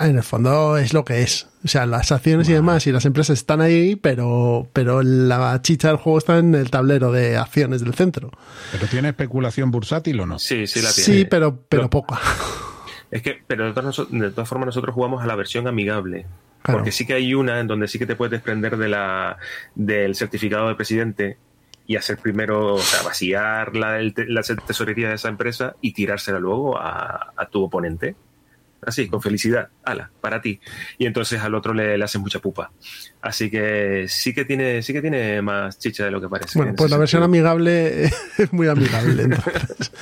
En el fondo es lo que es. O sea, las acciones y demás y las empresas están ahí, pero, pero la chicha del juego está en el tablero de acciones del centro. ¿Pero tiene especulación bursátil o no? Sí, sí la tiene. Sí, pero, pero Lo- poca. Es que, pero de todas, de todas formas nosotros jugamos a la versión amigable. Claro. Porque sí que hay una en donde sí que te puedes desprender de la, del certificado de presidente y hacer primero, o sea, vaciar la, la tesorería de esa empresa y tirársela luego a, a tu oponente. Así, con felicidad. Ala, para ti. Y entonces al otro le, le haces mucha pupa. Así que sí que tiene, sí que tiene más chicha de lo que parece. Bueno, en pues la versión sentido. amigable es muy amigable. entonces.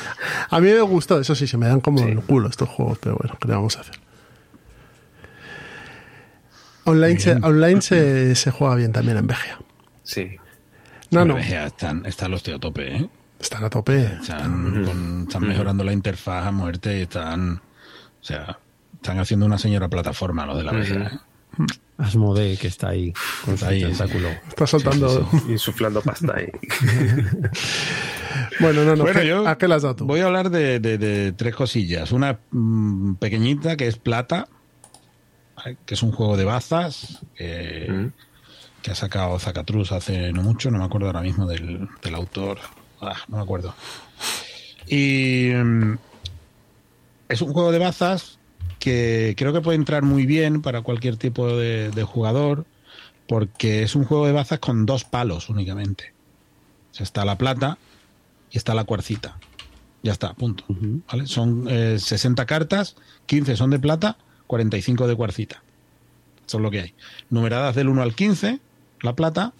A mí me gustó, eso sí, se me dan como el culo estos juegos, pero bueno, ¿qué le vamos a hacer? Online, se, online se, se juega bien también en VGA. Sí. No, no, están, están los a tope, ¿eh? están a tope. Están, con- están mejorando la interfaz a muerte y están. O sea, están haciendo una señora plataforma lo de la VGA. ¿eh? Asmodee, que está ahí con su Ahí, tentáculo. Está soltando. Insuflando pasta ahí. Bueno, no, no. Bueno, ¿qué- yo ¿A qué dado tú? Voy a hablar de, de- de tres cosillas. Una mm, pequeñita que es Plata, que es un juego de bazas que, Mm. que ha sacado Zacatrus hace no mucho, no me acuerdo ahora mismo del, del autor. Ah, no me acuerdo. Y mm, es un juego de bazas que creo que puede entrar muy bien para cualquier tipo de, de jugador, porque es un juego de bazas con dos palos únicamente. O sea, está la plata y está la cuarcita. Ya está, punto. ¿Vale? Son eh, 60 cartas, 15 son de plata, 45 de cuarcita. Eso es lo que hay. Numeradas del 1 al 15, la plata,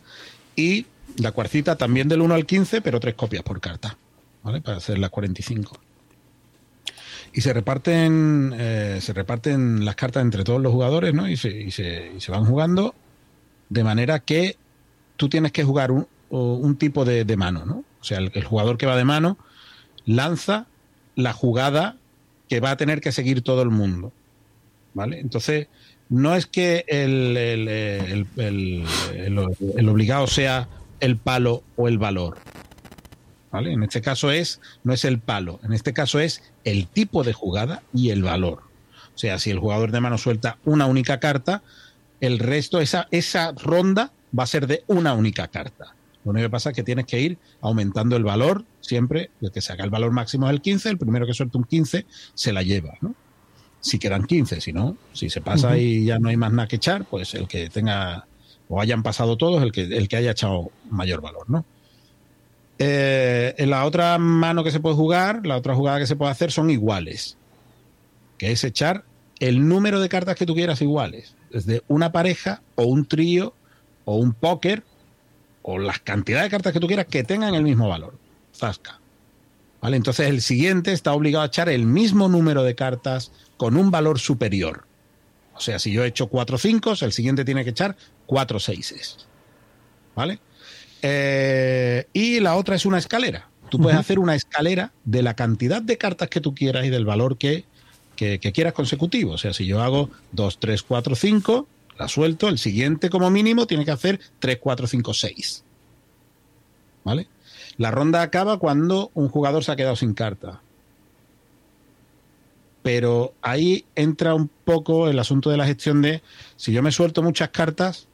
y la cuarcita también del 1 al 15, pero tres copias por carta, ¿vale? Para hacer las 45. Y se reparten, eh, se reparten las cartas entre todos los jugadores, ¿no? Y se, y se, y se van jugando de manera que tú tienes que jugar un, un tipo de, de mano, ¿no? O sea, el, jugador que va de mano lanza la jugada que va a tener que seguir todo el mundo, ¿vale? Entonces, no es que el- el- el obligado sea el palo o el valor, ¿vale? En este caso es, no es el palo, en este caso es el tipo de jugada y el valor. O sea, si el jugador de mano suelta una única carta, el resto, esa, esa ronda va a ser de una única carta. Lo único que pasa es que tienes que ir aumentando el valor siempre, el que saca el valor máximo es el 15, el primero que suelta un 15 se la lleva, ¿no? Si quedan 15, si no, si se pasa y ya no hay más nada que echar, pues el que tenga, o hayan pasado todos, el que, el que haya echado mayor valor, ¿no? Eh, en la otra mano que se puede jugar, la otra jugada que se puede hacer son iguales. Que es echar el número de cartas que tú quieras iguales. Desde una pareja o un trío o un póker o las cantidades de cartas que tú quieras que tengan el mismo valor. Zasca. ¿Vale? Entonces el siguiente está obligado a echar el mismo número de cartas con un valor superior. O sea, si yo he hecho 4 5, el siguiente tiene que echar 4 6. ¿Vale? Eh, y la otra es una escalera. Tú puedes hacer una escalera de la cantidad de cartas que tú quieras y del valor que, que, que quieras consecutivo. O sea, si yo hago 2, 3, 4, 5, la suelto, el siguiente como mínimo tiene que hacer 3, 4, 5, 6. ¿Vale? La ronda acaba cuando un jugador se ha quedado sin carta. Pero ahí entra un poco el asunto de la gestión de si yo me suelto muchas cartas,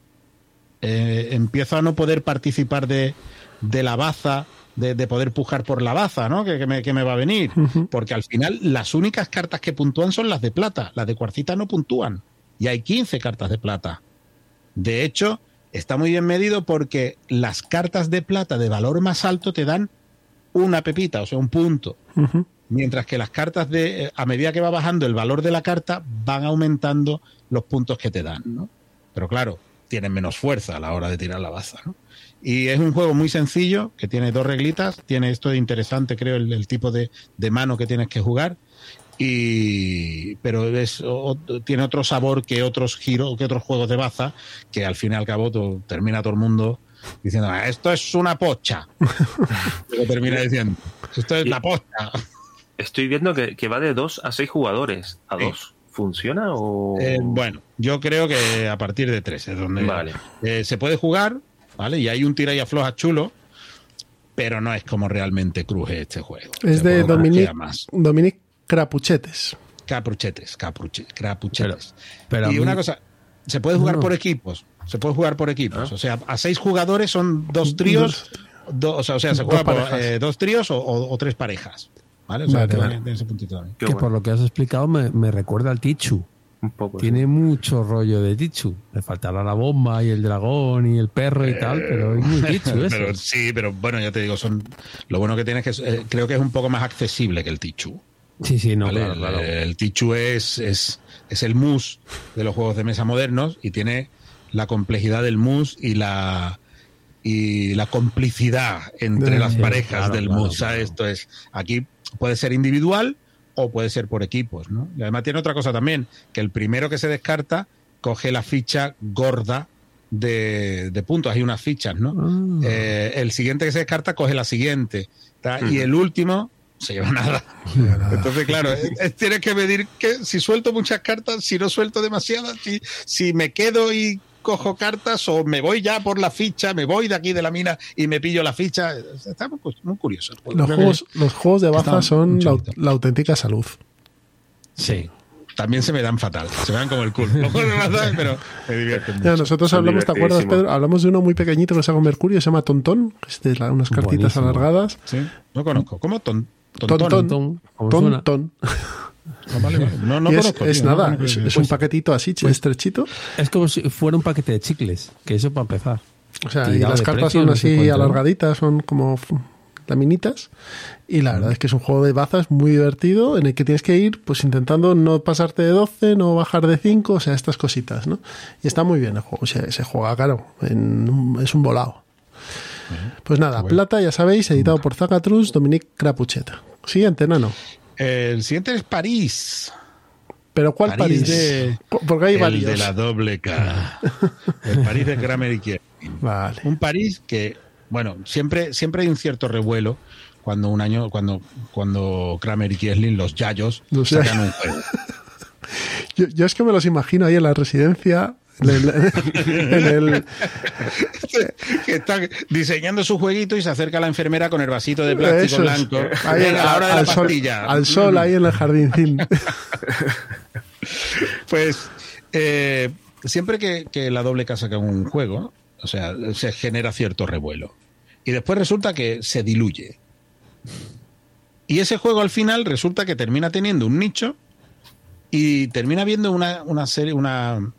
eh, empiezo a no poder participar de, de la baza, de, de, poder pujar por la baza, ¿no? Que, que, me, que me, va a venir. Uh -huh. Porque al final las únicas cartas que puntúan son las de plata. Las de cuarcita no puntúan. Y hay 15 cartas de plata. De hecho, está muy bien medido porque las cartas de plata de valor más alto te dan una pepita, o sea, un punto. Uh -huh. Mientras que las cartas de, a medida que va bajando el valor de la carta, van aumentando los puntos que te dan, ¿no? Pero claro, tienen menos fuerza a la hora de tirar la baza, ¿no? Y es un juego muy sencillo, que tiene dos reglitas, tiene esto de interesante, creo, el, el tipo de, de, mano que tienes que jugar. Y pero es, o, tiene otro sabor que otros giros, que otros juegos de baza, que al fin y al cabo to, termina todo el mundo diciendo ah, esto es una pocha. lo termina diciendo, esto es la pocha. Estoy viendo que, que, va de 2 a 6 jugadores. ¿A 2? Sí. ¿Funciona o...? Eh, bueno, yo creo que a partir de 3 es donde... Vale. Eh, se puede jugar, ¿vale? Y hay un tira y afloja chulo, pero no es como realmente cruje este juego. Es de Dominic, Dominic Crapuchetes. Capuchetes, capuche, Crapuchetes. Pero, pero y una cosa, se puede jugar no. por equipos. Se puede jugar por equipos. ¿Ah? O sea, a seis jugadores son dos tríos. Do, o, sea, o sea, se juega por eh, dos tríos o, o, o, tres parejas. ¿Vale? O sea, vale, vale. ese puntito también. Que bueno. por lo que has explicado me, me recuerda al Tichu. Un poco, Tiene sí. mucho rollo de Tichu. Le faltará la bomba y el dragón y el perro y eh, tal, pero es muy Tichu eso. Pero, sí, pero bueno, ya te digo, son lo bueno que tiene es que eh, creo que es un poco más accesible que el Tichu. Sí, sí, no, ¿vale? claro, claro. El, el, Tichu es, es, es el mus de los juegos de mesa modernos y tiene la complejidad del mus y la y la complicidad entre sí, las parejas claro, del claro, mus. Claro. Esto es aquí puede ser individual o puede ser por equipos, ¿no? Y además tiene otra cosa también, que el primero que se descarta coge la ficha gorda de, de puntos, hay unas fichas, ¿no? Ah. Eh, el siguiente que se descarta coge la siguiente, mm. y el último se lleva nada. Entonces, claro, tienes que medir que si suelto muchas cartas, si no suelto demasiadas, si, si me quedo y cojo cartas o me voy ya por la ficha, me voy de aquí de la mina y me pillo la ficha. Está muy, muy curioso. Los juegos, los juegos, de baza son la, la, auténtica salud. Sí. También se me dan fatal, se me dan como el culo. Pero me divierten mucho. Ya, nosotros hablamos, ¿te acuerdas, Pedro? Hablamos de uno muy pequeñito que se llama Mercurio, se llama Tontón, que es de la, unas cartitas Buenísimo. alargadas. Sí, no conozco. ¿Cómo? Ton, tontón. Tontón. Tontón. No, vale, vale. no, no es, conozco, es tío, nada, no, es, es, un paquetito así, pues, estrechito. Es como si fuera un paquete de chicles, que eso para empezar. O sea, y las cartas precio, son así no sé alargaditas, son como laminitas. Y la verdad es que es un juego de bazas muy divertido en el que tienes que ir pues intentando no pasarte de 12, no bajar de 5, o sea, estas cositas, ¿no? Y está muy bien el juego, se, se juega claro, en un, es un volado. Pues nada, bueno. Plata, ya sabéis, editado por Zacatrus, Dominique Crapucheta. Siguiente, Nano. El siguiente es París. ¿Pero cuál París? París? De, Porque hay el varios. de la doble K. el París de Kramer y Kierkegaard. Vale. Un París que, bueno, siempre, siempre hay un cierto revuelo cuando un año, cuando, cuando Kramer y Kiesling, los yayos, no sé. sacan un juego. yo, yo, es que me los imagino ahí en la residencia. En el, en el... que está diseñando su jueguito y se acerca a la enfermera con el vasito de plástico blanco. Ahí, a la hora de al, la sol, al sol ahí en el jardín. Pues eh, siempre que, que, la doble casa saca un juego o sea se genera cierto revuelo. Y después resulta que se diluye. Y ese juego al final resulta que termina teniendo un nicho y termina viendo una, una serie, una,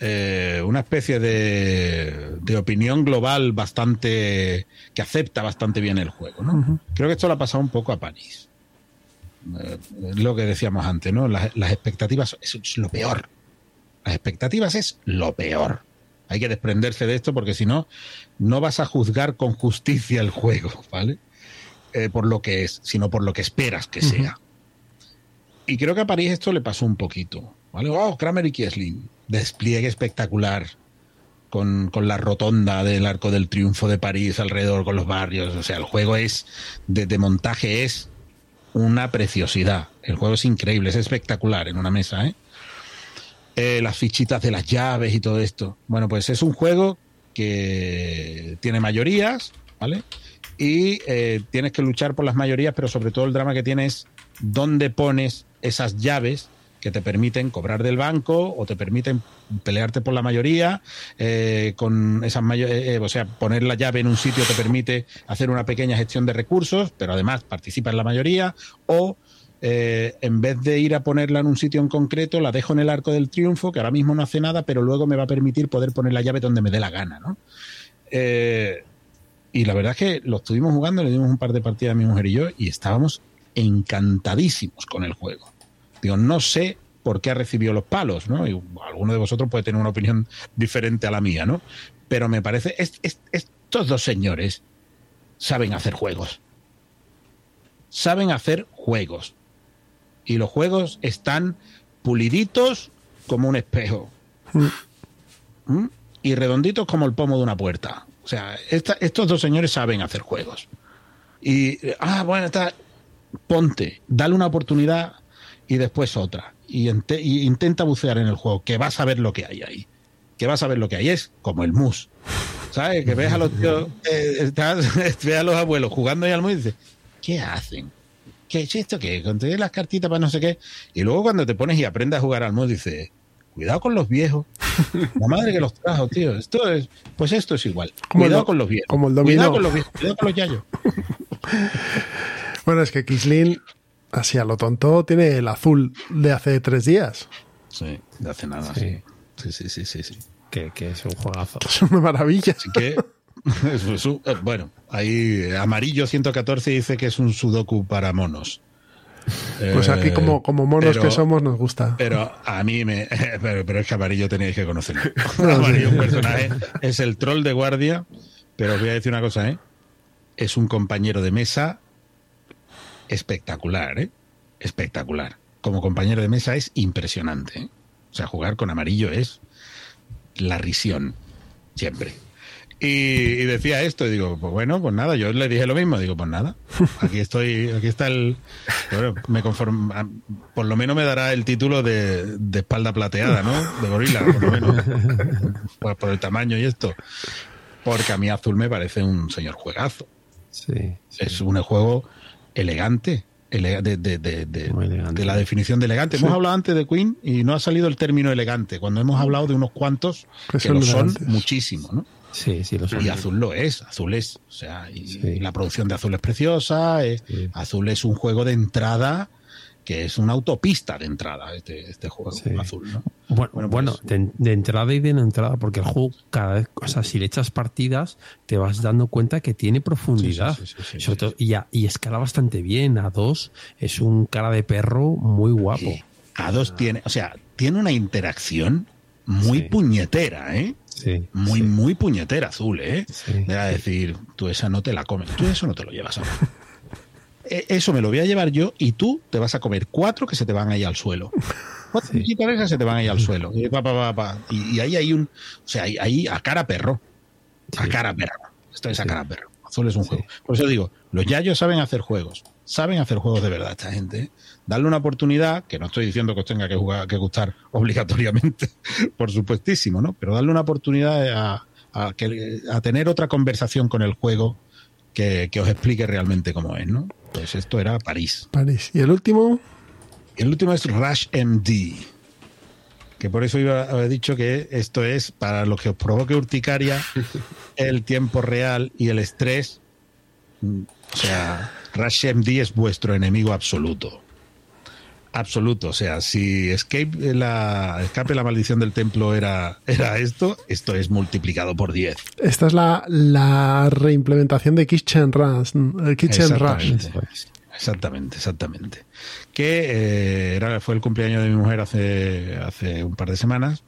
eh, una especie de, de opinión global bastante que acepta bastante bien el juego. ¿no? Creo que esto le ha pasado un poco a París. Eh, es lo que decíamos antes, ¿no? Las, las expectativas es, es lo peor. Las expectativas es lo peor. Hay que desprenderse de esto porque si no, no vas a juzgar con justicia el juego, ¿vale? Eh, por lo que es, sino por lo que esperas que sea. Y creo que a París esto le pasó un poquito. ¿vale? Oh, Kramer y Kiesling. Despliegue espectacular. Con, con, la rotonda del Arco del Triunfo de París alrededor con los barrios. O sea, el juego es de, montaje es una preciosidad. El juego es increíble, es espectacular en una mesa, ¿eh? Eh, las fichitas de las llaves y todo esto. Bueno, pues es un juego que tiene mayorías, ¿vale? Y eh, tienes que luchar por las mayorías, pero sobre todo el drama que tienes dónde pones esas llaves que te permiten cobrar del banco o te permiten pelearte por la mayoría eh, con esas eh, o sea poner la llave en un sitio te permite hacer una pequeña gestión de recursos pero además participa en la mayoría o eh, en vez de ir a ponerla en un sitio en concreto la dejo en el arco del triunfo que ahora mismo no hace nada pero luego me va a permitir poder poner la llave donde me dé la gana ¿no? y la verdad es que lo estuvimos jugando le dimos un par de partidas a mi mujer y yo y estábamos encantadísimos con el juego Digo, no sé por qué ha recibido los palos, ¿no? Y alguno de vosotros puede tener una opinión diferente a la mía, ¿no? Pero me parece, es, es, estos dos señores saben hacer juegos. Saben hacer juegos. Y los juegos están puliditos como un espejo. ¿Mm? Y redonditos como el pomo de una puerta. O sea, esta, estos dos señores saben hacer juegos. Y, ah, bueno, está, ponte, dale una oportunidad y después otra. Y, y, intenta bucear en el juego, que vas a ver lo que hay ahí. Que vas a ver lo que hay. Es como el mus. ¿Sabes? Que ves a los tíos, eh, estás, ves a los abuelos jugando ahí al mus y dices, ¿qué hacen? ¿Qué es esto? ¿Qué? Conté las cartitas para no sé qué. Y luego cuando te pones y aprendes a jugar al mus, dices, cuidado con los viejos. La madre que los trajo, tío. Esto es, pues esto es igual. Cuidado con los viejos. Como el cuidado con los viejos. Cuidado con los yayos. bueno, es que Kislin así a lo tonto, tiene el azul de hace tres días. Sí, de hace nada, sí. Sí, sí, sí, sí. sí. Que, que, es un juegazo. Es una maravilla. Así que, bueno, ahí amarillo 114 dice que es un sudoku para monos. Pues aquí como, como monos pero, que somos nos gusta. Pero a mí me... Pero, pero es que amarillo tenéis que conocerlo. amarillo, un personaje, es el troll de guardia, pero os voy a decir una cosa, ¿eh? Es un compañero de mesa espectacular, ¿eh? Espectacular. Como compañero de mesa es impresionante. ¿eh? O sea, jugar con amarillo es la risión, siempre. Y, y, decía esto, y digo, pues bueno, pues nada, yo le dije lo mismo, digo, pues nada, aquí estoy, aquí está el, bueno, me conforma, por lo menos me dará el título de, de espalda plateada, ¿no? De gorila, por lo menos, por, por, el tamaño y esto, porque a mí azul me parece un señor juegazo. Sí, sí. Es un juego elegante, ele de, de, de, elegante. de, la definición de elegante. Sí. Hemos hablado antes de Queen y no ha salido el término elegante, cuando hemos hablado de unos cuantos que, que lo son muchísimo, ¿no? Sí, sí, lo son. Y azul lo es, azul es, o sea, y, sí. y la producción de azul es preciosa, es, sí. azul es un juego de entrada que es una autopista de entrada este, este juego sí. azul, ¿no? Bueno, bueno, bueno pues, de, de, entrada y de no entrada, porque el juego cada vez, o sea, si le echas partidas, te vas dando cuenta que tiene profundidad. Sí, sí, Sobre todo, y, a, y, escala bastante bien. A dos es un cara de perro muy guapo. A dos tiene, o sea, tiene una interacción muy puñetera, ¿eh? Sí, muy, muy puñetera azul, ¿eh? De decir, tú esa no te la comes, tú eso no te lo llevas ahora. eso me lo voy a llevar yo y tú te vas a comer cuatro que se te van ahí al suelo. Cuatro sí. se te van ahí al suelo. Y, pa, pa, pa, y, y ahí hay un. O sea, ahí, ahí a cara perro. A cara perro. Esto es a cara perro. Azul es un juego. Por eso digo, los yayos saben hacer juegos. Saben hacer juegos de verdad esta gente. ¿eh? Darle una oportunidad, que no estoy diciendo que os tenga que, jugar, que gustar obligatoriamente, por supuestísimo, ¿no? Pero darle una oportunidad a, a, que, a tener otra conversación con el juego que, que, os explique realmente cómo es, ¿no? Pues esto era París. París. ¿Y el último? El último es Rush MD. Que por eso iba a haber dicho que esto es para lo que os provoque urticaria, el tiempo real y el estrés. O sea, Rush MD es vuestro enemigo absoluto. Absoluto. O sea, si Escape la, Escape la maldición del templo era, era esto, esto es multiplicado por 10. Esta es la, la reimplementación de Kitchen Rush. el Kitchen Rush. Exactamente. Exactamente, exactamente. Que eh, era, fue el cumpleaños de mi mujer hace, hace un par de semanas.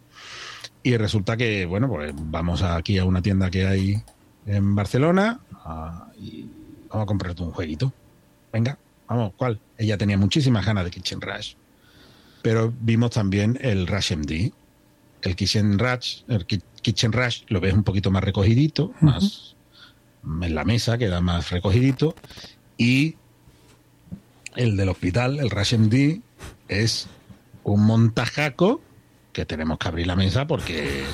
Y resulta que, bueno, pues vamos aquí a una tienda que hay en Barcelona a- y vamos a comprarte un jueguito. Venga, vamos, ¿cuál? Ella tenía muchísimas ganas de Kitchen Rush. Pero vimos también el Rush MD. El Kitchen Rush, el Ki- Kitchen Rush lo ves un poquito más recogidito, más en la mesa, queda más recogidito. Y el del hospital, el Rush MD, es un montajaco que tenemos que abrir la mesa porque,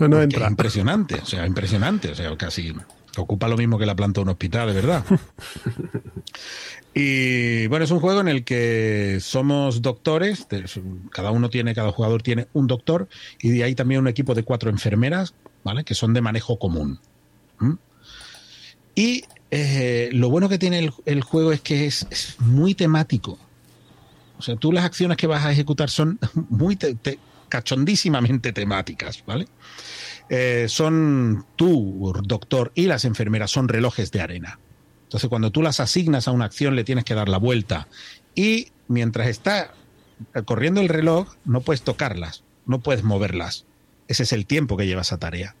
no porque entra. es impresionante, o sea, impresionante, o sea, casi ocupa lo mismo que la planta de un hospital, de verdad. y bueno, es un juego en el que somos doctores, de- cada uno tiene, cada jugador tiene un doctor y hay también un equipo de cuatro enfermeras, ¿vale? Que son de manejo común. ¿Mm? Y eh, lo bueno que tiene el, el juego es que es, es muy temático. O sea, tú las acciones que vas a ejecutar son muy te- te- cachondísimamente temáticas, ¿vale? Eh, son tú, doctor, y las enfermeras son relojes de arena. Entonces, cuando tú las asignas a una acción, le tienes que dar la vuelta. Y mientras está corriendo el reloj, no puedes tocarlas, no puedes moverlas. Ese es el tiempo que lleva esa tarea.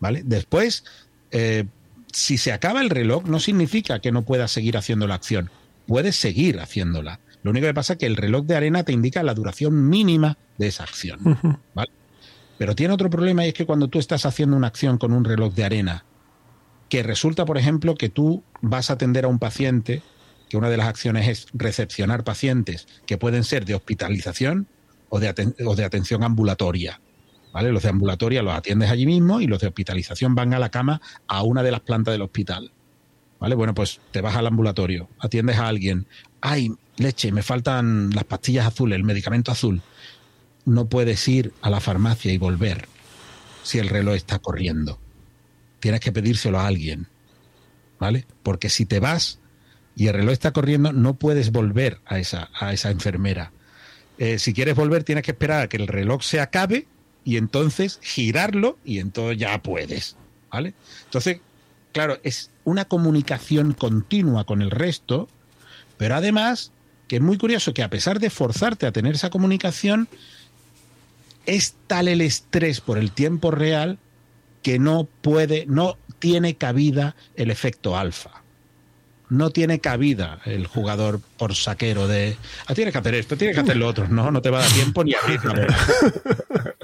¿Vale? Después, eh, si se acaba el reloj, no significa que no puedas seguir haciendo la acción. Puedes seguir haciéndola. Lo único que pasa es que el reloj de arena te indica la duración mínima de esa acción. ¿vale? Pero tiene otro problema y es que cuando tú estás haciendo una acción con un reloj de arena, que resulta, por ejemplo, que tú vas a atender a un paciente, que una de las acciones es recepcionar pacientes que pueden ser de hospitalización o de, atención ambulatoria. ¿Vale? Los de ambulatoria los atiendes allí mismo y los de hospitalización van a la cama a una de las plantas del hospital. ¿Vale? Bueno, pues te vas al ambulatorio, atiendes a alguien. Ay, leche, me faltan las pastillas azules, el medicamento azul. No puedes ir a la farmacia y volver si el reloj está corriendo. Tienes que pedírselo a alguien. ¿Vale? Porque si te vas y el reloj está corriendo, no puedes volver a esa, a esa enfermera. Eh, si quieres volver, tienes que esperar a que el reloj se acabe y entonces girarlo y entonces ya puedes. ¿Vale? Entonces, claro, es una comunicación continua con el resto, pero además que es muy curioso que a pesar de forzarte a tener esa comunicación, es tal el estrés por el tiempo real que no puede, no tiene cabida el efecto alfa. No tiene cabida el jugador por saquero de, ah, tienes que hacer esto, tienes que hacer lo otro. No, no te va a dar tiempo ni abrir la boca.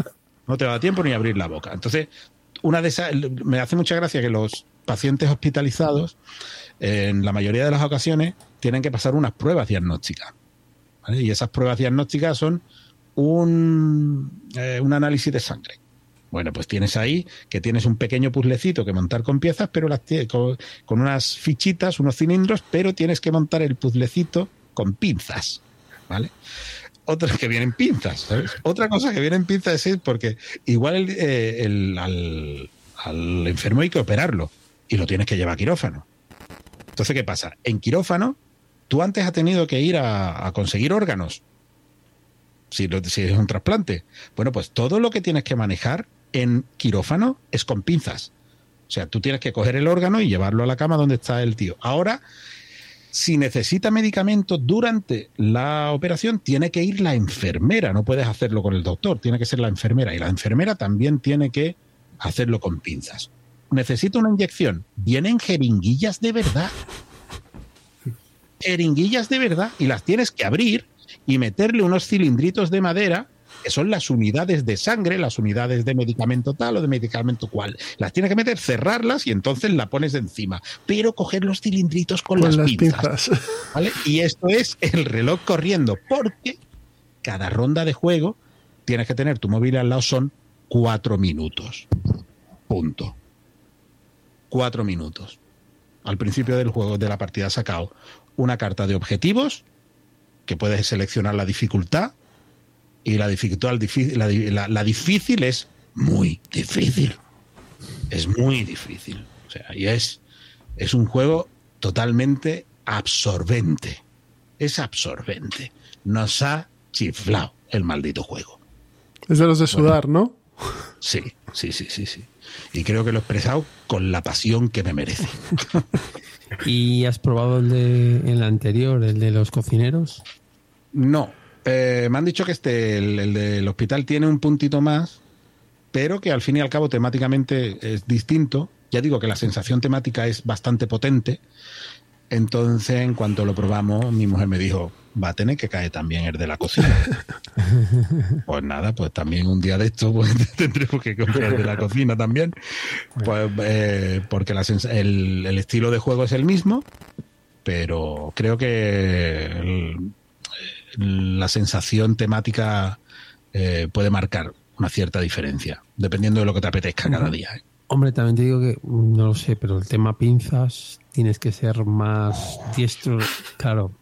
No te va a dar tiempo ni abrir la boca. Entonces, una de esas, me hace mucha gracia que los pacientes hospitalizados, en la mayoría de las ocasiones, tienen que pasar unas pruebas diagnósticas. ¿vale? Y esas pruebas diagnósticas son un, eh, un análisis de sangre. Bueno, pues tienes ahí que tienes un pequeño puzzlecito que montar con piezas, pero las con, con unas fichitas, unos cilindros, pero tienes que montar el puzzlecito con pinzas, ¿vale? Otras que vienen pinzas, ¿sabes? Otra cosa que vienen pinzas es porque igual eh, el- al, al enfermo hay que operarlo y lo tienes que llevar a quirófano. Entonces, ¿qué pasa? En quirófano, tú antes has tenido que ir a conseguir órganos si, es un trasplante. Bueno, pues todo lo que tienes que manejar en quirófano es con pinzas. O sea, tú tienes que coger el órgano y llevarlo a la cama donde está el tío. Ahora, si necesita medicamento durante la operación, tiene que ir la enfermera. No puedes hacerlo con el doctor, tiene que ser la enfermera. Y la enfermera también tiene que hacerlo con pinzas. Necesita una inyección. Vienen jeringuillas de verdad. Jeringuillas de verdad. Y las tienes que abrir y meterle unos cilindritos de madera que son las unidades de sangre, las unidades de medicamento tal o de medicamento cual. Las tienes que meter, cerrarlas y entonces la pones encima. Pero coger los cilindritos con, Con las, las pinzas. pinzas. ¿vale? Y esto es el reloj corriendo, porque cada ronda de juego tienes que tener tu móvil al lado, son cuatro minutos. Punto. Cuatro minutos. Al principio del juego, de la partida, has sacado una carta de objetivos, que puedes seleccionar la dificultad, y la dificultad, la- la difícil es muy difícil. Es muy difícil. O sea, y es, es un juego totalmente absorbente. es absorbente. Nos ha chiflado el maldito juego. Es de los de sudar, ¿no? Sí, sí, sí, sí, sí. Y creo que lo he expresado con la pasión que me merece. ¿Y has probado el de el anterior, el de los cocineros? No. Eh, me han dicho que este, el, el del hospital, tiene un puntito más, pero que al fin y al cabo temáticamente es distinto. Ya digo que la sensación temática es bastante potente. Entonces, en cuanto lo probamos, mi mujer me dijo, va a tener que caer también el de la cocina. pues nada, pues también un día de esto pues, tendremos que comprar el de la cocina también. Pues, eh, porque la el, el estilo de juego es el mismo, pero creo que el- la sensación temática eh, puede marcar una cierta diferencia, dependiendo de lo que te apetezca cada día. ¿eh? Hombre, también te digo que no lo sé, pero el tema pinzas tienes que ser más diestro. Claro,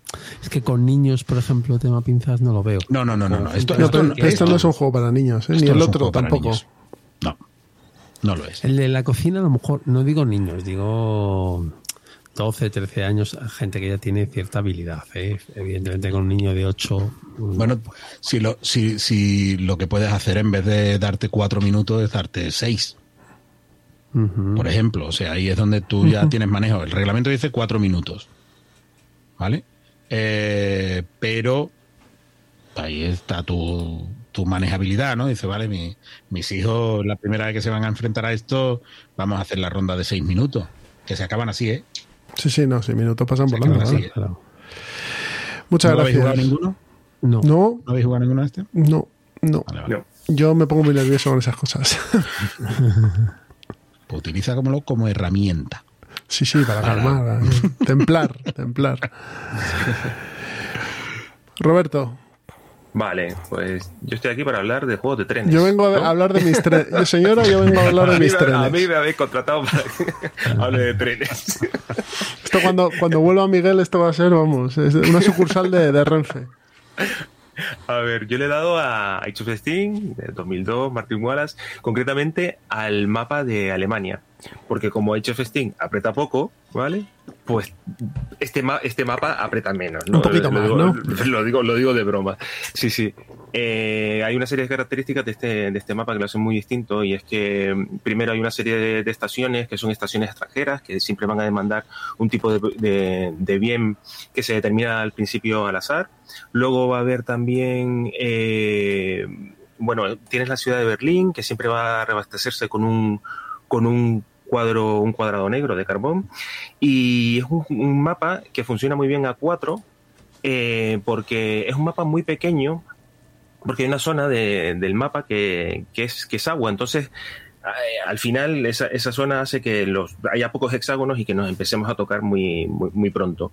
es que con niños, por ejemplo, tema pinzas no lo veo. No, no, no, no. no. Esto, No, esto- pero esto no es un juego para niños, ¿eh? ni el otro tampoco. No, no lo es. El de la cocina, a lo mejor, no digo niños, digo 12, 13 años, gente que ya tiene cierta habilidad. ¿eh? Evidentemente, con un niño de 8. Bueno, si lo, si, si lo que puedes hacer en vez de darte cuatro minutos es darte seis, por ejemplo. O sea, ahí es donde tú ya tienes manejo. El reglamento dice cuatro minutos. ¿Vale? Eh, pero ahí está tu, tu manejabilidad, ¿no? Dice, vale, mi- mis hijos, la primera vez que se van a enfrentar a esto, vamos a hacer la ronda de seis minutos. Que se acaban así, ¿eh? Sí, sí, no, seis minutos pasan Se volando. así, claro. ¿eh? Muchas ¿No habéis gracias. jugado ninguno? No. No, ¿No habéis jugado ninguno de este? no, no. Vale, vale. Yo me pongo muy nervioso con esas cosas. Pues utiliza como, como herramienta. Sí, sí, para calmar. eh, templar, templar. Roberto, Vale, pues yo estoy aquí para hablar de juegos de trenes. yo vengo a ¿no? hablar de mis trenes. Señora, yo vengo a hablar de a, mí, mis me- a mí trenes. me habéis contratado para que hable de trenes. Esto cuando, cuando vuelva Miguel, esto va a ser, vamos, es una sucursal de, de Renfe. A ver, yo le he dado a Age of Steam, de 2002, Martin Wallace, concretamente al mapa de Alemania. Porque como Age of Steam aprieta poco, ¿vale? Pues este, ma- este mapa aprieta menos, ¿no? Un poquito lo, más, digo, ¿no? Lo digo, lo digo de broma. Sí, sí. Eh, hay una serie de características de este, de este mapa que lo hacen muy distinto y es que primero hay una serie de, de estaciones que son estaciones extranjeras que siempre van a demandar un tipo de, de- de bien que se determina al principio al azar. Luego va a haber también, eh, bueno, tienes la ciudad de Berlín que siempre va a reabastecerse con un, con un cuadro, un cuadrado negro de carbón y es un, mapa que funciona muy bien a 4 porque es un mapa muy pequeño porque hay una zona de- del mapa que, es, que es agua, entonces eh, al final esa, esa zona hace que los, haya pocos hexágonos y que nos empecemos a tocar muy, muy, pronto.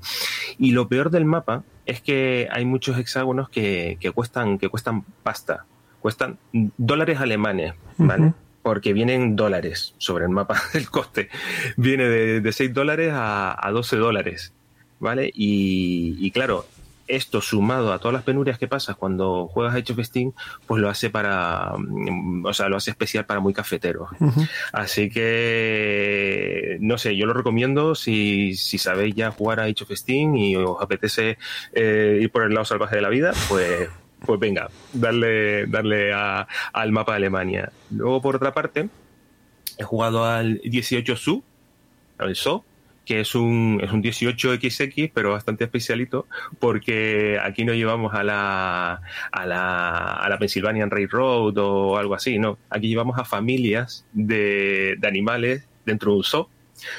Y lo peor del mapa es que hay muchos hexágonos que, que cuestan, que cuestan pasta, cuestan dólares alemanes, ¿vale? Porque vienen dólares sobre el mapa del coste. Viene de, de 6 dólares a, a 12 dólares, ¿vale? Y, y claro, esto sumado a todas las penurias que pasas cuando juegas Age of Steam, pues lo hace para, mm, o sea, lo hace especial para muy cafeteros. Ujú. Así que, no sé, yo lo recomiendo si, si sabéis ya jugar a Age of Steam y os apetece eh, ir por el lado salvaje de la vida, pues, pues venga, darle, darle a- al mapa de Alemania. Luego, por otra parte, he jugado al 18 SU, al SO, que es un, es un 18XX, pero bastante especialito, porque aquí no llevamos a la, a la, a la Pennsylvania Railroad o algo así, no. Aquí llevamos a familias de, de animales dentro de un zoo.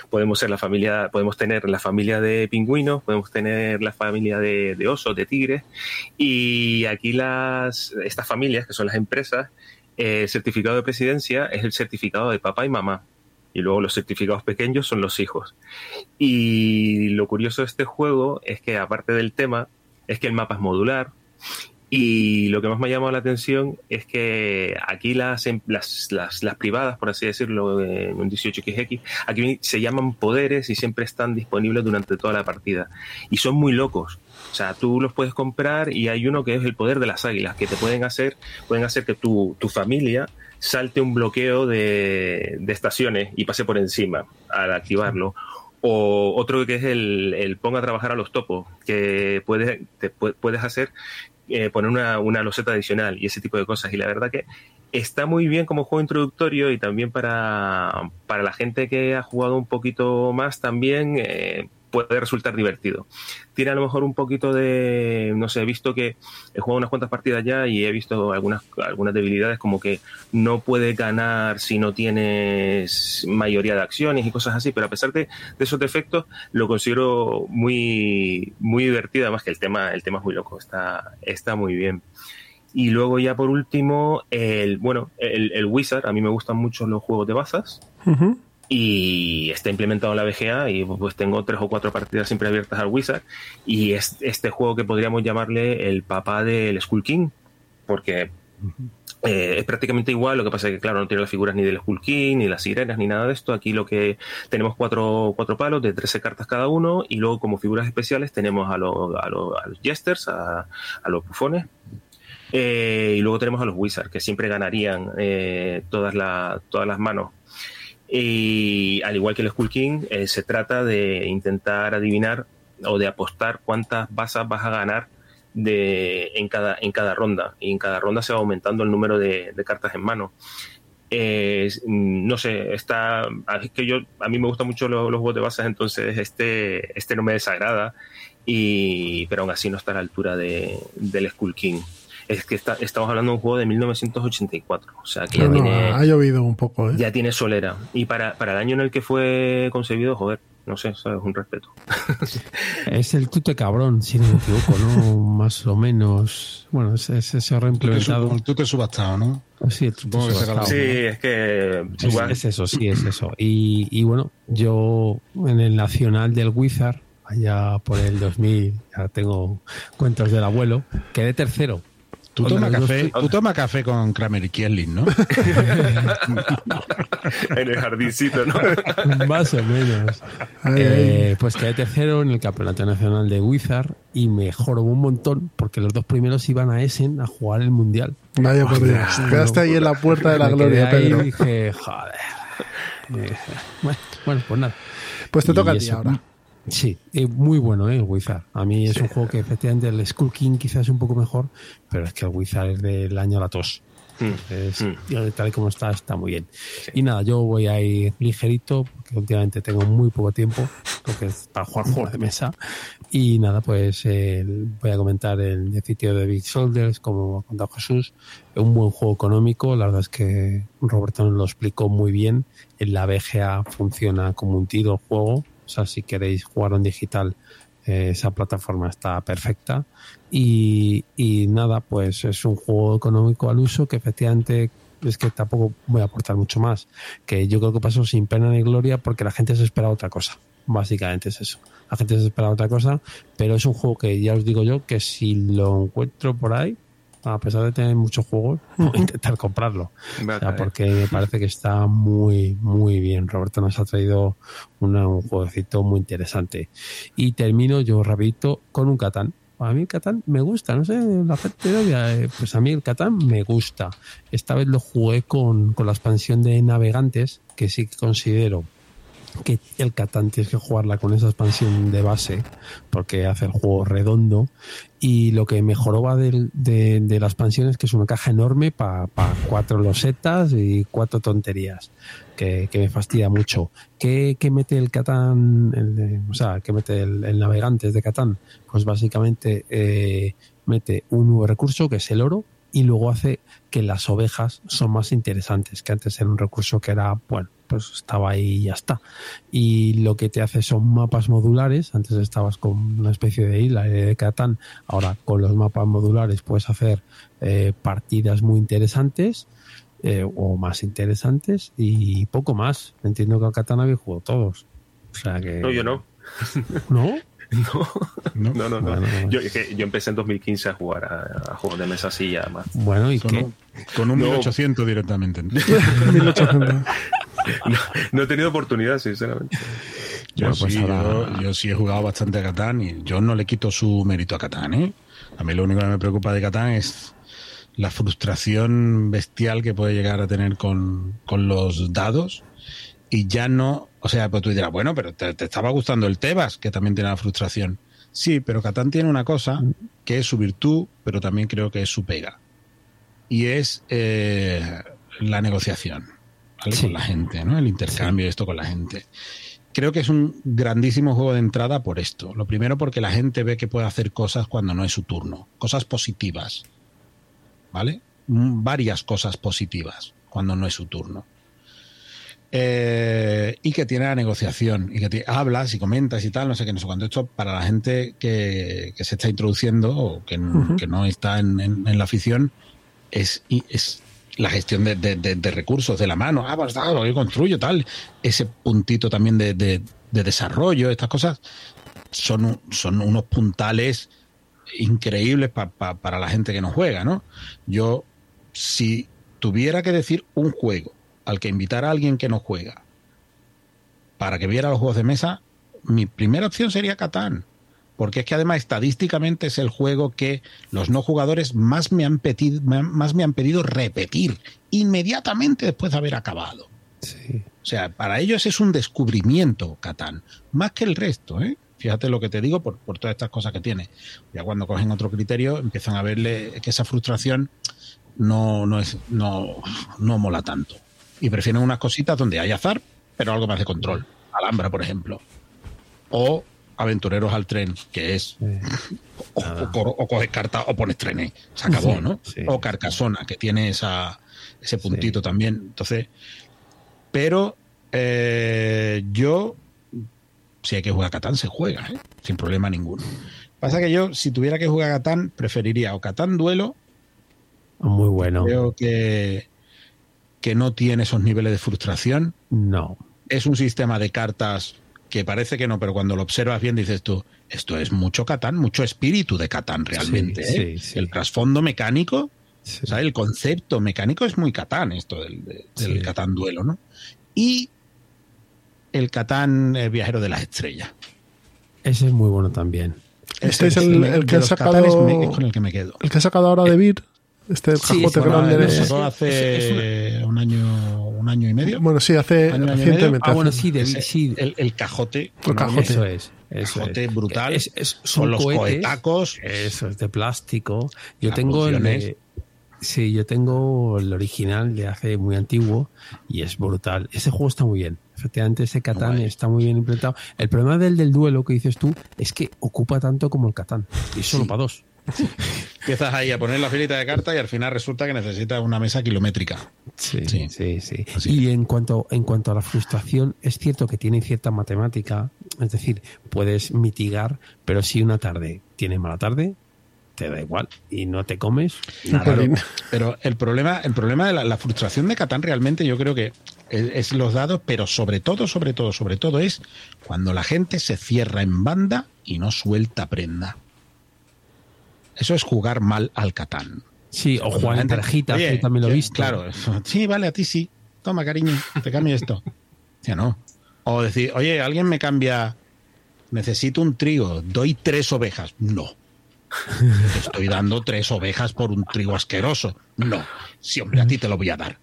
Podemos ser la familia, podemos tener la familia de pingüinos, podemos tener la familia de, osos, de tigres, y aquí las, estas familias, que son las empresas, eh, el certificado de presidencia es el certificado de papá y mamá. Y luego los certificados pequeños son los hijos. Y lo curioso de este juego es que, aparte del tema, es que el mapa es modular. Y lo que más me ha llamado la atención es que aquí las, em- las, las, las privadas, por así decirlo, en un 18XX, aquí se llaman poderes y siempre están disponibles durante toda la partida. Y son muy locos. O sea, tú los puedes comprar y hay uno que es el poder de las águilas, que te pueden hacer, pueden hacer que tu, tu familia salte un bloqueo de, de estaciones y pase por encima al activarlo. O otro que es el, el ponga a trabajar a los topos, que puedes, te puedes hacer eh, poner una, una loseta adicional y ese tipo de cosas. Y la verdad que está muy bien como juego introductorio y también para, para la gente que ha jugado un poquito más también eh, puede resultar divertido. Tiene a lo mejor un poquito de, no sé, he visto que he jugado unas cuantas partidas ya y he visto algunas, algunas debilidades como que no puedes ganar si no tienes mayoría de acciones y cosas así, pero a pesar de, esos defectos lo considero muy, muy divertido, además que el tema, el tema es muy loco, está, está muy bien. Y luego ya por último, el, bueno, el, el Wizard, a mí me gustan mucho los juegos de bazas. Y está implementado en la VGA y pues tengo tres o cuatro partidas siempre abiertas al Wizard. Y es este juego que podríamos llamarle el papá del Skull King, porque eh, es prácticamente igual, lo que pasa es que, claro, no tiene las figuras ni del Skull King, ni las sirenas, ni nada de esto. Aquí lo que tenemos cuatro, cuatro palos de 13 cartas cada uno, y luego como figuras especiales tenemos a, los a, los a los Jesters, a, a los bufones, eh, y luego tenemos a los Wizards, que siempre ganarían eh, todas, la, todas las manos. Y al igual que el Skull King, eh, se trata de intentar adivinar o de apostar cuántas basas vas a ganar de, en, cada, en cada ronda. Y en cada ronda se va aumentando el número de, cartas en mano. Eh, no sé, está, es que yo, a mí me gustan mucho los, los juegos de basas, entonces este, este no me desagrada, y, pero aún así no está a la altura de, del Skull King es que está, estamos hablando de un juego de 1984, o sea que ya No, no, tiene, ha llovido un poco, ¿eh? ya tiene solera. Y para, para el año en el que fue concebido, joder, no sé, ¿sabes? un respeto. Es el tute cabrón, si no me equivoco, ¿no? Más o menos. Bueno, se ha reimplementado. Tú te, tú te subastado, ¿no? Sí, el tute subastado, Sí, es que Es, igual, es eso, sí, es eso. Y, y bueno, yo en el Nacional del Wizard, allá por el 2000, ya tengo cuentos del abuelo, quedé tercero. Tú Con toma los dos café, tú toma café con Kramer y Kierlin, ¿no? en el jardincito, ¿no? Más o menos. Ay, Eh, pues quedé tercero en el Campeonato Nacional de Wizard y me jorobó un montón porque los dos primeros iban a Essen a jugar el Mundial. Vaya por Dios. Quedaste ahí en la puerta de la Me gloria, Pedro. Y dije, joder. Eh, bueno, bueno, pues nada. Pues te Y toca a ti eso. ahora. Sí, eh, muy bueno, ¿eh? El Wizard. A mí es un juego que efectivamente el Skull King quizás es un poco mejor, pero es que el Wizard es del año a la tos. Entonces, Mm. tal y como está, está muy bien. Y nada, yo voy a ir ligerito, porque últimamente tengo muy poco tiempo, porque es para jugar juegos de mesa. Y nada, pues eh, voy a comentar el de sitio de Big Soldiers, como ha contado Jesús. Un buen juego económico, la verdad es que Roberto nos lo explicó muy bien. En la VGA funciona como un tiro el juego, sea, si queréis jugar en digital, eh, esa plataforma está perfecta. Y, y nada, pues es un juego económico al uso que efectivamente es que tampoco voy a aportar mucho más. Que yo creo que pasó sin pena ni gloria porque la gente se espera otra cosa. Básicamente es eso. La gente se espera otra cosa, pero es un juego que ya os digo yo que si lo encuentro por ahí, a pesar de tener muchos juegos, voy a intentar comprarlo. O sea, porque me parece que está muy, muy bien. Roberto nos ha traído una- un jueguecito muy interesante. Y termino yo rapidito con un Catán. A mí el Catán me gusta, no sé, la gente odia, eh, pues a mí el Catán me gusta. Esta vez lo jugué con, con la expansión de Navegantes, que sí que considero que el Catán tienes que jugarla con esa expansión de base porque hace el juego redondo y lo que mejoró va del- de, de la expansión es que es una caja enorme para cuatro losetas y cuatro tonterías que, que me fastidia mucho ¿Qué, qué mete el Catán el de- o sea, qué mete el, el Navegantes de Catán? pues básicamente eh, mete un nuevo recurso que es el oro y luego hace que las ovejas son más interesantes, que antes era un recurso que era, bueno, pues estaba ahí y ya está. Y lo que te hace son mapas modulares, antes estabas con una especie de isla de Catán, ahora con los mapas modulares puedes hacer eh, partidas muy interesantes eh, o más interesantes y poco más. Entiendo que al Catán habéis jugado todos. O sea que... No, yo no. ¿No? No, no, no. no. Bueno. Yo, es que yo empecé en 2015 a jugar a, a juegos de mesa así ya más. Bueno, ¿y Con qué? un, con un No. 1800 directamente. 1800. No he tenido oportunidad, sinceramente. Yo, Bueno, pues sí, ahora- yo, yo sí he jugado bastante a Catán y yo no le quito su mérito a Catán. ¿eh? A mí lo único que me preocupa de Catán es la frustración bestial que puede llegar a tener con, con los dados y ya no, o sea, pues tú dirás, bueno, pero te, te estaba gustando el Tebas, que también tiene la frustración. Sí, pero Catán tiene una cosa que es su virtud, pero también creo que es su pega. Y es eh, la negociación ¿vale? Sí. con la gente, ¿no? El intercambio de esto con la gente. Creo que es un grandísimo juego de entrada por esto. Lo primero porque la gente ve que puede hacer cosas cuando no es su turno. Cosas positivas. ¿Vale? Mm, Varias cosas positivas cuando no es su turno. Eh, y que tiene la negociación y que te- hablas y comentas y tal, no sé qué, no sé cuánto. Esto para la gente que, que se está introduciendo o que, que no está en, en- en la afición es, es la gestión de, de- de- de recursos de la mano. Ah, pues claro, yo construyo tal. Ese puntito también de, de- de desarrollo, estas cosas son, son unos puntales increíbles pa- pa- para la gente que no juega, ¿no? Yo, si tuviera que decir un juego al que invitar a alguien que no juega para que viera los juegos de mesa, mi primera opción sería Catán. Porque es que además estadísticamente es el juego que los no jugadores más me han pedido, más me han pedido repetir inmediatamente después de haber acabado. Sí. O sea, para ellos es un descubrimiento Catán, más que el resto, ¿eh? Fíjate lo que te digo por, por todas estas cosas que tiene. Ya cuando cogen otro criterio empiezan a verle que esa frustración no, no, es, no, no mola tanto. Y prefieren unas cositas donde hay azar, pero algo más de control. Alhambra, por ejemplo. O Aventureros al tren, que es o, o o coges carta o pones trenes. Se acabó, Sí, ¿no? sí. O Carcasona, que tiene esa, ese puntito también. Entonces, pero eh, yo, si hay que jugar a Catán, se juega, ¿eh? sin problema ninguno. Pasa que yo, si tuviera que jugar a Catán, preferiría o Catán Duelo, Muy bueno. creo que, que no tiene esos niveles de frustración. No. Es un sistema de cartas que parece que no, pero cuando lo observas bien dices tú, esto es mucho Catán, mucho espíritu de Catán realmente. Sí, ¿eh? sí, sí. El trasfondo mecánico, Sí. o sea, el concepto mecánico es muy Catán, esto del, de- del Sí. Catán duelo, ¿no? Y el Catán eh, viajero de las estrellas. Ese es muy bueno también. Este es el- de el que los ha sacado- Catanes me- es con el que me quedo. El que ha sacado ahora de Vir, este Sí, cajote bueno, grande de- sacó hace un año, un año y medio. Bueno, sí, hace Año, recientemente. Ah, bueno, sí, de, Ese- sí. el, el cajote. El cajote. Eso es. Eso Cajote es. brutal. Es, es- son los cohetes. cohetacos. Eso es de plástico. Yo tengo el de- Sí, yo tengo el original de hace muy antiguo y es brutal. Ese juego está muy bien. Efectivamente, ese Catán Guay. está muy bien implementado. El problema del, del duelo que dices tú es que ocupa tanto como el Catán. Y solo Sí. para dos. Empiezas ahí a poner la filita de cartas y al final resulta que necesitas una mesa kilométrica. Sí, Sí. sí, Y en cuanto, en cuanto a la frustración, es cierto que tiene cierta matemática, es decir, puedes mitigar, pero si una tarde tienes mala tarde, te da igual y no te comes nada. Pero el problema, el problema de la, la frustración de Catán realmente yo creo que es, es los dados, pero sobre todo, sobre todo, sobre todo es cuando la gente se cierra en banda y no suelta prenda. Eso es jugar mal al Catán. Sí, o jugar en Oye, yo también lo he visto. Claro, sí, vale, a ti sí. Toma, cariño, te cambio esto. Ya no. O decir, oye, alguien me cambia, necesito un trigo, doy tres ovejas. No. Te estoy dando tres ovejas por un trigo asqueroso. No. Sí, hombre, a ti te lo voy a dar.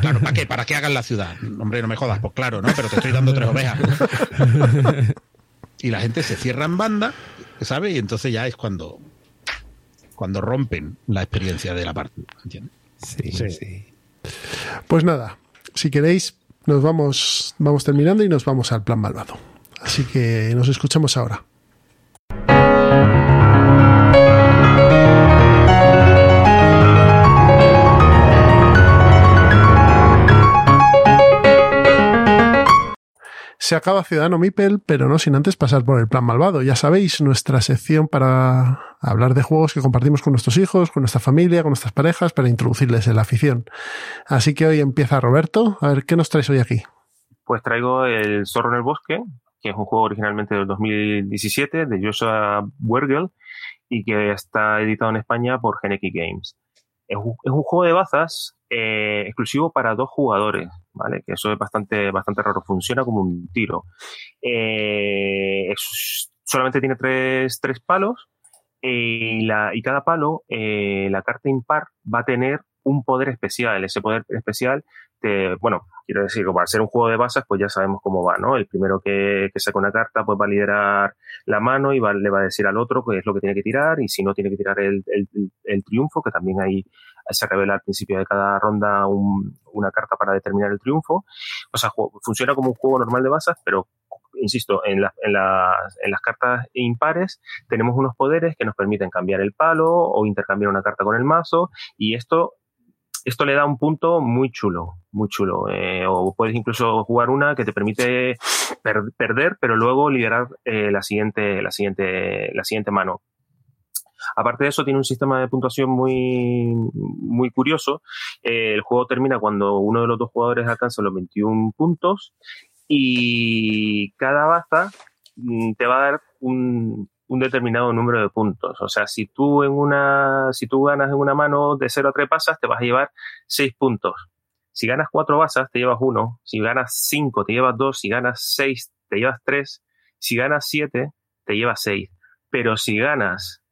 Claro, ¿para qué? ¿Para qué hagan la ciudad? Hombre, no me jodas. Pues claro, ¿no? Pero te estoy dando tres ovejas. Y la gente se cierra en banda, ¿sabes? Y entonces ya es cuando, cuando rompen la experiencia de la partida. ¿Entiendes? Sí, Sí. sí. Pues nada, si queréis, nos vamos, vamos terminando y nos vamos al plan malvado. Así que nos escuchamos ahora. Se acaba Ciudadano Mipel, pero no sin antes pasar por el plan malvado. Ya sabéis, nuestra sección para hablar de juegos que compartimos con nuestros hijos, con nuestra familia, con nuestras parejas, para introducirles en la afición. Así que hoy empieza Roberto. A ver, ¿qué nos traes hoy aquí? Pues traigo El Zorro en el Bosque, que es un juego originalmente del 2017 de Joshua Wergel y que está editado en España por Geneki Games. Es un, juego de bazas eh, exclusivo para dos jugadores, ¿vale? Que eso es bastante, bastante raro. Funciona como un tiro. Eh, solamente tiene tres, tres palos y, la, y cada palo, eh, la carta impar va a tener un poder especial. Ese poder especial te, bueno, Quiero decir, para ser un juego de bazas, pues ya sabemos cómo va, ¿no? El primero que, que saca una carta, pues va a liderar la mano y le va a decir al otro qué es lo que tiene que tirar y si no tiene que tirar el, triunfo, que también ahí se revela al principio de cada ronda un, una carta para determinar el triunfo. O sea, funciona como un juego normal de bazas, pero insisto, en, la, en, las cartas impares tenemos unos poderes que nos permiten cambiar el palo o intercambiar una carta con el mazo y esto esto le da un punto muy chulo, muy chulo. Eh, o puedes incluso jugar una que te permite perder, pero luego liderar eh, la siguiente, la siguiente, la siguiente mano. Aparte de eso, tiene un sistema de puntuación muy, muy curioso. El juego termina cuando uno de los dos jugadores alcanza los 21 puntos y cada baza mm, te va a dar un, un determinado número de puntos. O sea, si tú en una, si tú ganas en una mano de 0 a 3 pasas, te vas a llevar 6 puntos. Si ganas 4 basas, te llevas 1. Si ganas 5, te llevas 2. Si ganas 6, te llevas 3. Si ganas 7, te llevas 6. Pero si ganas,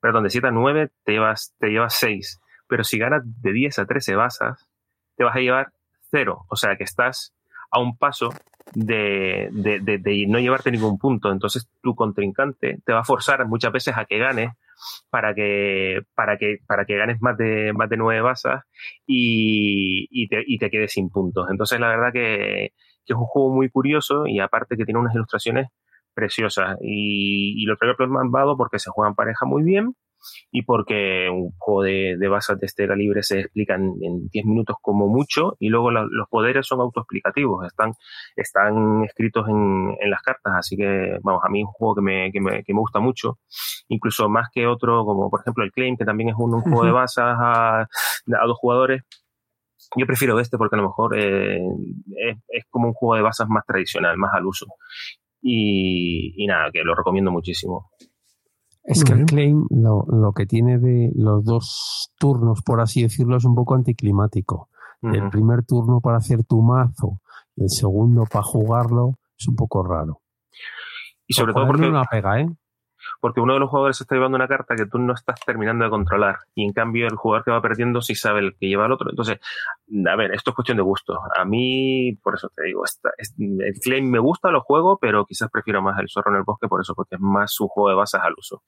perdón, de 7 a 9, te llevas, te llevas 6. Pero si ganas de 10 a 13 basas, te vas a llevar 0. O sea que estás a un paso de, de, de, no llevarte ningún punto. Entonces tu contrincante te va a forzar muchas veces a que ganes para que, para que, para que ganes más de, más de nueve basas y, y, te, y te quedes sin puntos. Entonces la verdad que, que, es un juego muy curioso y aparte que tiene unas ilustraciones preciosas. Y, y lo traigo malvado porque se juegan pareja muy bien y porque un juego de, de basas de este calibre se explica en 10 minutos como mucho y luego los poderes son autoexplicativos, están, están escritos en, en, las cartas, así que vamos, a mí es un juego que me, que me, que me gusta mucho, incluso más que otro como por ejemplo el Claim, que también es un, un juego de basas a, a dos jugadores, yo prefiero este porque a lo mejor eh, es, es, como un juego de basas más tradicional, más al uso. Y, y, nada, que lo recomiendo muchísimo. Es que el claim lo, lo, que tiene de los dos turnos, por así decirlo, es un poco anticlimático. Uh -huh. El primer turno para hacer tu mazo y el segundo para jugarlo es un poco raro. Y sobre todo porque una pega, ¿eh? Porque uno de los jugadores está llevando una carta que tú no estás terminando de controlar. Y en cambio, el jugador que va perdiendo sí sabe el que lleva al otro. Entonces, a ver, esto es cuestión de gusto. A mí, por eso te digo, esta, el claim me gusta, lo juego, pero quizás prefiero más el zorro en el bosque por eso, porque es más un juego de bases al uso.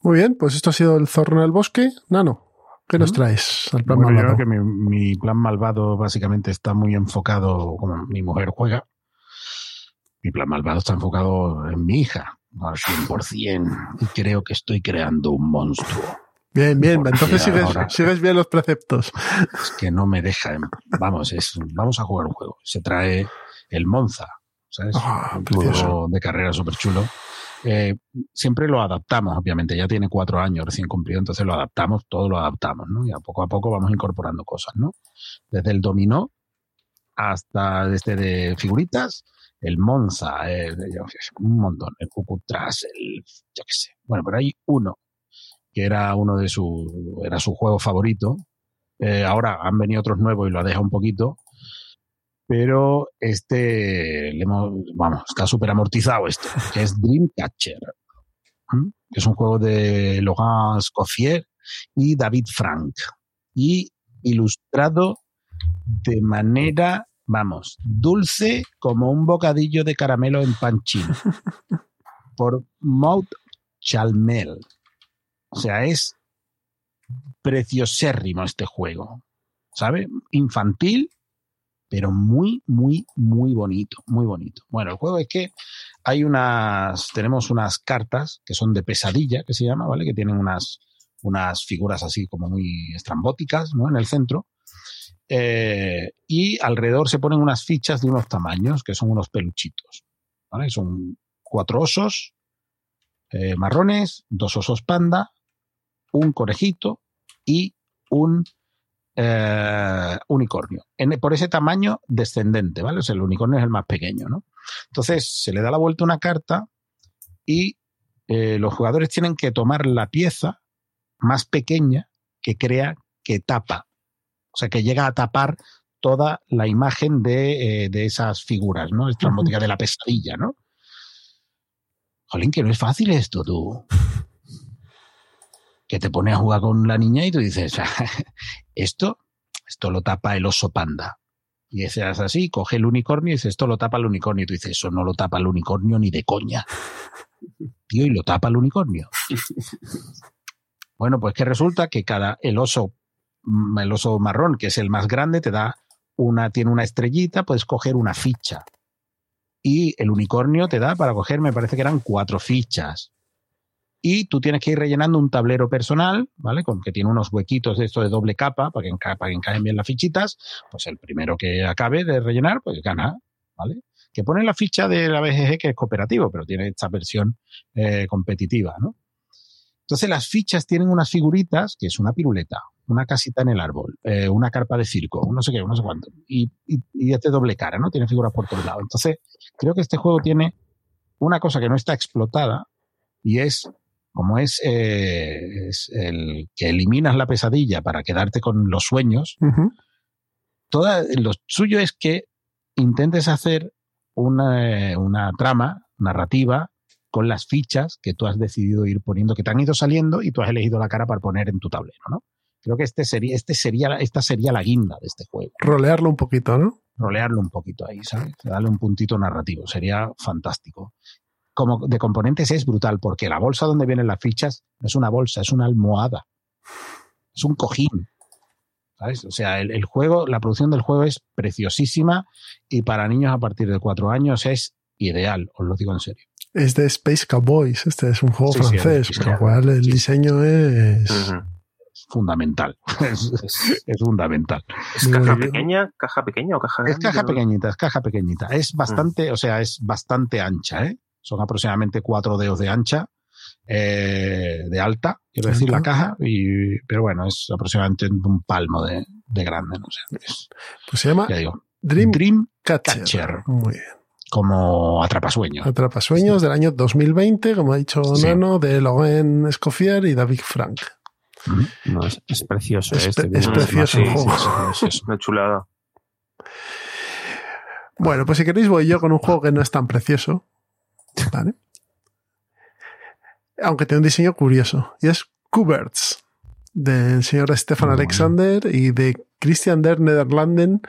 Muy bien, pues esto ha sido el zorro en el bosque. Nano, ¿qué nos traes al plan bueno, malvado? Yo creo que mi, mi, plan malvado básicamente está muy enfocado, como mi mujer juega, mi plan malvado está enfocado en mi hija, al 100%, y creo que estoy creando un monstruo. Bien, bien, Porque entonces sigues, ahora, sigues, bien los preceptos. Es que no me deja, vamos, es, vamos a jugar un juego. Se trae el Monza, ¿sabes? Oh, un juego de carrera súper chulo eh, siempre lo adaptamos, obviamente, ya tiene cuatro años recién cumplido, entonces lo adaptamos, todo lo adaptamos, ¿no? Y a poco a poco vamos incorporando cosas, ¿no? Desde el dominó hasta desde de figuritas, el Monza, un montón, el Cucutras, el, yo qué sé. Bueno, pero hay uno que era uno de su, era su juego favorito. Eh, ahora han venido otros nuevos y lo ha dejado un poquito, pero este, le hemos, vamos, está súper amortizado esto, que es Dreamcatcher, que es un juego de Laurent Scoffier y David Frank, y ilustrado de manera, vamos, dulce como un bocadillo de caramelo en pan chino, por Maud Chalmel. O sea, es preciosérrimo este juego, ¿sabe? Infantil, pero muy, muy, muy bonito, muy bonito. Bueno, el juego es que hay unas, tenemos unas cartas que son de pesadilla, que se llama, ¿vale? Que tienen unas, unas figuras así como muy estrambóticas, ¿no? En el centro. Eh, y alrededor se ponen unas fichas de unos tamaños, que son unos peluchitos, ¿vale? Son cuatro osos eh, marrones, dos osos panda, un conejito y un eh, unicornio. En, por ese tamaño descendente, ¿vale? O el unicornio es el más pequeño, ¿no? Entonces se le da la vuelta una carta y los jugadores tienen que tomar la pieza más pequeña que crea que tapa. O sea, que llega a tapar toda la imagen de, eh, de esas figuras, ¿no? Estrambótica de la pesadilla, ¿no? Jolín, que no es fácil esto, tú que te pones a jugar con la niña y tú dices, esto, esto lo tapa el oso panda. Y es así, coge el unicornio y dice, esto lo tapa el unicornio. Y tú dices, eso no lo tapa el unicornio ni de coña. Tío, y lo tapa el unicornio. Bueno, pues que resulta que cada, el oso, el oso marrón, que es el más grande, te da una, tiene una estrellita, puedes coger una ficha. Y el unicornio te da para coger, me parece que eran cuatro fichas. Y tú tienes que ir rellenando un tablero personal, ¿vale? Con que tiene unos huequitos de esto de doble capa para que, enca- para que encajen bien las fichitas. Pues el primero que acabe de rellenar, pues gana, ¿vale? Que pone la ficha de la BGG que es cooperativo, pero tiene esta versión eh, competitiva, ¿no? Entonces las fichas tienen unas figuritas, que es una piruleta, una casita en el árbol, eh, una carpa de circo, no sé qué, no sé cuánto. Y, y, y doble cara, ¿no? Tiene figuras por todos lados. Entonces, creo que este juego tiene una cosa que no está explotada y es, como es, eh, es el que eliminas la pesadilla para quedarte con los sueños, Ujú. toda, lo suyo es que intentes hacer una, una trama narrativa con las fichas que tú has decidido ir poniendo, que te han ido saliendo y tú has elegido la cara para poner en tu tablero, ¿no? Creo que este sería, este sería, esta sería la guinda de este juego. Rolearlo un poquito, ¿no? Rolearlo un poquito ahí, ¿sabes? Darle un puntito narrativo, sería fantástico. Como de componentes es brutal, porque la bolsa donde vienen las fichas no es una bolsa, es una almohada. Es un cojín. ¿Sabes? O sea, el, el juego, la producción del juego es preciosísima y para niños a partir de cuatro años es ideal, os lo digo en serio. Es de Space Cowboys. Este es un juego Sí, sí, francés, es con lo cual el diseño es. Es fundamental. Es, es fundamental. ¿Es Muy caja bien. pequeña? ¿Caja pequeña o caja Es grande? caja No- pequeñita, es caja pequeñita. Es bastante, o sea, es bastante ancha, ¿eh? Son aproximadamente cuatro dedos de ancha, eh, de alta, quiero decir, la caja, y, pero bueno, es aproximadamente un palmo de, de grande, no sé. Es, Pues se llama ya digo, Dream, Dream Catcher. Catcher, Muy bien. Como atrapasueños. Atrapasueños del año 2020, como ha dicho Sí. Nano, de Logan Escoffier y David Frank. No, es, es precioso Es este. es precioso el juego. sí, sí. Una chulada. Bueno, pues si queréis voy yo con un juego que no es tan precioso. ¿Vale? Aunque tiene un diseño curioso. Y es Kuberts, del señor Stefan bueno. Alexander y de Christian der Nederlanden,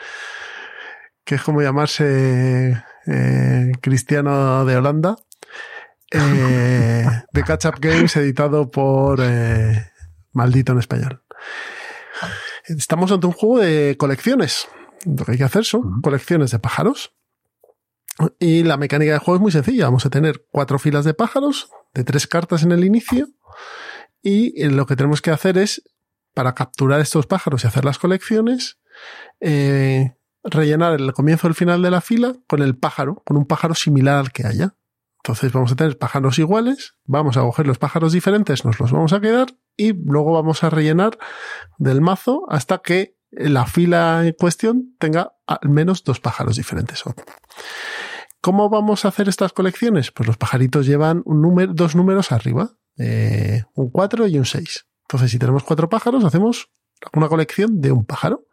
que es como llamarse eh, cristiano de Holanda. Eh, de Catch Up Games, editado por eh, Maldito en español. Estamos ante un juego de colecciones. Lo que hay que hacer son colecciones de pájaros. Y la mecánica del juego es muy sencilla. Vamos a tener cuatro filas de pájaros, de tres cartas en el inicio. Y lo que tenemos que hacer es, para capturar estos pájaros y hacer las colecciones, eh, rellenar el comienzo y el final de la fila con el pájaro, con un pájaro similar al que haya. Entonces vamos a tener pájaros iguales, vamos a coger los pájaros diferentes, nos los vamos a quedar y luego vamos a rellenar del mazo hasta que la fila en cuestión tenga al menos dos pájaros diferentes. ¿Cómo vamos a hacer estas colecciones? Pues los pajaritos llevan dos números arriba, eh, un 4 y un 6. Entonces, si tenemos cuatro pájaros, hacemos una colección de un pájaro.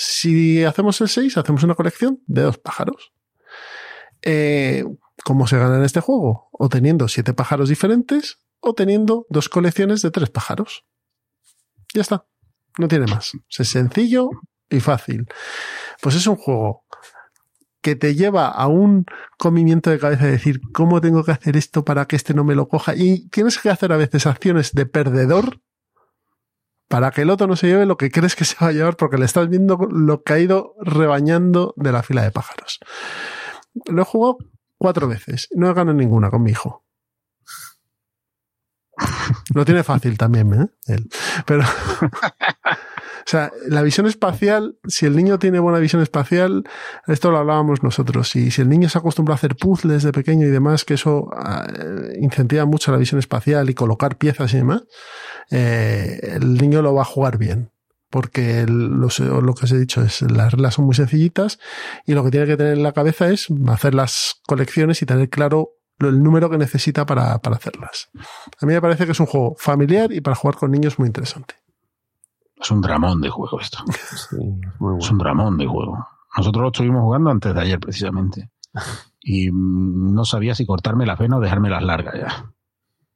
Si hacemos el 6, hacemos una colección de dos pájaros. Eh, ¿Cómo se gana en este juego? O teniendo siete pájaros diferentes o teniendo dos colecciones de tres pájaros. Ya está. No tiene más. Es sencillo y fácil. Pues es un juego que te lleva a un comimiento de cabeza de decir cómo tengo que hacer esto para que este no me lo coja. Y tienes que hacer a veces acciones de perdedor para que el otro no se lleve lo que crees que se va a llevar porque le estás viendo lo que ha ido rebañando de la fila de pájaros. Lo he jugado cuatro veces. No he ganado ninguna con mi hijo. Lo tiene fácil también, ¿eh? Él. Pero, sea, la visión espacial, si el niño tiene buena visión espacial, esto lo hablábamos nosotros, y si el niño se acostumbra a hacer puzzles de pequeño y demás, que eso eh, incentiva mucho la visión espacial y colocar piezas y demás, eh, el niño lo va a jugar bien. Porque los- lo que os he dicho es, las reglas son muy sencillitas y lo que tiene que tener en la cabeza es hacer las colecciones y tener claro lo- el número que necesita para, para hacerlas. A mí me parece que es un juego familiar y para jugar con niños muy interesante. Es un dramón de juego esto. Sí, es muy Es bueno. un dramón de juego. Nosotros lo estuvimos jugando antes de ayer, precisamente. Y no sabía si cortarme las venas o dejarme las largas ya.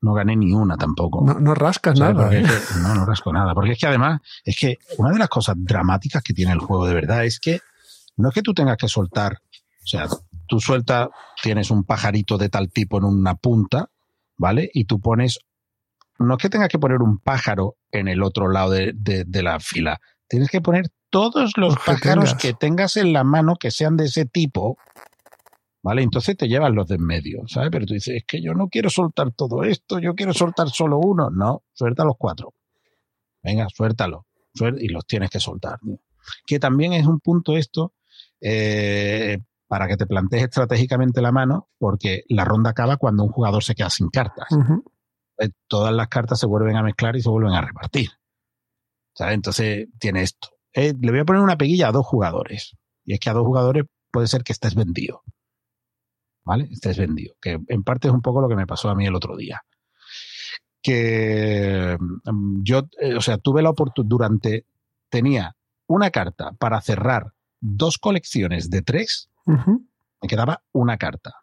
No gané ni una tampoco. No, no rascas ¿Sabes? nada. ¿eh? no, no rasco nada. Porque es que además, es que una de las cosas dramáticas que tiene el juego de verdad es que no es que tú tengas que soltar, o sea, tú sueltas, tienes un pajarito de tal tipo en una punta, ¿vale? Y tú pones, no es que tengas que poner un pájaro en el otro lado de, de- de la fila, tienes que poner todos los Los que pájaros tengas. que tengas en la mano que sean de ese tipo, ¿vale? Entonces te llevas los de en medio, ¿sabes? Pero tú dices, es que yo no quiero soltar todo esto, yo quiero soltar solo uno. No, suelta los cuatro. Venga, suéltalo. Y los tienes que soltar. Que también es un punto esto eh, para que te plantees estratégicamente la mano, porque la ronda acaba cuando un jugador se queda sin cartas. Eh, Todas las cartas se vuelven a mezclar y se vuelven a repartir. ¿Sabes? Entonces tiene esto. Eh, le voy a poner una peguilla a dos jugadores. Y es que a dos jugadores puede ser que estés vendido. ¿Vale? Estés vendido. Que en parte es un poco lo que me pasó a mí el otro día. Que mm, yo, eh, o sea, tuve la oportunidad durante. Tenía una carta para cerrar dos colecciones de tres. Me quedaba una carta.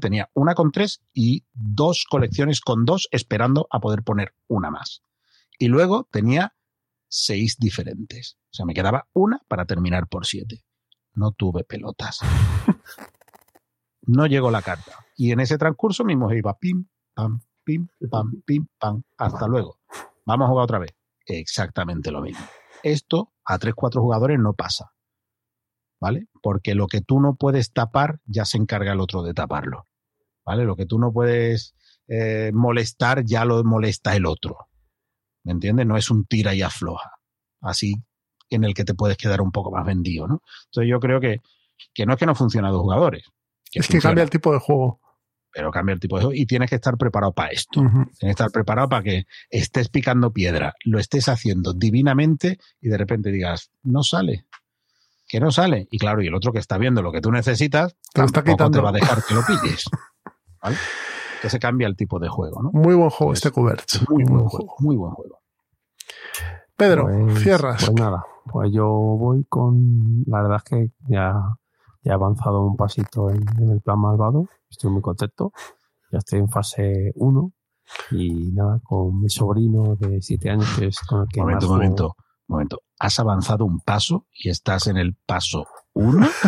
Tenía una con tres y dos colecciones con dos esperando a poder poner una más. Y luego tenía seis diferentes. O sea, me quedaba una para terminar por siete. No tuve pelotas. No llegó la carta. Y en ese transcurso mi mujer iba pim, pam, pim, pam, pim, pam. Hasta luego. Vamos a jugar otra vez. Exactamente lo mismo. Esto a tres, cuatro jugadores no pasa. ¿Vale? Porque lo que tú no puedes tapar, ya se encarga el otro de taparlo. ¿Vale? Lo que tú no puedes eh, molestar, ya lo molesta el otro. ¿Me entiendes? No es un tira y afloja. Así en el que te puedes quedar un poco más vendido, ¿no? Entonces yo creo que, que no es que no funciona a dos jugadores. Que Es que cambia el tipo de juego. pero cambia el tipo de juego y tienes que estar preparado para esto. Tienes que estar preparado para que estés picando piedra, lo estés haciendo divinamente y de repente digas, no sale. Que no sale. Y claro, y el otro que está viendo lo que tú necesitas, Te lo está tampoco quitando. te va a dejar que lo pilles. ¿Vale? Entonces cambia el tipo de juego, ¿no? Muy buen juego Pues, este Cuberts. Muy buen juego, muy buen juego. Pedro, Pues- cierras. Pues nada, pues yo voy con. La verdad es que ya, ya he avanzado un pasito en, en el plan malvado. Estoy muy contento. Ya estoy en fase 1. Y nada, con mi sobrino de 7 años, que es con el que momento, más juego. momento, momento. Has avanzado un paso y estás en el paso uno.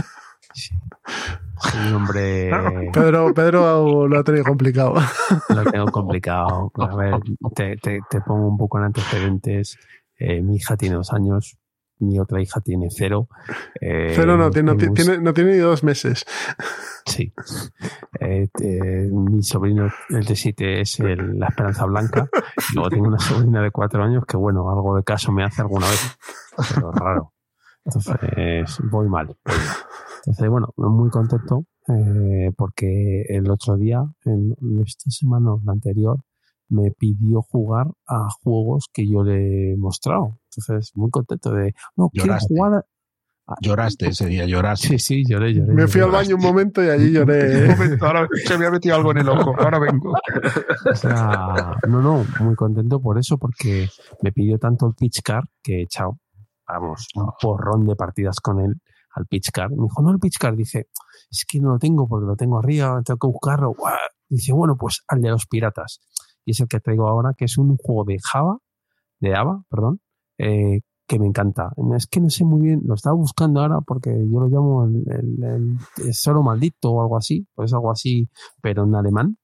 Sí, hombre. Pedro, Pedro lo ha tenido complicado. Lo tengo complicado. A ver, te, te, te pongo un poco en antecedentes. Eh, mi hija tiene dos años, mi otra hija tiene cero. Eh, Pero no, tiene, no, tiene, no tiene ni dos meses. Sí. Eh, mi sobrino, el de siete, es el- la Esperanza Blanca. Y luego tengo una sobrina de cuatro años que, bueno, algo de caso me hace alguna vez, pero raro. Entonces, voy mal. voy mal. Entonces, bueno, muy contento eh, porque el otro día, en esta semana la anterior, me pidió jugar a juegos que yo le he mostrado. Entonces, muy contento de, no, quiero Lloraste. jugar a... Lloraste ese día, lloraste. Sí, sí, lloré, lloré. Me fui al baño un momento y allí lloré. Ahora se me ha metido algo en el ojo. Ahora vengo. O sea, no, no, muy contento por eso, porque me pidió tanto el pitch car que he echado, vamos, un porrón de partidas con él al pitch car. Me dijo, no, el pitch car. Dice, es que no lo tengo porque lo tengo arriba, tengo que buscarlo. Dice, bueno, pues al de los piratas. Y es el que traigo ahora, que es un juego de Java, de Java, perdón, eh, que me encanta. Es que no sé muy bien, lo estaba buscando ahora porque yo lo llamo el, el, tesoro maldito o algo así, pues algo así, pero en alemán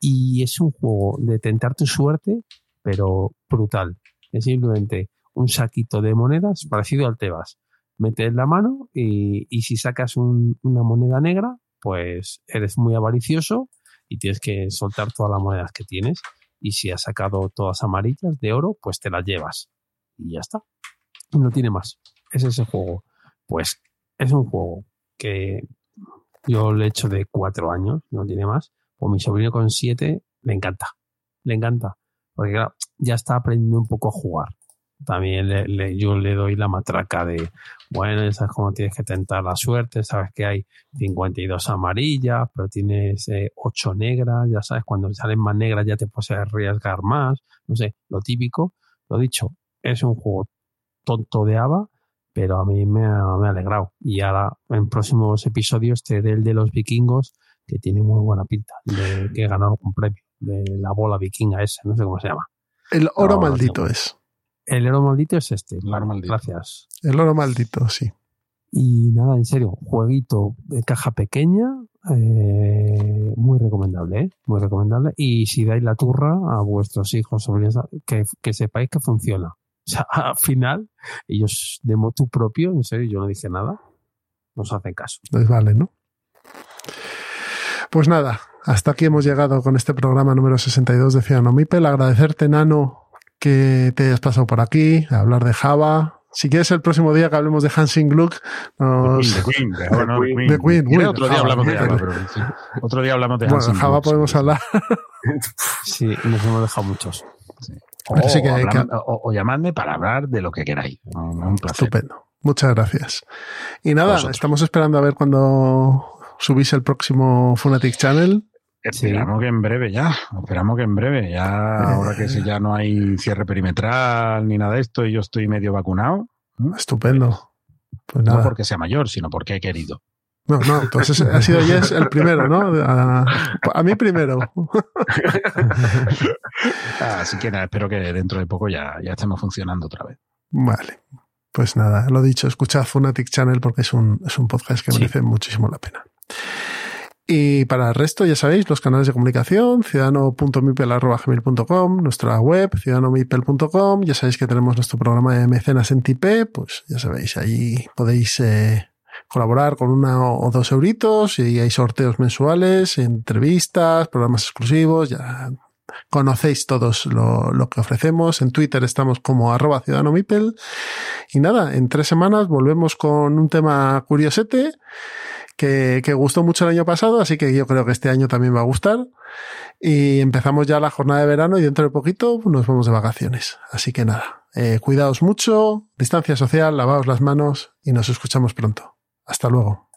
y es un juego de tentar tu suerte, pero brutal. Es simplemente un saquito de monedas parecido al Tebas. Metes la mano y, y si sacas un- una moneda negra, pues eres muy avaricioso y tienes que soltar todas las monedas que tienes. Y si has sacado todas amarillas de oro, pues te las llevas. Y ya está. No tiene más. Es ese juego. Pues es un juego que yo le he hecho de cuatro años, no tiene más. O mi sobrino con siete le encanta. Le encanta. Porque ya está aprendiendo un poco a jugar. También le- le- yo le doy la matraca de, bueno, ya sabes cómo tienes que tentar la suerte, sabes que hay 52 amarillas, pero tienes eh, 8 negras, ya sabes, cuando salen más negras ya te puedes arriesgar más, no sé, lo típico. Lo dicho, es un juego tonto de ABA, pero a mí me ha, me ha alegrado. Y ahora en próximos episodios te el de los vikingos, que tiene muy buena pinta, de que he ganado un premio, de la bola vikinga esa, no sé cómo se llama. El oro No, maldito es. El oro maldito es este. oro maldito. Gracias. El oro maldito, sí. Y nada, en serio, jueguito de caja pequeña, eh, muy recomendable, ¿eh? muy recomendable. Y si dais la turra a vuestros hijos, sobrinos, que, que sepáis que funciona. O sea, al final, ellos de motu propio, en serio, yo no dije nada, nos hacen caso. Les vale, ¿no? Pues nada, hasta aquí hemos llegado con este programa número 62 de Ciudadano Mipel. Agradecerte, Nano, que te hayas pasado por aquí, a hablar de Java. Si quieres el próximo día que hablemos de Hansing Gluck, nos... De Queen, de Java, no, de Queen. De Queen, Mira, Queen, otro día Java, hablamos de ¿no? Java, pero sí. Otro día hablamos de Bueno, Java podemos sí. hablar. Sí, nos hemos dejado muchos. O, Pero sí que- o- o llamadme para hablar de lo que queráis. Un placer. Estupendo. Muchas gracias. Y nada, estamos esperando a ver cuando subís el próximo Funatic Channel. Esperamos que en breve ya, esperamos que en breve, ya ahora que si ya no hay cierre perimetral ni nada de esto y yo estoy medio vacunado, Estupendo. Pues no porque sea mayor, sino porque he querido. No, no, entonces ha sido Jess el primero, ¿no? A, a mí primero. Así que nada, espero que dentro de poco ya, ya estemos funcionando otra vez. Vale. Pues nada, lo dicho, escuchad Funatic Channel porque es un, es un podcast que Sí. merece muchísimo la pena. Y para el resto, ya sabéis, los canales de comunicación, ciudadano.mipel.com, nuestra web, ciudadanomipel.com, ya sabéis que tenemos nuestro programa de mecenas en Tipe, pues ya sabéis, ahí podéis eh, colaborar con una o dos euritos y hay sorteos mensuales, entrevistas, programas exclusivos, ya conocéis todos lo, lo que ofrecemos. En Twitter estamos como arroba ciudadanomipel. Y nada, en tres semanas volvemos con un tema curiosete que, que gustó mucho el año pasado, así que yo creo que este año también va a gustar. Y empezamos ya la jornada de verano y dentro de poquito nos vamos de vacaciones. Así que nada, eh, cuidaos mucho, distancia social, lavaos las manos y nos escuchamos pronto. Hasta luego.